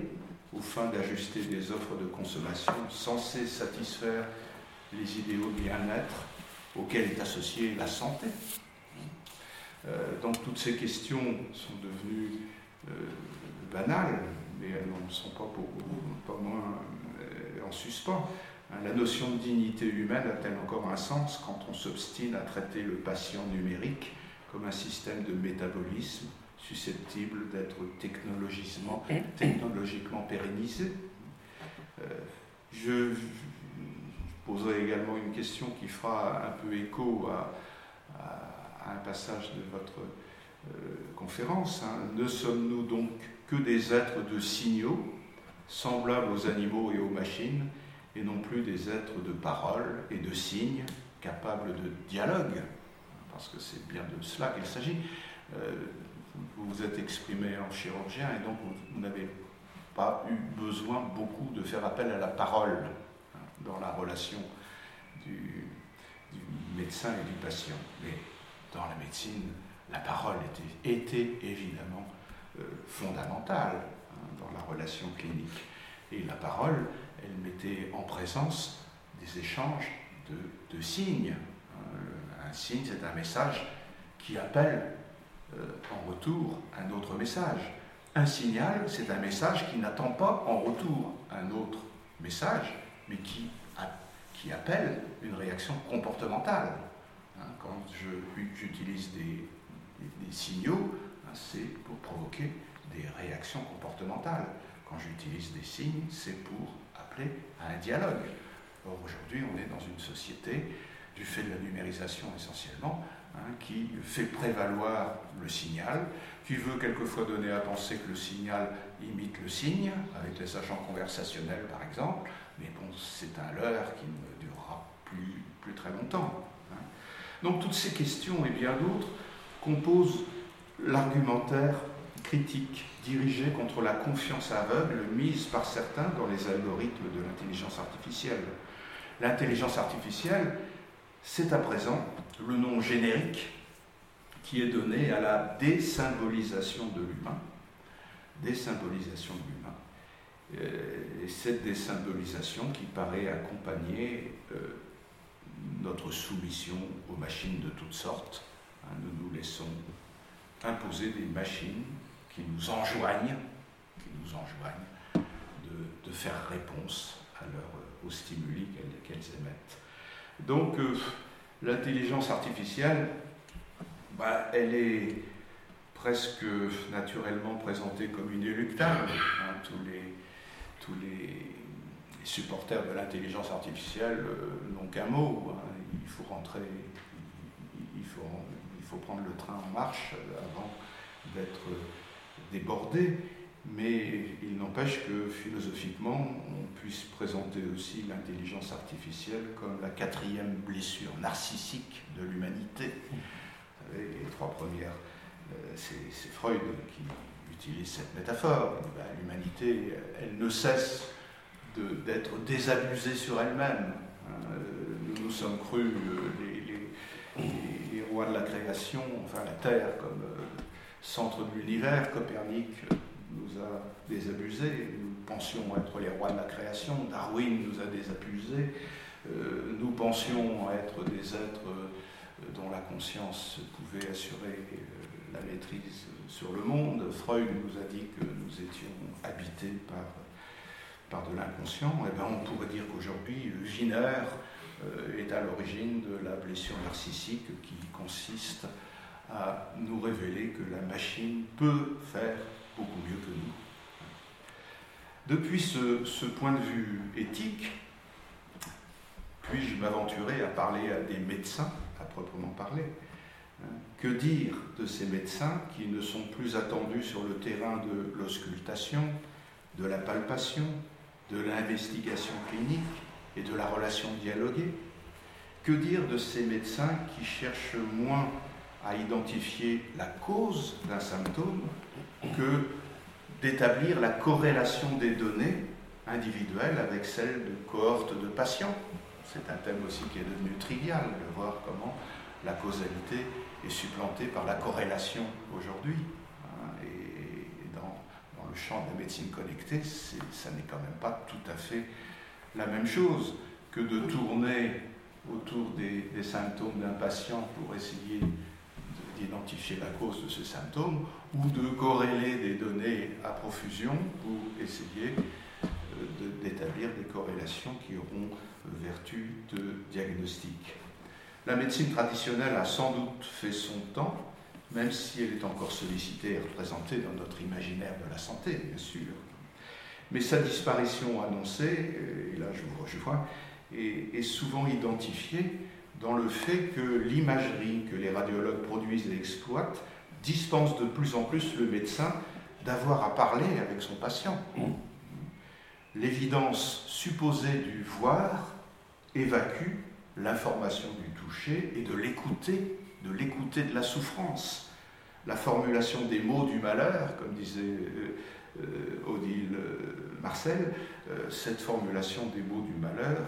C: aux fins d'ajuster des offres de consommation censées satisfaire les idéaux de bien-être auxquels est associée la santé. Euh, donc toutes ces questions sont devenues euh, banales, mais elles n'en sont pas, pour, pas moins euh, en suspens. Hein, la notion de dignité humaine a-t-elle encore un sens quand on s'obstine à traiter le patient numérique comme un système de métabolisme susceptible d'être technologiquement, technologiquement pérennisé? Euh, je, poserai également une question qui fera un peu écho à, un passage de votre euh, conférence. Hein. Ne sommes-nous donc que des êtres de signaux, semblables aux animaux et aux machines, et non plus des êtres de parole et de signes capables de dialogue, parce que c'est bien de cela qu'il s'agit. Euh, vous vous êtes exprimé en chirurgien et donc vous, n'avez pas eu besoin beaucoup de faire appel à la parole dans la relation du, médecin et du patient. Mais dans la médecine, la parole était, évidemment euh, fondamentale hein, dans la relation clinique. Et la parole, elle mettait en présence des échanges de, signes. Euh, un signe, c'est un message qui appelle euh, en retour un autre message. Un signal, c'est un message qui n'attend pas en retour un autre message, mais qui, appelle une réaction comportementale. Hein, quand j'utilise des, signaux, hein, c'est pour provoquer des réactions comportementales. Quand j'utilise des signes, c'est pour à un dialogue. Or, aujourd'hui, on est dans une société, du fait de la numérisation essentiellement, hein, qui fait prévaloir le signal, qui veut quelquefois donner à penser que le signal imite le signe, avec les agents conversationnels par exemple, mais bon, c'est un leurre qui ne durera plus, plus très longtemps. Hein. Donc toutes ces questions et bien d'autres composent l'argumentaire critique dirigée contre la confiance aveugle mise par certains dans les algorithmes de l'intelligence artificielle. L'intelligence artificielle, c'est à présent le nom générique qui est donné à la désymbolisation de l'humain. Désymbolisation de l'humain. Euh, et cette désymbolisation qui paraît accompagner euh, notre soumission aux machines de toutes sortes. Hein, nous nous laissons imposer des machines qui nous enjoignent, qui nous enjoignent de, faire réponse leur, aux stimuli qu'elles émettent. Donc, euh, l'intelligence artificielle, bah, elle est presque naturellement présentée comme inéluctable. Hein, tous, les, tous les, supporters de l'intelligence artificielle euh, n'ont qu'un mot. Hein. il faut rentrer, il faut, il faut prendre le train en marche avant d'être débordé, mais il n'empêche que philosophiquement, on puisse présenter aussi l'intelligence artificielle comme la quatrième blessure narcissique de l'humanité. les trois premières, euh, c'est Freud qui utilise cette métaphore. Ben, l'humanité, elle ne cesse d'être désabusée sur elle-même. Hein. Nous nous sommes crus euh, les, rois de la création, enfin la Terre comme euh, centre de l'univers, Copernic nous a désabusés, nous pensions être les rois de la création, Darwin nous a désabusés, euh, nous pensions être des êtres euh, dont la conscience pouvait assurer euh, la maîtrise sur le monde, Freud nous a dit que nous étions habités par, par de l'inconscient, eh bien on pourrait dire qu'aujourd'hui, Wiener est à l'origine de la blessure narcissique qui consiste à nous révéler que la machine peut faire beaucoup mieux que nous. Depuis ce, point de vue éthique, puis-je m'aventurer à parler à des médecins, à proprement parler hein, Que dire de ces médecins qui ne sont plus attendus sur le terrain de l'auscultation, de la palpation, de l'investigation clinique et de la relation dialoguée? Que dire de ces médecins qui cherchent moins à identifier la cause d'un symptôme que d'établir la corrélation des données individuelles avec celles de cohortes de patients. C'est un thème aussi qui est devenu trivial, de voir comment la causalité est supplantée par la corrélation aujourd'hui. Hein, et dans, le champ de la médecine connectée, ça n'est quand même pas tout à fait la même chose que de tourner autour des, des symptômes d'un patient pour essayer d'identifier la cause de ce symptôme ou de corréler des données à profusion pour essayer euh, d'établir des corrélations qui auront vertu de diagnostic. La médecine traditionnelle a sans doute fait son temps, même si elle est encore sollicitée et représentée dans notre imaginaire de la santé, bien sûr. Mais sa disparition annoncée, et là je vous rejoins, est, est souvent identifiée dans le fait que l'imagerie que les radiologues produisent et exploitent dispense de plus en plus le médecin d'avoir à parler avec son patient. L'évidence supposée du voir évacue l'information du toucher et de l'écouter, de l'écouter de la souffrance. La formulation des mots du malheur, comme disait euh, euh, Odile euh, Marcel, cette formulation des mots du malheur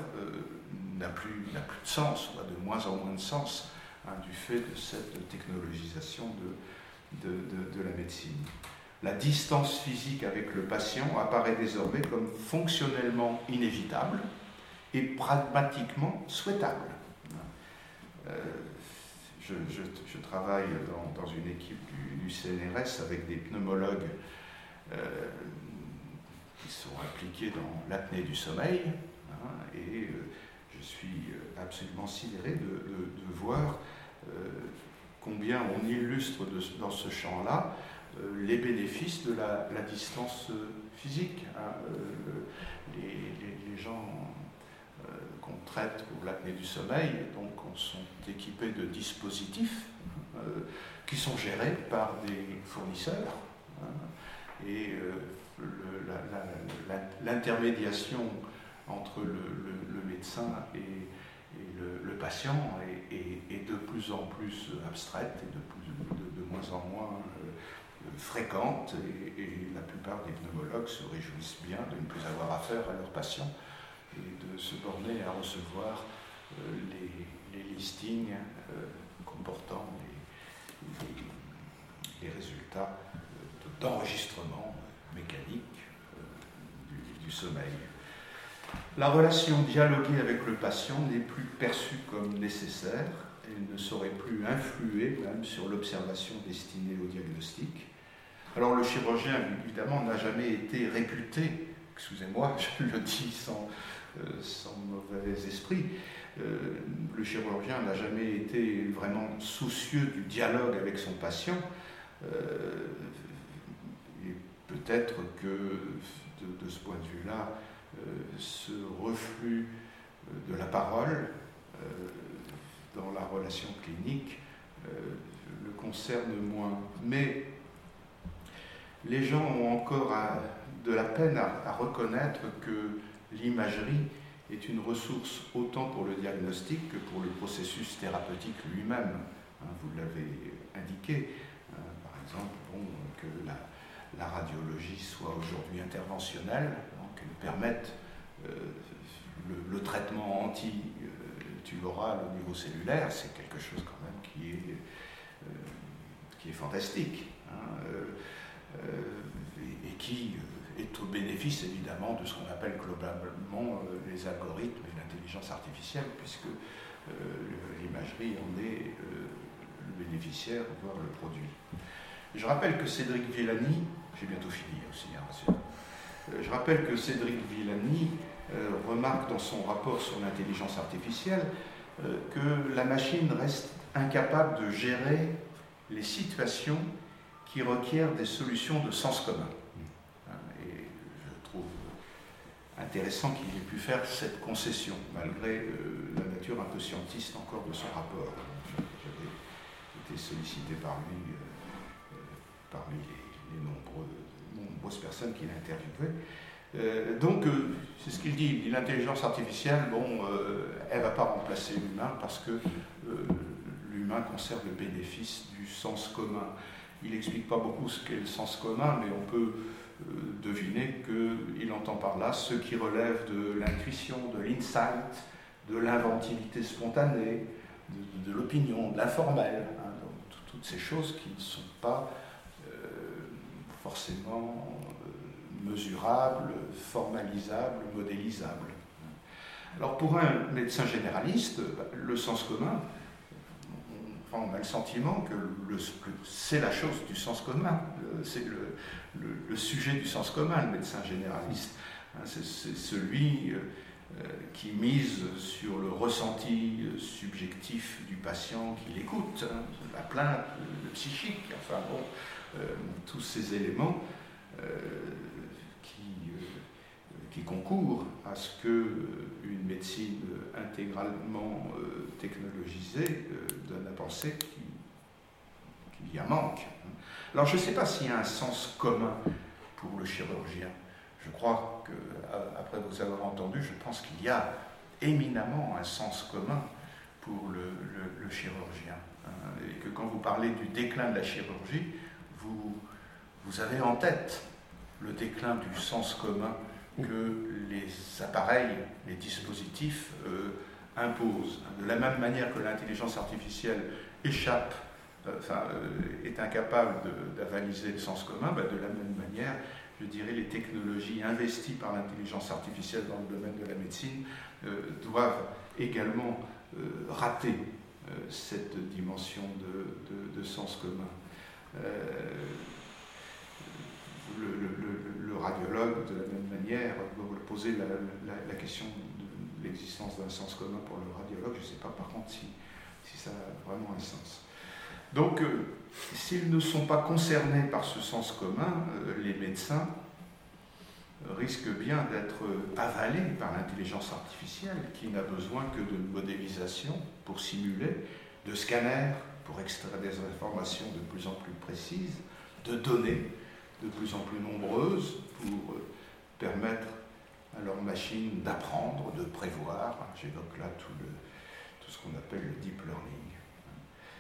C: n'a plus, plus de sens, a de moins en moins de sens, hein, du fait de cette technologisation de, de, la médecine. La distance physique avec le patient apparaît désormais comme fonctionnellement inévitable et pragmatiquement souhaitable. Euh, je, travaille dans, une équipe du, CNRS avec des pneumologues euh, qui sont impliqués dans l'apnée du sommeil hein, et euh, je suis absolument sidéré de, voir combien on illustre dans ce champ-là euh, les bénéfices de la, distance physique. Hein. les, gens qu'on traite pour l'apnée du sommeil donc, sont équipés de dispositifs qui sont gérés par des fournisseurs. Hein. et l'intermédiation entre le, médecin et, le, patient est, de plus en plus abstraite et de, moins en moins euh, fréquente et, la plupart des pneumologues se réjouissent bien de ne plus avoir affaire à leurs patients et de se borner à recevoir euh, les, listings euh, comportant les, résultats d'enregistrement mécanique du sommeil. La relation dialoguée avec le patient n'est plus perçue comme nécessaire et ne saurait plus influer même sur l'observation destinée au diagnostic. Alors le chirurgien, évidemment, n'a jamais été réputé, excusez-moi, je le dis sans, euh, mauvais esprit, euh, le chirurgien n'a jamais été vraiment soucieux du dialogue avec son patient. Euh, et peut-être que de, ce point de vue-là, ce reflux euh, de la parole euh, dans la relation clinique le concerne moins. Mais les gens ont encore de la peine à, reconnaître que l'imagerie est une ressource autant pour le diagnostic que pour le processus thérapeutique lui-même. Hein, vous l'avez indiqué, par exemple, que la radiologie soit aujourd'hui interventionnelle, permettent euh, le, traitement anti-tumoral au niveau cellulaire, c'est quelque chose quand même qui est, euh, qui est fantastique. Hein, euh, et, qui est au bénéfice évidemment de ce qu'on appelle globalement les algorithmes et l'intelligence artificielle, puisque l'imagerie en est le bénéficiaire, voire le produit. Je rappelle que Cédric Villani, j'ai bientôt fini aussi, hein, je rappelle que Cédric Villani remarque dans son rapport sur l'intelligence artificielle que la machine reste incapable de gérer les situations qui requièrent des solutions de sens commun. Et je trouve intéressant qu'il ait pu faire cette concession, malgré la nature un peu scientiste encore de son rapport. J'avais été sollicité par lui parmi les, personnes qu'il interviewait. Euh, donc, euh, c'est ce qu'il dit, l'intelligence artificielle, bon, euh, elle ne va pas remplacer l'humain parce que l'humain conserve le bénéfice du sens commun. Il n'explique pas beaucoup ce qu'est le sens commun, mais on peut deviner qu'il entend par là ce qui relève de l'intuition, de l'insight, de l'inventivité spontanée, de, l'opinion, de l'informel, hein, toutes ces choses qui ne sont pas forcément euh, mesurable, formalisable, modélisable. Alors pour un médecin généraliste, le sens commun, on a le sentiment que, c'est la chose du sens commun, c'est le, sujet du sens commun, le médecin généraliste. Hein, c'est celui euh, qui mise sur le ressenti subjectif du patient qu'il écoute, hein, la plainte, le psychique, enfin bon, euh, tous ces éléments euh, qui, euh, qui, concourent à ce qu'une médecine intégralement technologisée donne à penser qu'il y a manque. Alors je ne sais pas s'il y a un sens commun pour le chirurgien. Je crois que, après vous avoir entendu, je pense qu'il y a éminemment un sens commun pour le, le chirurgien. Hein, et que quand vous parlez du déclin de la chirurgie, vous, avez en tête le déclin du sens commun que les appareils, les dispositifs euh, imposent. De la même manière que l'intelligence artificielle échappe, euh, enfin, euh, est incapable d'avaliser le sens commun, bah, de la même manière, je dirais, les technologies investies par l'intelligence artificielle dans le domaine de la médecine doivent également rater cette dimension de sens commun. Euh, le, radiologue, de la même manière, poser la, question de l'existence d'un sens commun pour le radiologue. Je ne sais pas par contre si, ça a vraiment un sens. Donc, euh, s'ils ne sont pas concernés par ce sens commun, euh, les médecins risquent bien d'être avalés par l'intelligence artificielle qui n'a besoin que de modélisation pour simuler, de scanners pour extraire des informations de plus en plus précises, de données de plus en plus nombreuses pour euh, permettre à leur machine d'apprendre, de prévoir. J'évoque là tout, ce qu'on appelle le deep learning.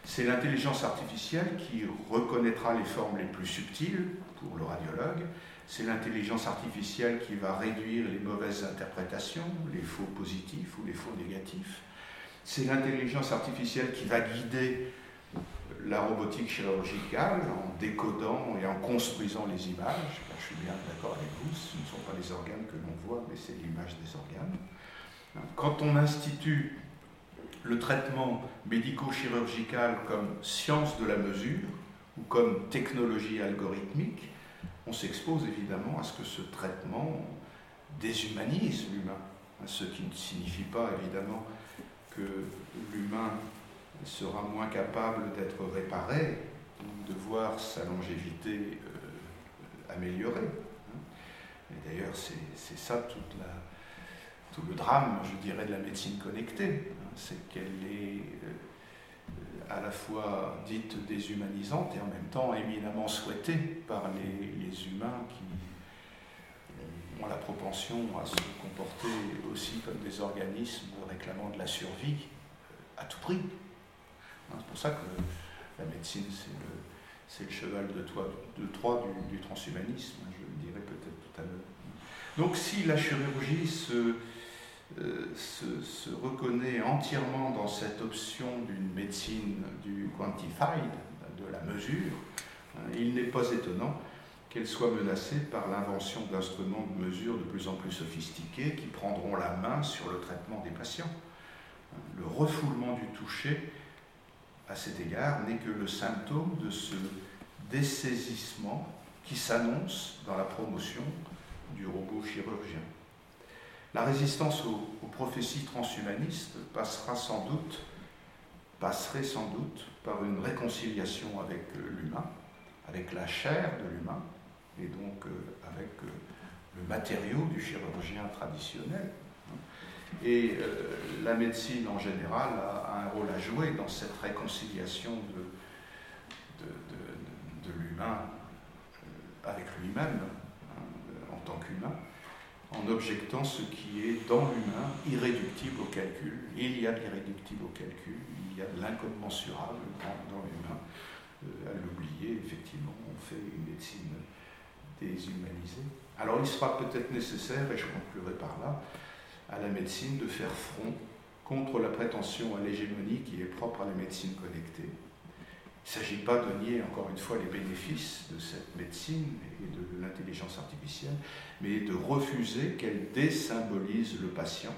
C: C'est l'intelligence artificielle qui reconnaîtra les formes les plus subtiles pour le radiologue. C'est l'intelligence artificielle qui va réduire les mauvaises interprétations, les faux positifs ou les faux négatifs. C'est l'intelligence artificielle qui va guider la robotique chirurgicale en décodant et en construisant les images. je suis bien d'accord avec vous, ce ne sont pas les organes que l'on voit, mais c'est l'image des organes. Quand on institue le traitement médico-chirurgical comme science de la mesure ou comme technologie algorithmique, on s'expose évidemment à ce que ce traitement déshumanise l'humain, ce qui ne signifie pas évidemment que l'humain sera moins capable d'être réparé ou de voir sa longévité euh, améliorée. Hein. Et d'ailleurs, c'est ça tout le drame, je dirais, de la médecine connectée. Hein. C'est qu'elle est euh, à la fois dite déshumanisante et en même temps éminemment souhaitée par les, les humains qui ont la propension à se comporter aussi comme des organismes réclamant de la survie euh, à tout prix. C'est pour ça que la médecine, c'est le, cheval de, Troie du, transhumanisme, je le dirais peut-être tout à l'heure. Donc si la chirurgie euh, se, se, reconnaît entièrement dans cette option d'une médecine du quantified, de la mesure, hein, il n'est pas étonnant qu'elle soit menacée par l'invention d'instruments de mesure de plus en plus sophistiqués qui prendront la main sur le traitement des patients. Le refoulement du toucher à cet égard, n'est que le symptôme de ce dessaisissement qui s'annonce dans la promotion du robot chirurgien. La résistance aux, prophéties transhumanistes passera sans doute, passerait sans doute par une réconciliation avec l'humain, avec la chair de l'humain, et donc avec le matériau du chirurgien traditionnel. Et la médecine en général a, un rôle à jouer dans cette réconciliation de, de, de l'humain avec lui-même hein, en tant qu'humain, en objectant ce qui est dans l'humain irréductible au calcul. Il y a de l'irréductible au calcul, il y a de l'incommensurable dans, l'humain. Euh, à l'oublier, effectivement, on fait une médecine déshumanisée. Alors il sera peut-être nécessaire, et je conclurai par là, à la médecine de faire front contre la prétention à l'hégémonie qui est propre à la médecine connectée il ne s'agit pas de nier encore une fois les bénéfices de cette médecine et de l'intelligence artificielle, mais de refuser qu'elle désymbolise le patient,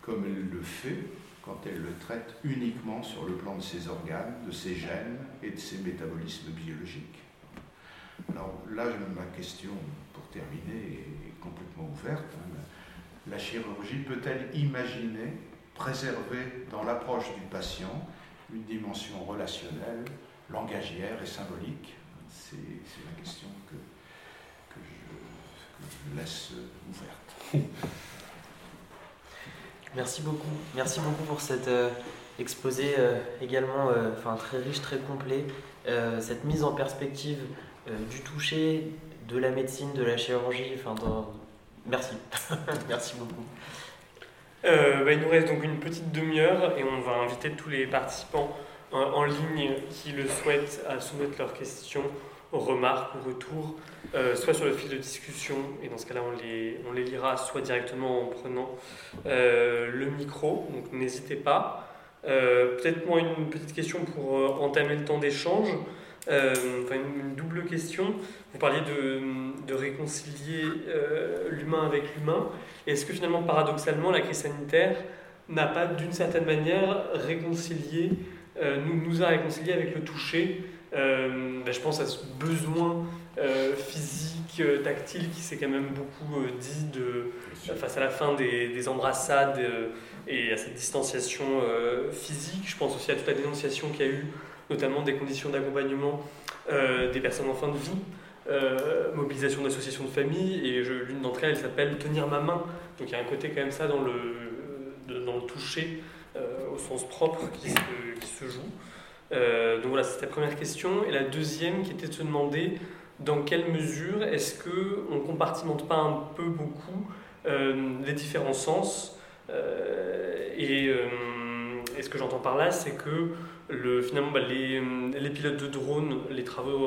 C: comme elle le fait quand elle le traite uniquement sur le plan de ses organes, de ses gènes et de ses métabolismes biologiques. Alors là, ma question, pour terminer, est complètement ouverte. La chirurgie peut-elle imaginer préserver dans l'approche du patient une dimension relationnelle langagière et symbolique? C'est la question que, je, laisse ouverte.
A: Merci beaucoup. Merci beaucoup pour cet euh, exposé euh, également euh, très riche, très complet. cette mise en perspective du toucher, de la médecine, de la chirurgie. Enfin, Merci. Merci beaucoup.
D: Bah, il nous reste donc une petite demi-heure et on va inviter tous les participants en, ligne qui le souhaitent à soumettre leurs questions, remarques ou retours, euh, soit sur le fil de discussion, et dans ce cas-là on les, lira, soit directement en prenant euh, le micro, donc n'hésitez pas. Euh, peut-être moi une petite question pour entamer le temps d'échange, enfin une, double question. Vous parliez de, de réconcilier l'humain avec l'humain. Est-ce que finalement, paradoxalement, la crise sanitaire n'a pas d'une certaine manière réconcilié euh, nous, nous a réconcilié avec le toucher. Euh, ben, je pense à ce besoin euh, physique, tactile qui s'est quand même beaucoup dit de, face à la fin des, des embrassades et à cette distanciation physique. Je pense aussi à toute la dénonciation qu'il y a eu, notamment des conditions d'accompagnement des personnes en fin de vie. mobilisation d'associations de famille, et l'une d'entre elles, elle s'appelle Tenir ma main. Donc il y a un côté quand même ça dans le, dans le toucher, au sens propre, qui se, joue. Euh, donc voilà, c'était la première question. Et la deuxième qui était de se demander dans quelle mesure est-ce qu'on ne compartimente pas un peu beaucoup euh, les différents sens euh, Et, ce que j'entends par là, c'est que le, finalement, bah, les, les, pilotes de drones, les travaux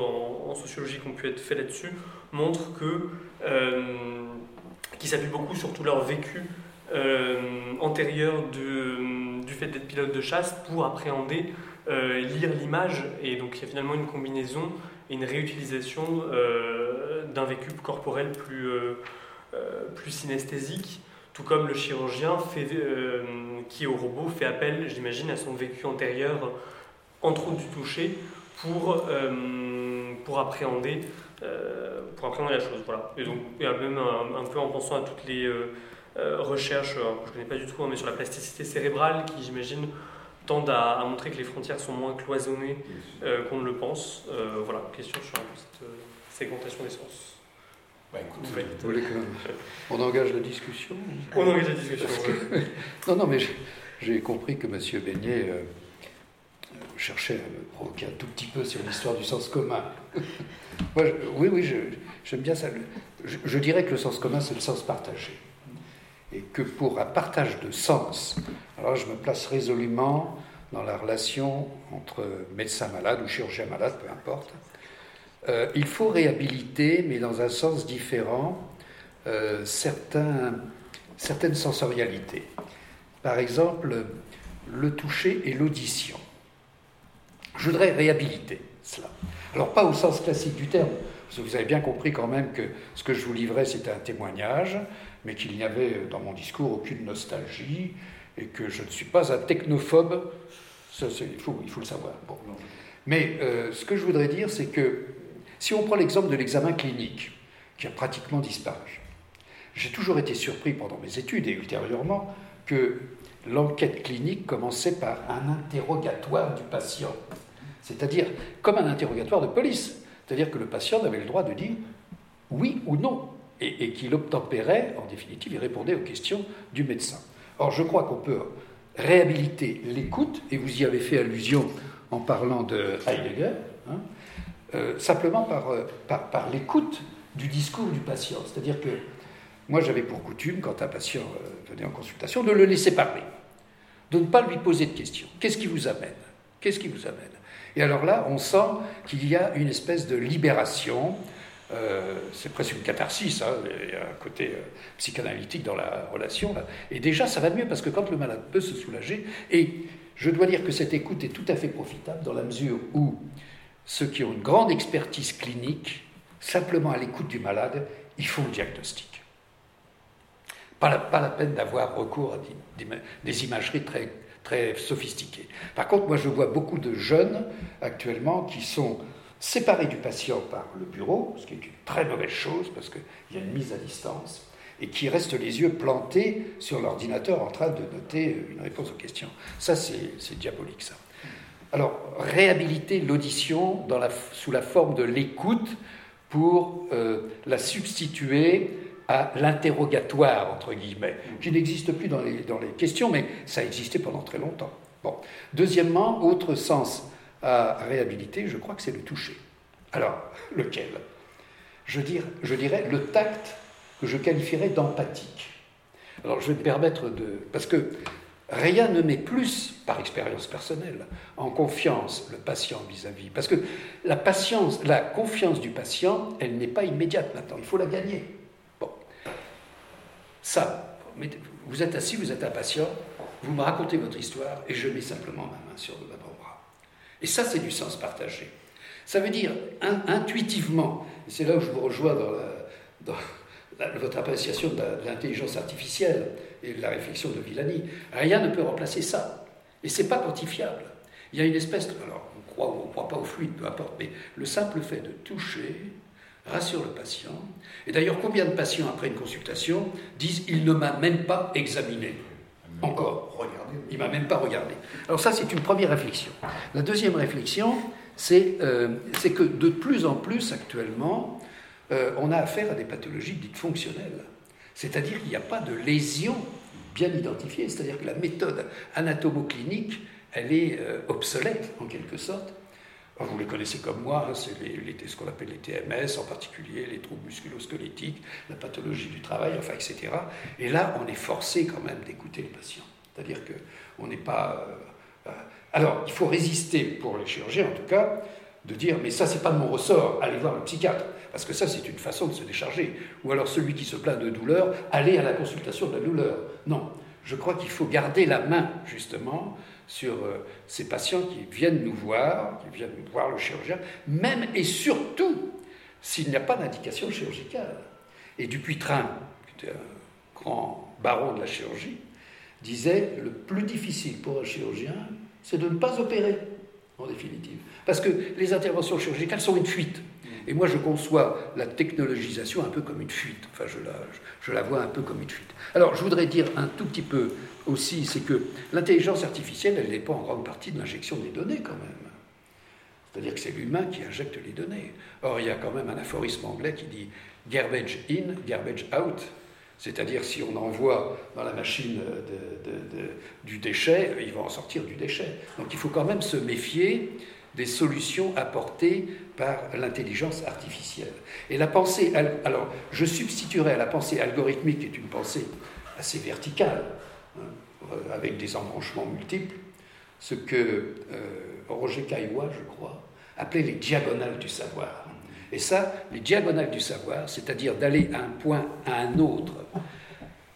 D: en, sociologie qui ont pu être faits là-dessus, montrent que qui s'appuient beaucoup sur tout leur vécu antérieur de du fait d'être pilote de chasse pour appréhender, euh, lire l'image. Et donc il y a finalement une combinaison et une réutilisation euh, d'un vécu corporel plus, euh, plus synesthésique. Tout comme le chirurgien fait, qui au robot fait appel, j'imagine, à son vécu antérieur, entre autres du toucher, pour, pour appréhender pour appréhender la chose. Voilà. Et donc, même un, un, peu en pensant à toutes les, euh, recherches, euh, que je ne connais pas du tout, hein, mais sur la plasticité cérébrale, qui j'imagine tendent à, montrer que les frontières sont moins cloisonnées euh, qu'on ne le pense. voilà, question sur cette segmentation des sens.
B: Bah, on engage la discussion
D: On engage la discussion.
B: non, non, mais j'ai compris que M. Beignet cherchait à me provoquer un tout petit peu sur l'histoire du sens commun. oui, oui, j'aime bien ça. je, dirais que le sens commun, c'est le sens partagé et que pour un partage de sens, alors je me place résolument dans la relation entre médecin malade ou chirurgien malade, peu importe, euh, il faut réhabiliter, mais dans un sens différent, euh, certains, certaines sensorialités. Par exemple, le toucher et l'audition. Je voudrais réhabiliter cela. Alors pas au sens classique du terme, parce que vous avez bien compris quand même que ce que je vous livrais, c'était un témoignage, mais qu'il n'y avait dans mon discours aucune nostalgie et que je ne suis pas un technophobe. Ça, il, faut, il, faut, le savoir. Bon. Mais euh, ce que je voudrais dire, c'est que si on prend l'exemple de l'examen clinique, qui a pratiquement disparu, J'ai toujours été surpris pendant mes études et ultérieurement que l'enquête clinique commençait par un interrogatoire du patient, c'est-à-dire comme un interrogatoire de police, c'est-à-dire que le patient avait le droit de dire oui ou non, et, qu'il obtempérait, en définitive, il répondait aux questions du médecin. Or, je crois qu'on peut réhabiliter l'écoute, et vous y avez fait allusion en parlant de Heidegger, hein, euh, simplement euh, par, par, l'écoute du discours du patient. C'est-à-dire que moi, j'avais pour coutume, quand un patient euh, venait en consultation, de le laisser parler, de ne pas lui poser de questions. Qu'est-ce qui vous amène? Qu'est-ce qui vous amène? Et alors là, on sent qu'il y a une espèce de libération. c'est presque une catharsis, hein, il y a un côté psychanalytique dans la relation. Et déjà, ça va mieux parce que quand le malade peut se soulager, et je dois dire que cette écoute est tout à fait profitable dans la mesure où ceux qui ont une grande expertise clinique, simplement à l'écoute du malade, ils font le diagnostic. Pas la, peine d'avoir recours à des, imageries très, très sophistiquées. Par contre, moi je vois beaucoup de jeunes actuellement qui sont séparés du patient par le bureau, ce qui est une très mauvaise chose parce qu'il y a une mise à distance, et qui restent les yeux plantés sur l'ordinateur en train de noter une réponse aux questions. Ça, c'est diabolique, ça. Alors, réhabiliter l'audition sous la forme de l'écoute pour euh, la substituer à l'interrogatoire, entre guillemets, qui n'existe plus dans les, questions, mais ça a existé pendant très longtemps. Bon. Deuxièmement, autre sens à réhabiliter, je crois que c'est le toucher. Alors, lequel? Je, je dirais le tact que je qualifierais d'empathique. Alors, je vais me permettre de... Parce que Rien ne met plus, par expérience personnelle, en confiance le patient vis-à-vis. Parce que la patience, la confiance du patient, elle n'est pas immédiate maintenant. Il faut la gagner. Bon. Ça, vous êtes assis, vous êtes un patient, vous me racontez votre histoire et je mets simplement ma main sur le bras Et ça, c'est du sens partagé. Ça veut dire intuitivement, c'est là où je vous rejoins dans, votre appréciation de l'intelligence artificielle et la réflexion de Villani. Rien ne peut remplacer ça. Et c'est pas quantifiable. Il y a une espèce de. Alors, on croit ou on ne croit pas au fluide, peu importe, mais le simple fait de toucher rassure le patient. Et d'ailleurs, combien de patients, après une consultation, disent Il ne m'a même pas examiné Encore. Regardez. Il m'a même pas regardé. Alors, ça, c'est une première réflexion. La deuxième réflexion, c'est euh, que de plus en plus actuellement, euh, on a affaire à des pathologies dites fonctionnelles. C'est-à-dire qu'il n'y a pas de lésion bien identifiée, c'est-à-dire que la méthode anatomoclinique, elle est euh, obsolète en quelque sorte. vous les connaissez comme moi, hein, c'est ce qu'on appelle les TMS, en particulier les troubles musculosquelettiques, la pathologie du travail, enfin, etc. Et là, on est forcé quand même d'écouter les patients. C'est-à-dire qu'on n'est pas... Euh, alors, il faut résister, pour les chirurgiens en tout cas, de dire mais ça c'est pas de mon ressort, allez voir le psychiatre, parce que ça c'est une façon de se décharger. Ou alors celui qui se plaint de douleur, allez à la consultation de la douleur. Non, je crois qu'il faut garder la main justement sur euh, ces patients qui viennent nous voir, qui viennent voir le chirurgien, même et surtout s'il n'y a pas d'indication chirurgicale. Et Dupuytren, qui était un grand baron de la chirurgie, disait le plus difficile pour un chirurgien, c'est de ne pas opérer, en définitive. Parce que les interventions chirurgicales sont une fuite. Et moi, je conçois la technologisation un peu comme une fuite. Enfin, je la, je la vois un peu comme une fuite. Alors, je voudrais dire un tout petit peu aussi, c'est que l'intelligence artificielle, elle pas en grande partie de l'injection des données quand même. C'est-à-dire que c'est l'humain qui injecte les données. Or, il y a quand même un aphorisme anglais qui dit garbage in, garbage out. C'est-à-dire, si on envoie dans la machine du déchet, il va en sortir du déchet. Donc, il faut quand même se méfier des solutions apportées par l'intelligence artificielle. Et la pensée, alors je substituerai à la pensée algorithmique, qui est une pensée assez verticale, hein, euh, avec des embranchements multiples, ce que euh, Roger Caillois, je crois, appelait les diagonales du savoir. Et ça, les diagonales du savoir, c'est-à-dire d'aller d'un point à un autre,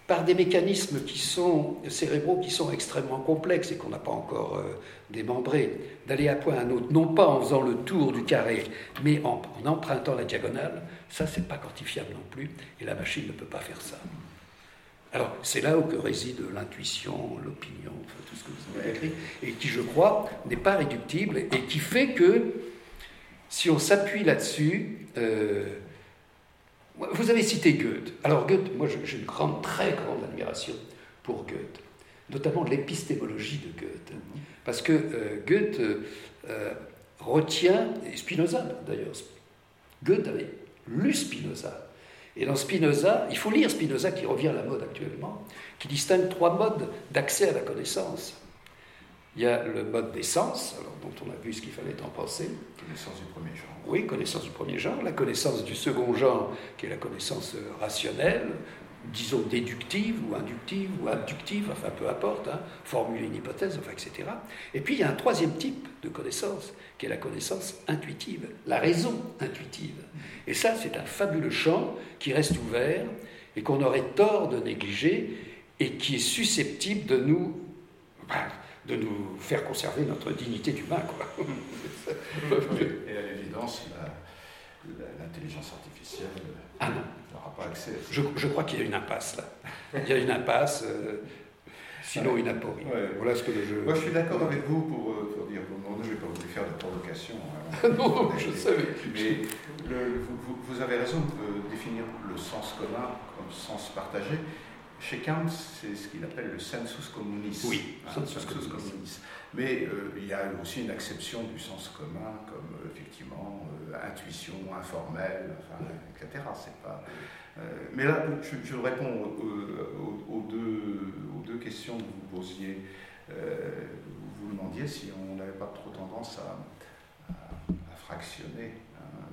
B: par des mécanismes qui sont cérébraux qui sont extrêmement complexes et qu'on n'a pas encore euh, démembrés, d'aller à point à un autre, non pas en faisant le tour du carré, mais en, empruntant la diagonale, ça c'est pas quantifiable non plus, et la machine ne peut pas faire ça. Alors c'est là où réside l'intuition, l'opinion, tout ce que vous avez écrit, et qui je crois n'est pas réductible et qui fait que si on s'appuie là-dessus, euh, Vous avez cité Goethe. Alors Goethe, moi j'ai une grande, très grande admiration pour Goethe, notamment l'épistémologie de Goethe. Parce que euh, Goethe euh, retient, et Spinoza d'ailleurs, Goethe avait lu Spinoza. Et dans Spinoza, il faut lire Spinoza qui revient à la mode actuellement, qui distingue trois modes d'accès à la connaissance. Il y a le mode des sens, alors, dont on a vu ce qu'il fallait en penser.
C: Connaissance du premier genre.
B: Oui, connaissance du premier genre. La connaissance du second genre, qui est la connaissance rationnelle, disons déductive ou inductive ou abductive, enfin peu importe, hein, formuler une hypothèse, enfin, etc. Et puis il y a un troisième type de connaissance, qui est la connaissance intuitive, la raison intuitive. Et ça, c'est un fabuleux champ qui reste ouvert et qu'on aurait tort de négliger et qui est susceptible de nous, de nous faire conserver notre dignité d'humain.
C: et à l'évidence, l'intelligence artificielle
B: ah
C: n'aura pas accès.
B: Je, je, crois qu'il y a une impasse là. Il y a une impasse. Euh, sinon une aporie.
C: Voilà ce que je... Moi, je suis d'accord avec vous pour, euh, pour dire, bon, non, je ne vais pas vous faire de provocation. Hein.
B: non, je savais.
C: Mais le, vous, vous, avez raison de définir le sens commun comme sens partagé. Chez Kant, c'est ce qu'il appelle le sensus communis.
B: Oui,
C: hein, sensus, communis. Mais euh, il y a aussi une acception du sens commun comme euh, effectivement intuition informelle, enfin, etc. C'est pas. Euh, mais là, je, réponds aux, deux, aux, deux, questions que vous posiez. Euh, vous demandiez si on n'avait pas trop tendance à, à, fractionner hein,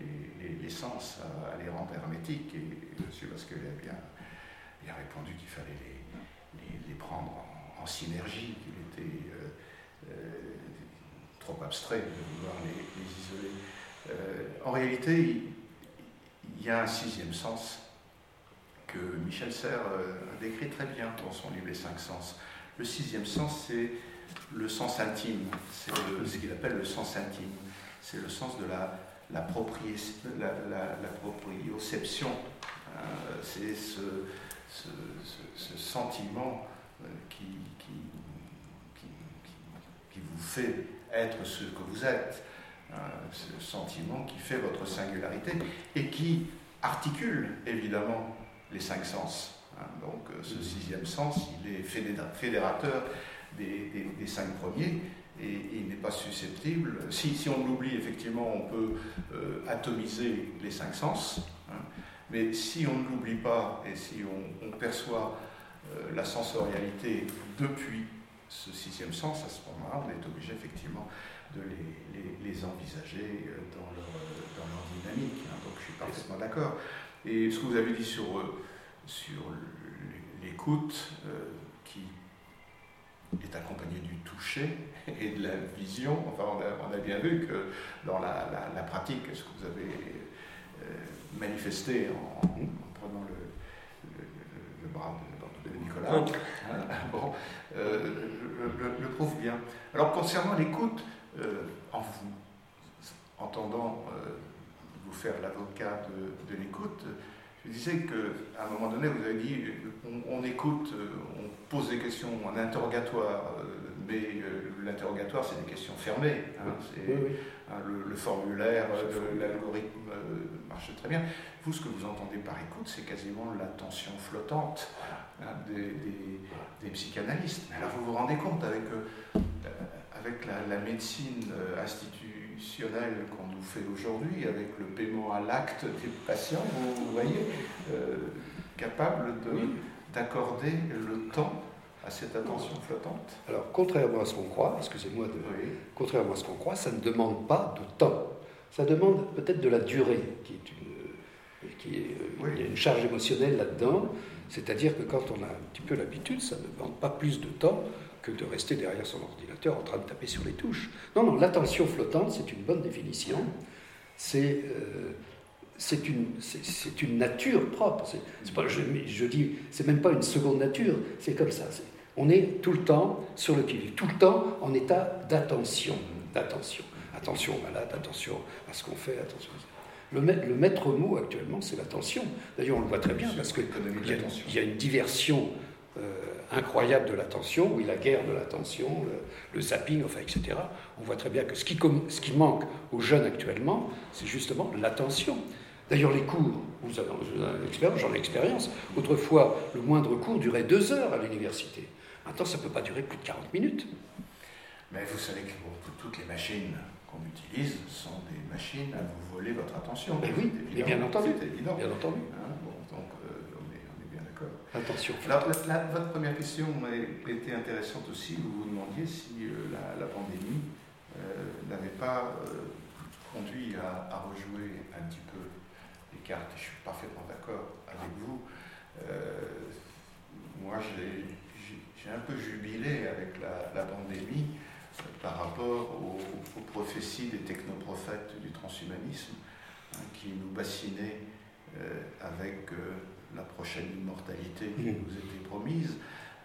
C: les, les, sens, à, les rendre hermétiques. Et M. Vasquel a bien, bien répondu qu'il fallait les, les, prendre en, synergie, qu'il était euh, trop abstrait de vouloir les, isoler. en réalité, il y a un sixième sens que Michel Serres euh, décrit très bien dans son livre Les cinq sens. Le sixième sens, c'est le sens intime, c'est ce qu'il appelle le sens intime. C'est le sens de la, la, proprioception. Euh, c'est ce, ce, sentiment euh, qui, qui, qui, qui, vous fait être ce que vous êtes. Euh, ce sentiment qui fait votre singularité et qui articule évidemment les cinq sens. Hein. Donc euh, ce sixième sens, il est fédérateur des, cinq premiers et, il n'est pas susceptible. Si, si on l'oublie, effectivement, on peut euh, atomiser les cinq sens, hein. Mais si on ne l'oublie pas et si on, perçoit la sensorialité depuis ce sixième sens, à ce moment-là, on est obligé effectivement de les, envisager euh, dans leur, dans leur dynamique. Hein. donc je suis parfaitement d'accord. Et ce que vous avez dit sur, euh, sur l'écoute, euh, qui est accompagnée du toucher et de la vision, enfin on a, on a bien vu que dans la, la, pratique, ce que vous avez manifesté en, prenant le, le, bras de, Nicolas, bon, le, prouve bien. Alors concernant l'écoute, euh, en vous entendant euh, vous faire l'avocat de, l'écoute, je disais qu'à un moment donné, vous avez dit on, écoute, euh, on pose des questions en interrogatoire, mais l'interrogatoire, c'est des questions fermées. Hein, hein, le, formulaire l'algorithme marche très bien. Vous, ce que vous entendez par écoute, c'est quasiment l'attention flottante hein, des, des, psychanalystes. Mais alors, vous vous rendez compte avec avec la, médecine euh, institutionnelle qu'on nous fait aujourd'hui, avec le paiement à l'acte des patients, vous, voyez, euh, capable d'accorder le temps à cette attention flottante
B: Alors, contrairement à ce qu'on croit, excusez-moi de. Contrairement à ce qu'on croit, ça ne demande pas de temps. Ça demande peut-être de la durée, qui est une, qui est, euh, il y a une charge émotionnelle là-dedans. C'est-à-dire que quand on a un petit peu l'habitude, ça ne demande pas plus de temps que de rester derrière son ordinateur en train de taper sur les touches. Non, non, l'attention flottante, c'est une bonne définition. C'est euh, c'est une, une, nature propre. Pas, je, je, dis, c'est même pas une seconde nature, c'est comme ça. On est tout le temps sur le qui tout le temps en état d'attention. D'attention. Attention au malade, attention à ce qu'on fait, attention le, le maître mot actuellement, c'est l'attention. D'ailleurs, on le voit très bien parce qu'il y, y, a une diversion euh, incroyable de l'attention, oui, la guerre de l'attention, le, zapping, enfin, etc. On voit très bien que ce qui, ce qui manque aux jeunes actuellement, c'est justement l'attention. D'ailleurs, les cours, Vous avez une expérience, j'en ai expérience. Autrefois, le moindre cours durait deux heures à l'université. Maintenant, ça ne peut pas durer plus de 40 minutes.
C: Mais vous savez que toutes les machines qu'on utilise sont des machines à vous voler votre attention.
B: Mais oui, bien entendu.
C: C'est évident.
B: Bien entendu.
C: Hein, bon, donc, euh, on, est, on, est, bien d'accord.
B: Attention.
C: Alors, la, la, votre première question été intéressante aussi. Vous vous demandiez si euh, la, la, pandémie euh, n'avait pas conduit à, à, rejouer un petit peu les cartes. Je suis parfaitement d'accord avec vous. Moi, j'ai un peu jubilé avec la, la pandémie par rapport aux, aux, prophéties des technoprophètes du transhumanisme hein, qui nous bassinaient euh, avec euh, la prochaine immortalité qui nous était promise,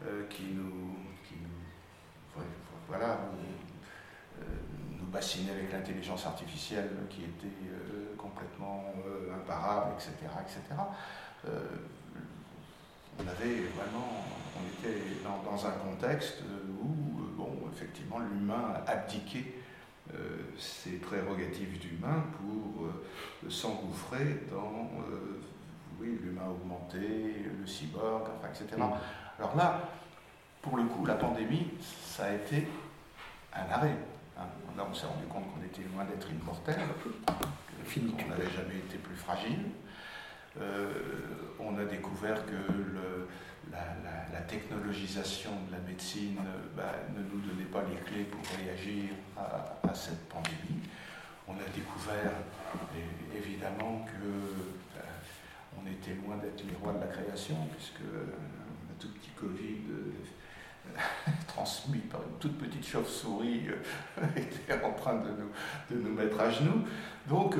C: euh, qui nous, qui nous voilà, nous, nous bassinait avec l'intelligence artificielle qui était complètement imparable, etc. etc. on avait vraiment, on était dans, dans un contexte où effectivement, l'humain a abdiqué euh, ses prérogatives d'humain pour euh, s'engouffrer dans euh, oui, l'humain augmenté, le cyborg, enfin, etc. Mm. Alors là, pour le coup, la pandémie, ça a été un arrêt. Hein. Là, on s'est rendu compte qu'on était loin d'être immortel, qu'on n'avait jamais été plus fragile. Euh, on a découvert que la, technologisation de la médecine bah, ne nous donnait pas les clés pour réagir à, cette pandémie. On a découvert évidemment que euh, on était loin d'être les rois de la création, puisque un tout petit Covid euh, transmis par une toute petite chauve-souris euh, était en train de nous, de nous mettre à genoux. Donc,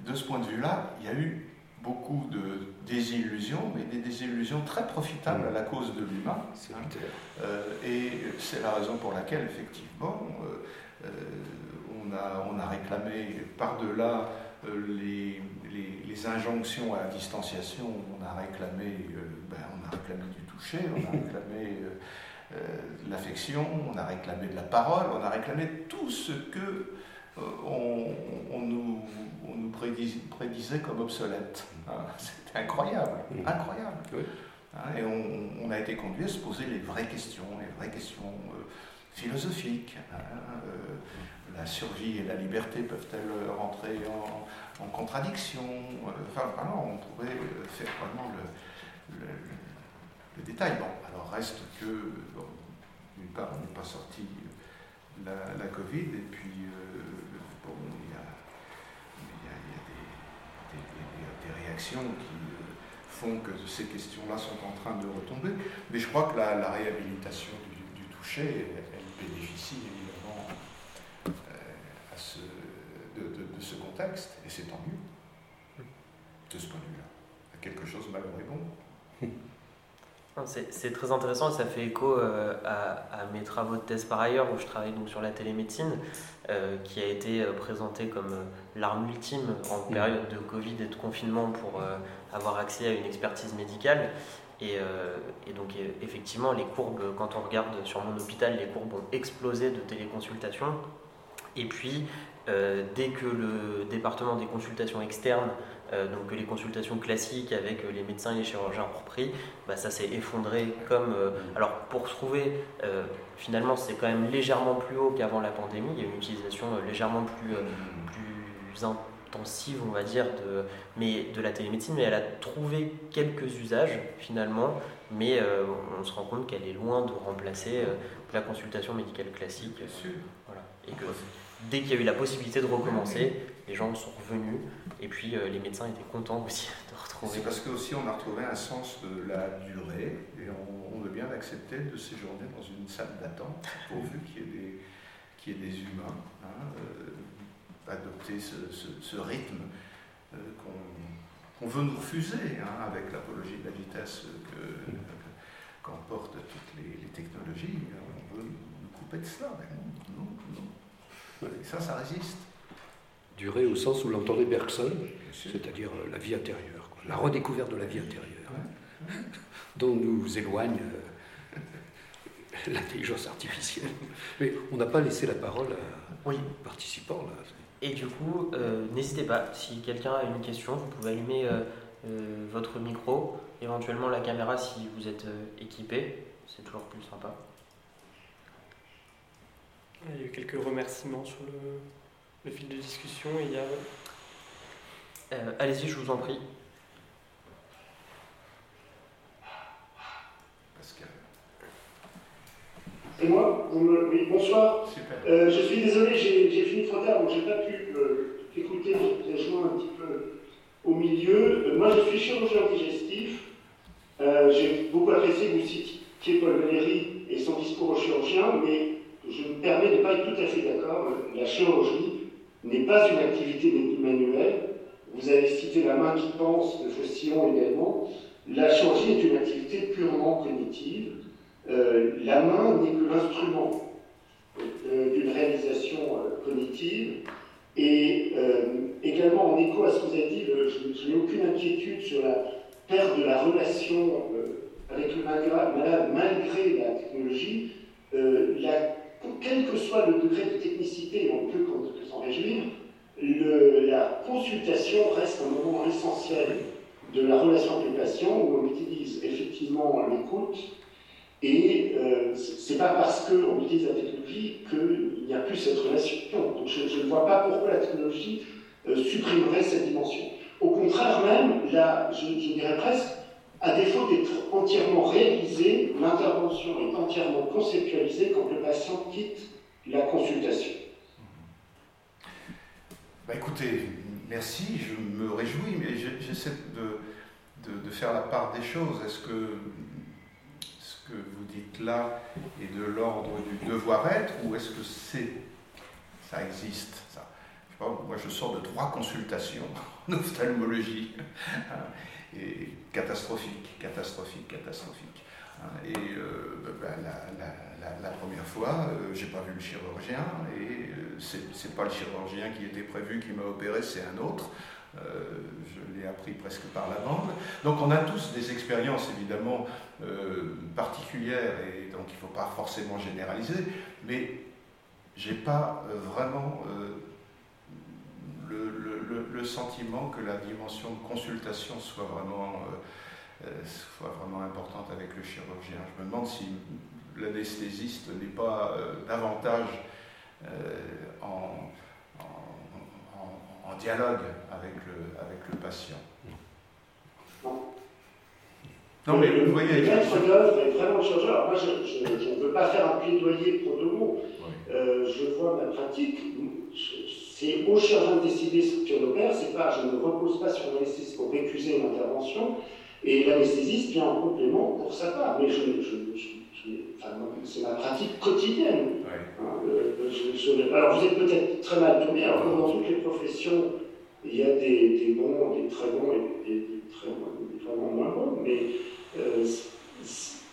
C: de ce point de vue-là, il y a eu beaucoup de désillusions, mais des désillusions très profitables à la cause de l'humain. Hein. Euh, et c'est la raison pour laquelle, effectivement, euh, euh, on, a, on, a, réclamé par-delà les, les, les, injonctions à la distanciation, on a réclamé, ben, on a réclamé du toucher, on a réclamé de l'affection, on a réclamé de la parole, on a réclamé tout ce que on, on, nous, on nous prédisait, prédisait comme obsolète. Hein, C'était incroyable, incroyable. Oui. Hein, et on, on, a été conduit à se poser les vraies questions, les vraies questions euh, philosophiques. Hein, euh, la survie et la liberté peuvent-elles rentrer en, en contradiction? Euh, Enfin, vraiment, on pourrait faire vraiment le, le, le, détail. Bon, alors reste que, bon, d'une part, on n'est pas sorti la, la, Covid, et puis bon, il y a, il y a, il y a des, des, des, qui euh, font que ces questions-là sont en train de retomber. Mais je crois que la, réhabilitation du, toucher, elle, bénéficie évidemment euh, de, ce contexte, et c'est tant mieux, de ce point de vue-là. Quelque chose malheureux bon.
A: C'est très intéressant et ça fait écho euh, à, à, mes travaux de thèse par ailleurs où je travaille donc sur la télémédecine euh, qui a été euh, présentée comme euh, l'arme ultime en mm. période de Covid et de confinement pour avoir accès à une expertise médicale. Et, et, donc effectivement les courbes, quand on regarde sur mon hôpital, les courbes ont explosé de téléconsultation. Et puis dès que le département des consultations externes donc les consultations classiques avec euh, les médecins et les chirurgiens ont repris, bah, ça s'est effondré comme... Euh, alors pour trouver, euh, finalement c'est quand même légèrement plus haut qu'avant la pandémie, il y a une utilisation légèrement plus, plus intensive on va dire de, mais, de la télémédecine, mais elle a trouvé quelques usages finalement, mais on se rend compte qu'elle est loin de remplacer la consultation médicale classique.
C: Bien sûr.
A: Voilà. Et que dès qu'il y a eu la possibilité de recommencer, les gens sont revenus et puis euh, les médecins étaient contents aussi de retrouver.
C: C'est parce que aussi on a retrouvé un sens de la durée et on, on veut bien accepter de séjourner dans une salle d'attente pourvu qu'il y ait des, qu'il y ait des humains, hein, euh, adopter ce, ce, ce rythme euh, qu'on qu veut nous refuser hein, avec l'apologie de la vitesse qu'emportent toutes les, les, technologies. On veut nous couper de cela, mais non, non, non. Et ça, ça résiste
B: durée au sens où l'entendait Bergson, c'est-à-dire euh, la vie intérieure, quoi. la redécouverte de la vie intérieure, hein, dont nous éloigne euh, l'intelligence artificielle. Mais on n'a pas laissé la parole à oui. participants. Là.
A: Et du coup, euh, n'hésitez pas, si quelqu'un a une question, vous pouvez allumer euh, votre micro, éventuellement la caméra si vous êtes équipé, c'est toujours plus sympa.
D: Il y a eu quelques remerciements sur le, fil de discussion. il y a...
A: Allez-y, je vous en prie.
E: C'est moi Oui, bonsoir. Euh, je suis désolé, j'ai fini trop tard, donc je n'ai pas pu euh, écouter, j'ai un petit peu au milieu. Euh, moi, je suis chirurgien digestif. j'ai beaucoup apprécié que vous citiez Paul Valéry et son discours au chirurgien, mais je me permets de ne pas être tout à fait d'accord. La chirurgie n'est pas une activité manuelle. Vous avez cité la main qui pense, le Faucillon également. La chirurgie est une activité purement cognitive. Euh, la main n'est que l'instrument euh, d'une réalisation euh, cognitive. Et également, en écho à ce que vous avez dit, je, n'ai aucune inquiétude sur la perte de la relation avec le malade malgré la technologie. quel que soit le degré de technicité, on peut la consultation reste un moment essentiel de la relation avec le patient où on utilise effectivement l'écoute, et euh, ce n'est pas parce qu'on utilise la technologie qu'il n'y a plus cette relation. Donc je, ne vois pas pourquoi la technologie euh, supprimerait cette dimension. Au contraire même, là, je, dirais presque, à défaut d'être entièrement réalisée, l'intervention est entièrement conceptualisée quand le patient quitte la consultation.
C: Bah écoutez, merci, je me réjouis, mais j'essaie de, faire la part des choses. Est-ce que que vous dites là est de l'ordre du devoir-être ou est-ce que c'est, ça existe ça? Moi, je sors de trois consultations en ophtalmologie, hein, et catastrophique, catastrophique, catastrophique. Hein, et euh, ben, la, première fois, euh, j'ai pas vu le chirurgien, et c'est pas le chirurgien qui était prévu qui m'a opéré, c'est un autre. Euh, je l'ai appris presque par la bande. Donc on a tous des expériences évidemment euh, particulières et donc il ne faut pas forcément généraliser, mais j'ai pas euh, vraiment le, sentiment que la dimension de consultation soit vraiment, soit vraiment importante avec le chirurgien. Je me demande si l'anesthésiste n'est pas davantage en en dialogue avec le, avec le patient.
E: Non, mais vous voyez. Le maître d'œuvre est vraiment le Alors, moi, je, ne veux pas faire un plaidoyer pro de Euh, je vois ma pratique. C'est au chirurgien de décider ce qu'il opère. C'est pas, je ne repose pas sur l'anesthésiste pour récuser une intervention. Et l'anesthésiste vient en complément pour sa part. Mais je, c'est ma pratique quotidienne. Hein, alors vous êtes peut-être très mal tourné, alors comme dans toutes les professions, il y a des, bons, des très bons et des, très, vraiment moins bons, mais euh,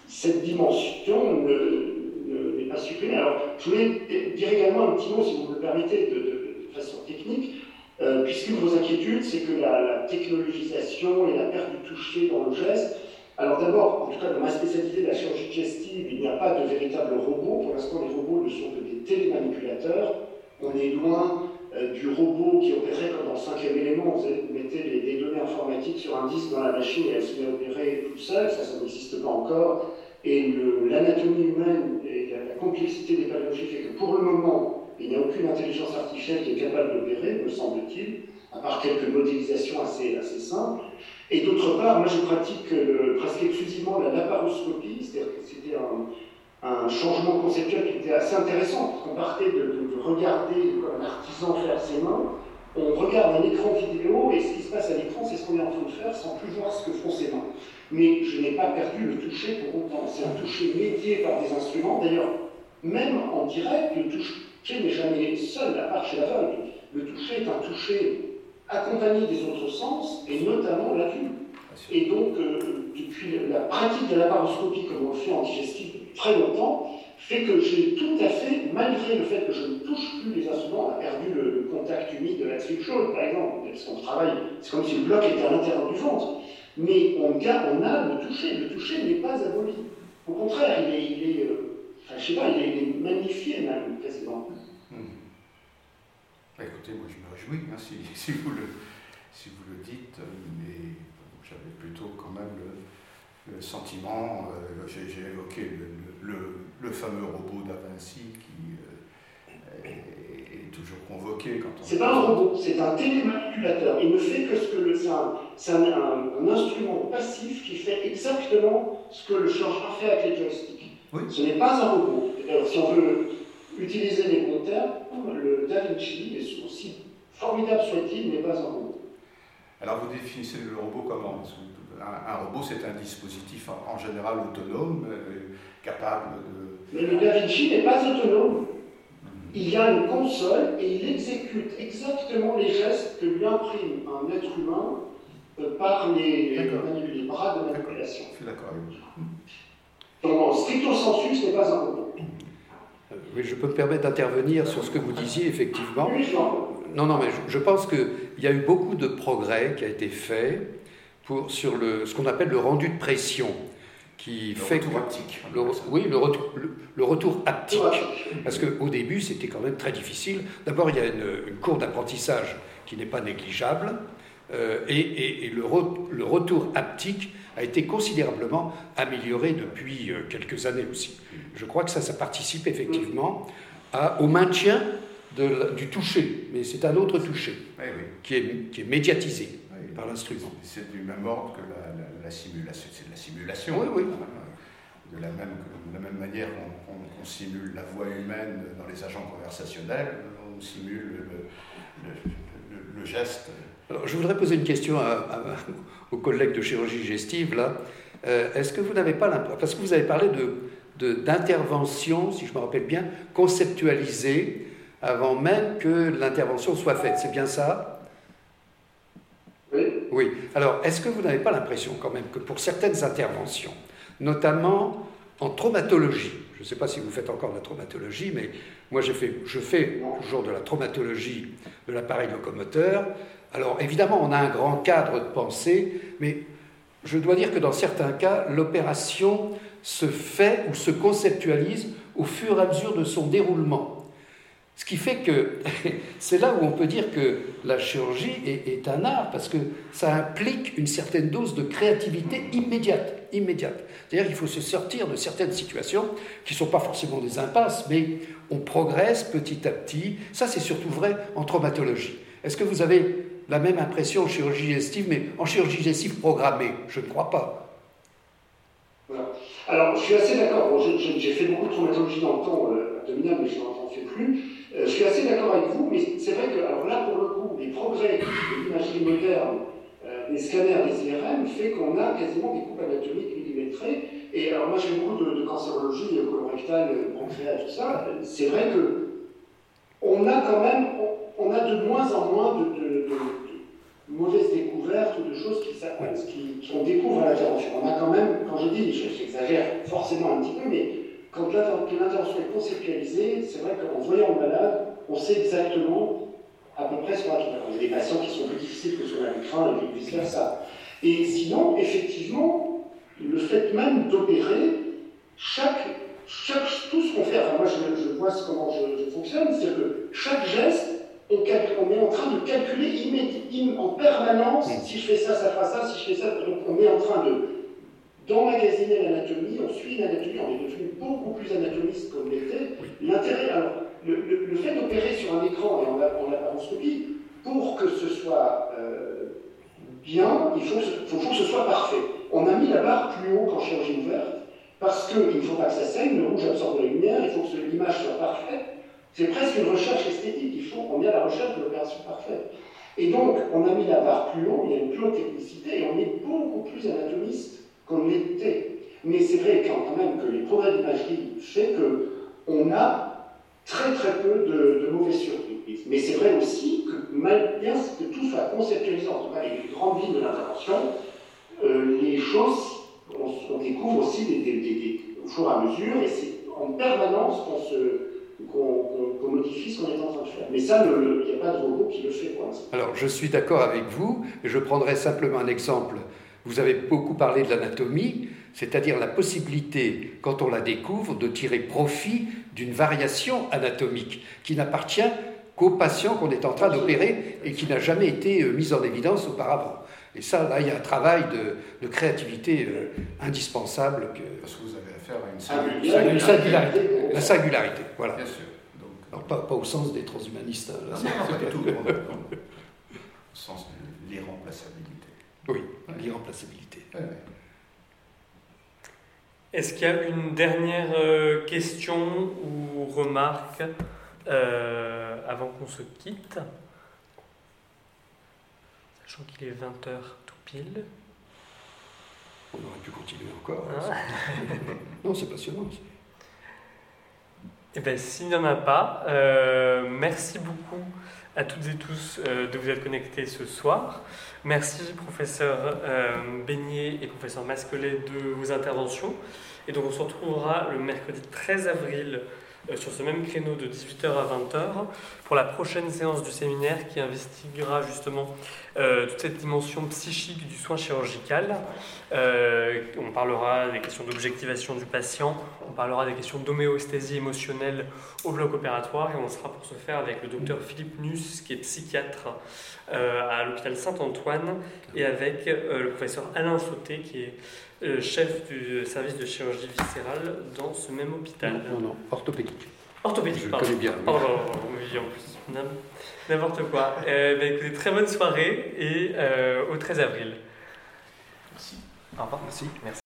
E: cette dimension n'est pas supprimée. Alors je voulais dire également un petit mot, si vous me le permettez, de, façon technique. Euh, puisqu'une de vos inquiétudes, c'est que la, la, technologisation et la perte du toucher dans le geste alors d'abord, en tout cas dans ma spécialité de la chirurgie digestive, il n'y a pas de véritable robot. Pour l'instant, les robots ne sont que des télémanipulateurs. On est loin euh, du robot qui opérait comme dans cinquième élément. Vous mettez les, données informatiques sur un disque dans la machine et elle se met à opérer tout seul. Ça, ça n'existe pas encore. Et l'anatomie humaine et la, complexité des pathologies fait que pour le moment, il n'y a aucune intelligence artificielle qui est capable d'opérer, me semble-t-il, à part quelques modélisations assez, assez simples. Et d'autre part, moi je pratique euh, presque exclusivement la laparoscopie, c'est-à-dire que c'était un, changement conceptuel qui était assez intéressant, parce qu'on partait de, regarder comme un artisan faire ses mains, on regarde un écran vidéo et ce qui se passe à l'écran, c'est ce qu'on est en train de faire sans plus voir ce que font ses mains. Mais je n'ai pas perdu le toucher pour autant. C'est un toucher médié par des instruments. D'ailleurs, même en direct, le toucher n'est jamais seul, à part chez l'aveugle. Le toucher est un toucher accompagné des autres sens, et notamment la vue. Et donc, euh, depuis la pratique de la paroscopie, comme on le fait en digestif depuis très longtemps, fait que j'ai tout à fait, malgré le fait que je ne touche plus les instruments, on a perdu le, contact humide de la tripe chaude, par exemple, parce qu'on travaille, c'est comme si le bloc était à l'intérieur du ventre, mais on, on, a le toucher, le toucher n'est pas aboli. Au contraire, il est, il est euh, enfin, je sais pas, il est, magnifié même, quasiment.
C: Bah, écoutez, moi je me réjouis hein, si, si, vous le, si vous le dites, mais j'avais plutôt quand même le, sentiment, euh, j'ai évoqué le, fameux robot Da qui euh, est, toujours convoqué quand on...
E: C'est pas un robot, c'est un télémanipulateur. Il ne fait que ce que le... C'est un, un, instrument passif qui fait exactement ce que le chirurgien fait avec les joysticks. Ce n'est pas un robot. si on veut utiliser les bons termes, le Da Vinci, aussi formidable soit-il, n'est pas un robot.
C: Alors vous définissez le robot comment? Un, robot, c'est un dispositif en, général autonome, euh, capable de...
E: Mais le Da Vinci n'est pas autonome. Il y a une console et il exécute exactement les gestes que lui imprime un être humain euh, par les, les, bras de manipulation.
C: Je suis d'accord.
E: Donc, stricto sensu, ce n'est pas un robot.
B: Oui, je peux me permettre d'intervenir sur ce que vous disiez, effectivement. Non, non, mais je, pense qu'il y a eu beaucoup de progrès qui a été fait pour, sur le, ce qu'on appelle le rendu de pression, qui
C: le
B: fait
C: retour haptique.
B: oui, le, retour, le, retour haptique. Parce qu'au début, c'était quand même très difficile. D'abord, il y a une, une cour d'apprentissage qui n'est pas négligeable. Euh, et, le, le, retour haptique a été considérablement amélioré depuis euh, quelques années aussi. Je crois que ça, ça participe effectivement à, au maintien du toucher, mais c'est un autre toucher Qui, est, qui, est, médiatisé par l'instrument.
C: C'est du même ordre que la, simulation. C'est de la simulation.
B: Oui, oui.
C: De la même, de la même manière qu'on simule la voix humaine dans les agents conversationnels, on simule le, le, geste.
B: Alors, je voudrais poser une question à, aux collègues de chirurgie gestive. Là, euh, est-ce que vous n'avez pas l'impression, parce que vous avez parlé de d'intervention, si je me rappelle bien, conceptualisée avant même que l'intervention soit faite. C'est bien ça?
E: Oui.
B: Oui. Alors, est-ce que vous n'avez pas l'impression quand même que pour certaines interventions, notamment en traumatologie, je ne sais pas si vous faites encore de la traumatologie, mais moi je fais, je fais toujours de la traumatologie de l'appareil locomoteur. Alors évidemment, on a un grand cadre de pensée, mais je dois dire que dans certains cas, l'opération se fait ou se conceptualise au fur et à mesure de son déroulement. Ce qui fait que c'est là où on peut dire que la chirurgie est, un art, parce que ça implique une certaine dose de créativité immédiate. immédiate. C'est-à-dire qu'il faut se sortir de certaines situations qui ne sont pas forcément des impasses, mais on progresse petit à petit. Ça, c'est surtout vrai en traumatologie. Est-ce que vous avez la même impression en chirurgie digestive, mais en chirurgie digestive programmée? Je ne crois pas.
E: Alors, je suis assez d'accord. j'ai fait beaucoup de traumatologie dans le temps euh, abdominal, mais je n'en fais plus. Euh, je suis assez d'accord avec vous, mais c'est vrai que alors là, pour le coup, les progrès de l'imagerie moderne, euh, des scanners, des IRM, fait qu'on a quasiment des coupes anatomiques millimétrées. Et alors moi, j'ai beaucoup de, de cancérologie colorectale, pancréas, tout ça. C'est vrai que on a quand même, on, a de moins en moins de, mauvaises découvertes ou de choses qui, qu'on découvre à l'intervention. On a quand même, quand je dis, j'exagère forcément un petit peu, mais quand l'intervention est conceptualisée, c'est vrai qu'en voyant le malade, on sait exactement à peu près ce qu'on trouver. Il y a des patients qui sont plus difficiles que ceux à l'écran et vice versa. Et sinon, effectivement, le fait même d'opérer, chaque, chaque, tout ce qu'on fait, moi je, vois comment je, fonctionne, c'est que chaque geste, on, on, est en train de calculer en permanence mmh. si je fais ça, ça fera ça, si je fais ça, donc on est en train de d'emmagasiner l'anatomie, on suit l'anatomie, on est devenu beaucoup plus anatomiste qu'on l'était. L'intérêt, alors, le, fait d'opérer sur un écran et en, en laparoscopie, pour que ce soit euh, bien, il faut, faut, que ce soit parfait. On a mis la barre plus haut qu'en chirurgie ouverte, parce qu'il ne faut pas que ça saigne, le rouge absorbe la lumière, il faut que l'image soit parfaite. C'est presque une recherche esthétique, il faut qu'on ait la recherche de l'opération parfaite. Et donc, on a mis la barre plus haut, il y a une plus haute technicité, et on est beaucoup plus anatomiste qu'on l'était. Mais c'est vrai quand même que les progrès d'imagerie fait qu'on a très très peu de, mauvaises surprises. Mais c'est vrai aussi que malgré que tout soit conceptualisé, en tout cas les grandes lignes de l'intervention, euh, les choses, on, découvre aussi des, au fur et à mesure, et c'est en permanence qu'on se qu'on modifie ce qu'on est en train de faire. Mais ça, il n'y a pas de robot qui le fait pour l'instant.
B: Alors, je suis d'accord avec vous, et je prendrai simplement un exemple vous avez beaucoup parlé de l'anatomie, c'est-à-dire la possibilité, quand on la découvre, de tirer profit d'une variation anatomique qui n'appartient qu'au patient qu'on est en train d'opérer et qui n'a jamais été euh, mise en évidence auparavant. Et ça, là, il y a un travail de, créativité euh, indispensable. Que...
C: Parce que vous avez affaire à une
B: singularité. singularité. La singularité, voilà.
C: Bien sûr.
B: Alors, pas, pas, au sens des transhumanistes.
C: Là. Non, pas du tout. au sens de l'irremplaçabilité.
B: Oui, l'irremplaçabilité.
D: Est-ce qu'il y a une dernière euh, question ou remarque euh, avant qu'on se quitte? Sachant qu'il est 20h tout pile.
B: On aurait pu continuer encore. Hein, ah. non, c'est passionnant.
D: Eh bien, s'il n'y en a pas, euh, merci beaucoup à toutes et tous euh, de vous être connectés ce soir. Merci professeur euh, Beignet et professeur Masquelet de vos interventions. Et donc on se retrouvera le mercredi 13 avril euh, sur ce même créneau de 18h à 20h pour la prochaine séance du séminaire qui investiguera justement euh, toute cette dimension psychique du soin chirurgical. Euh, on parlera des questions d'objectivation du patient, on parlera des questions d'homéostasie émotionnelle au bloc opératoire et on sera pour ce faire avec le docteur Philippe Nuss qui est psychiatre à l'hôpital Saint-Antoine et avec le professeur Alain Sauté qui est euh, chef du service de chirurgie viscérale dans ce même hôpital.
B: Non, non, orthopédique.
D: Orthopédique,
B: Je
D: pardon.
B: connais bien.
D: Pardon, oui, en plus. N'importe quoi. Euh, bah, écoutez, très bonne soirée et euh, au 13 avril.
C: Merci.
A: Au revoir. Merci. Merci.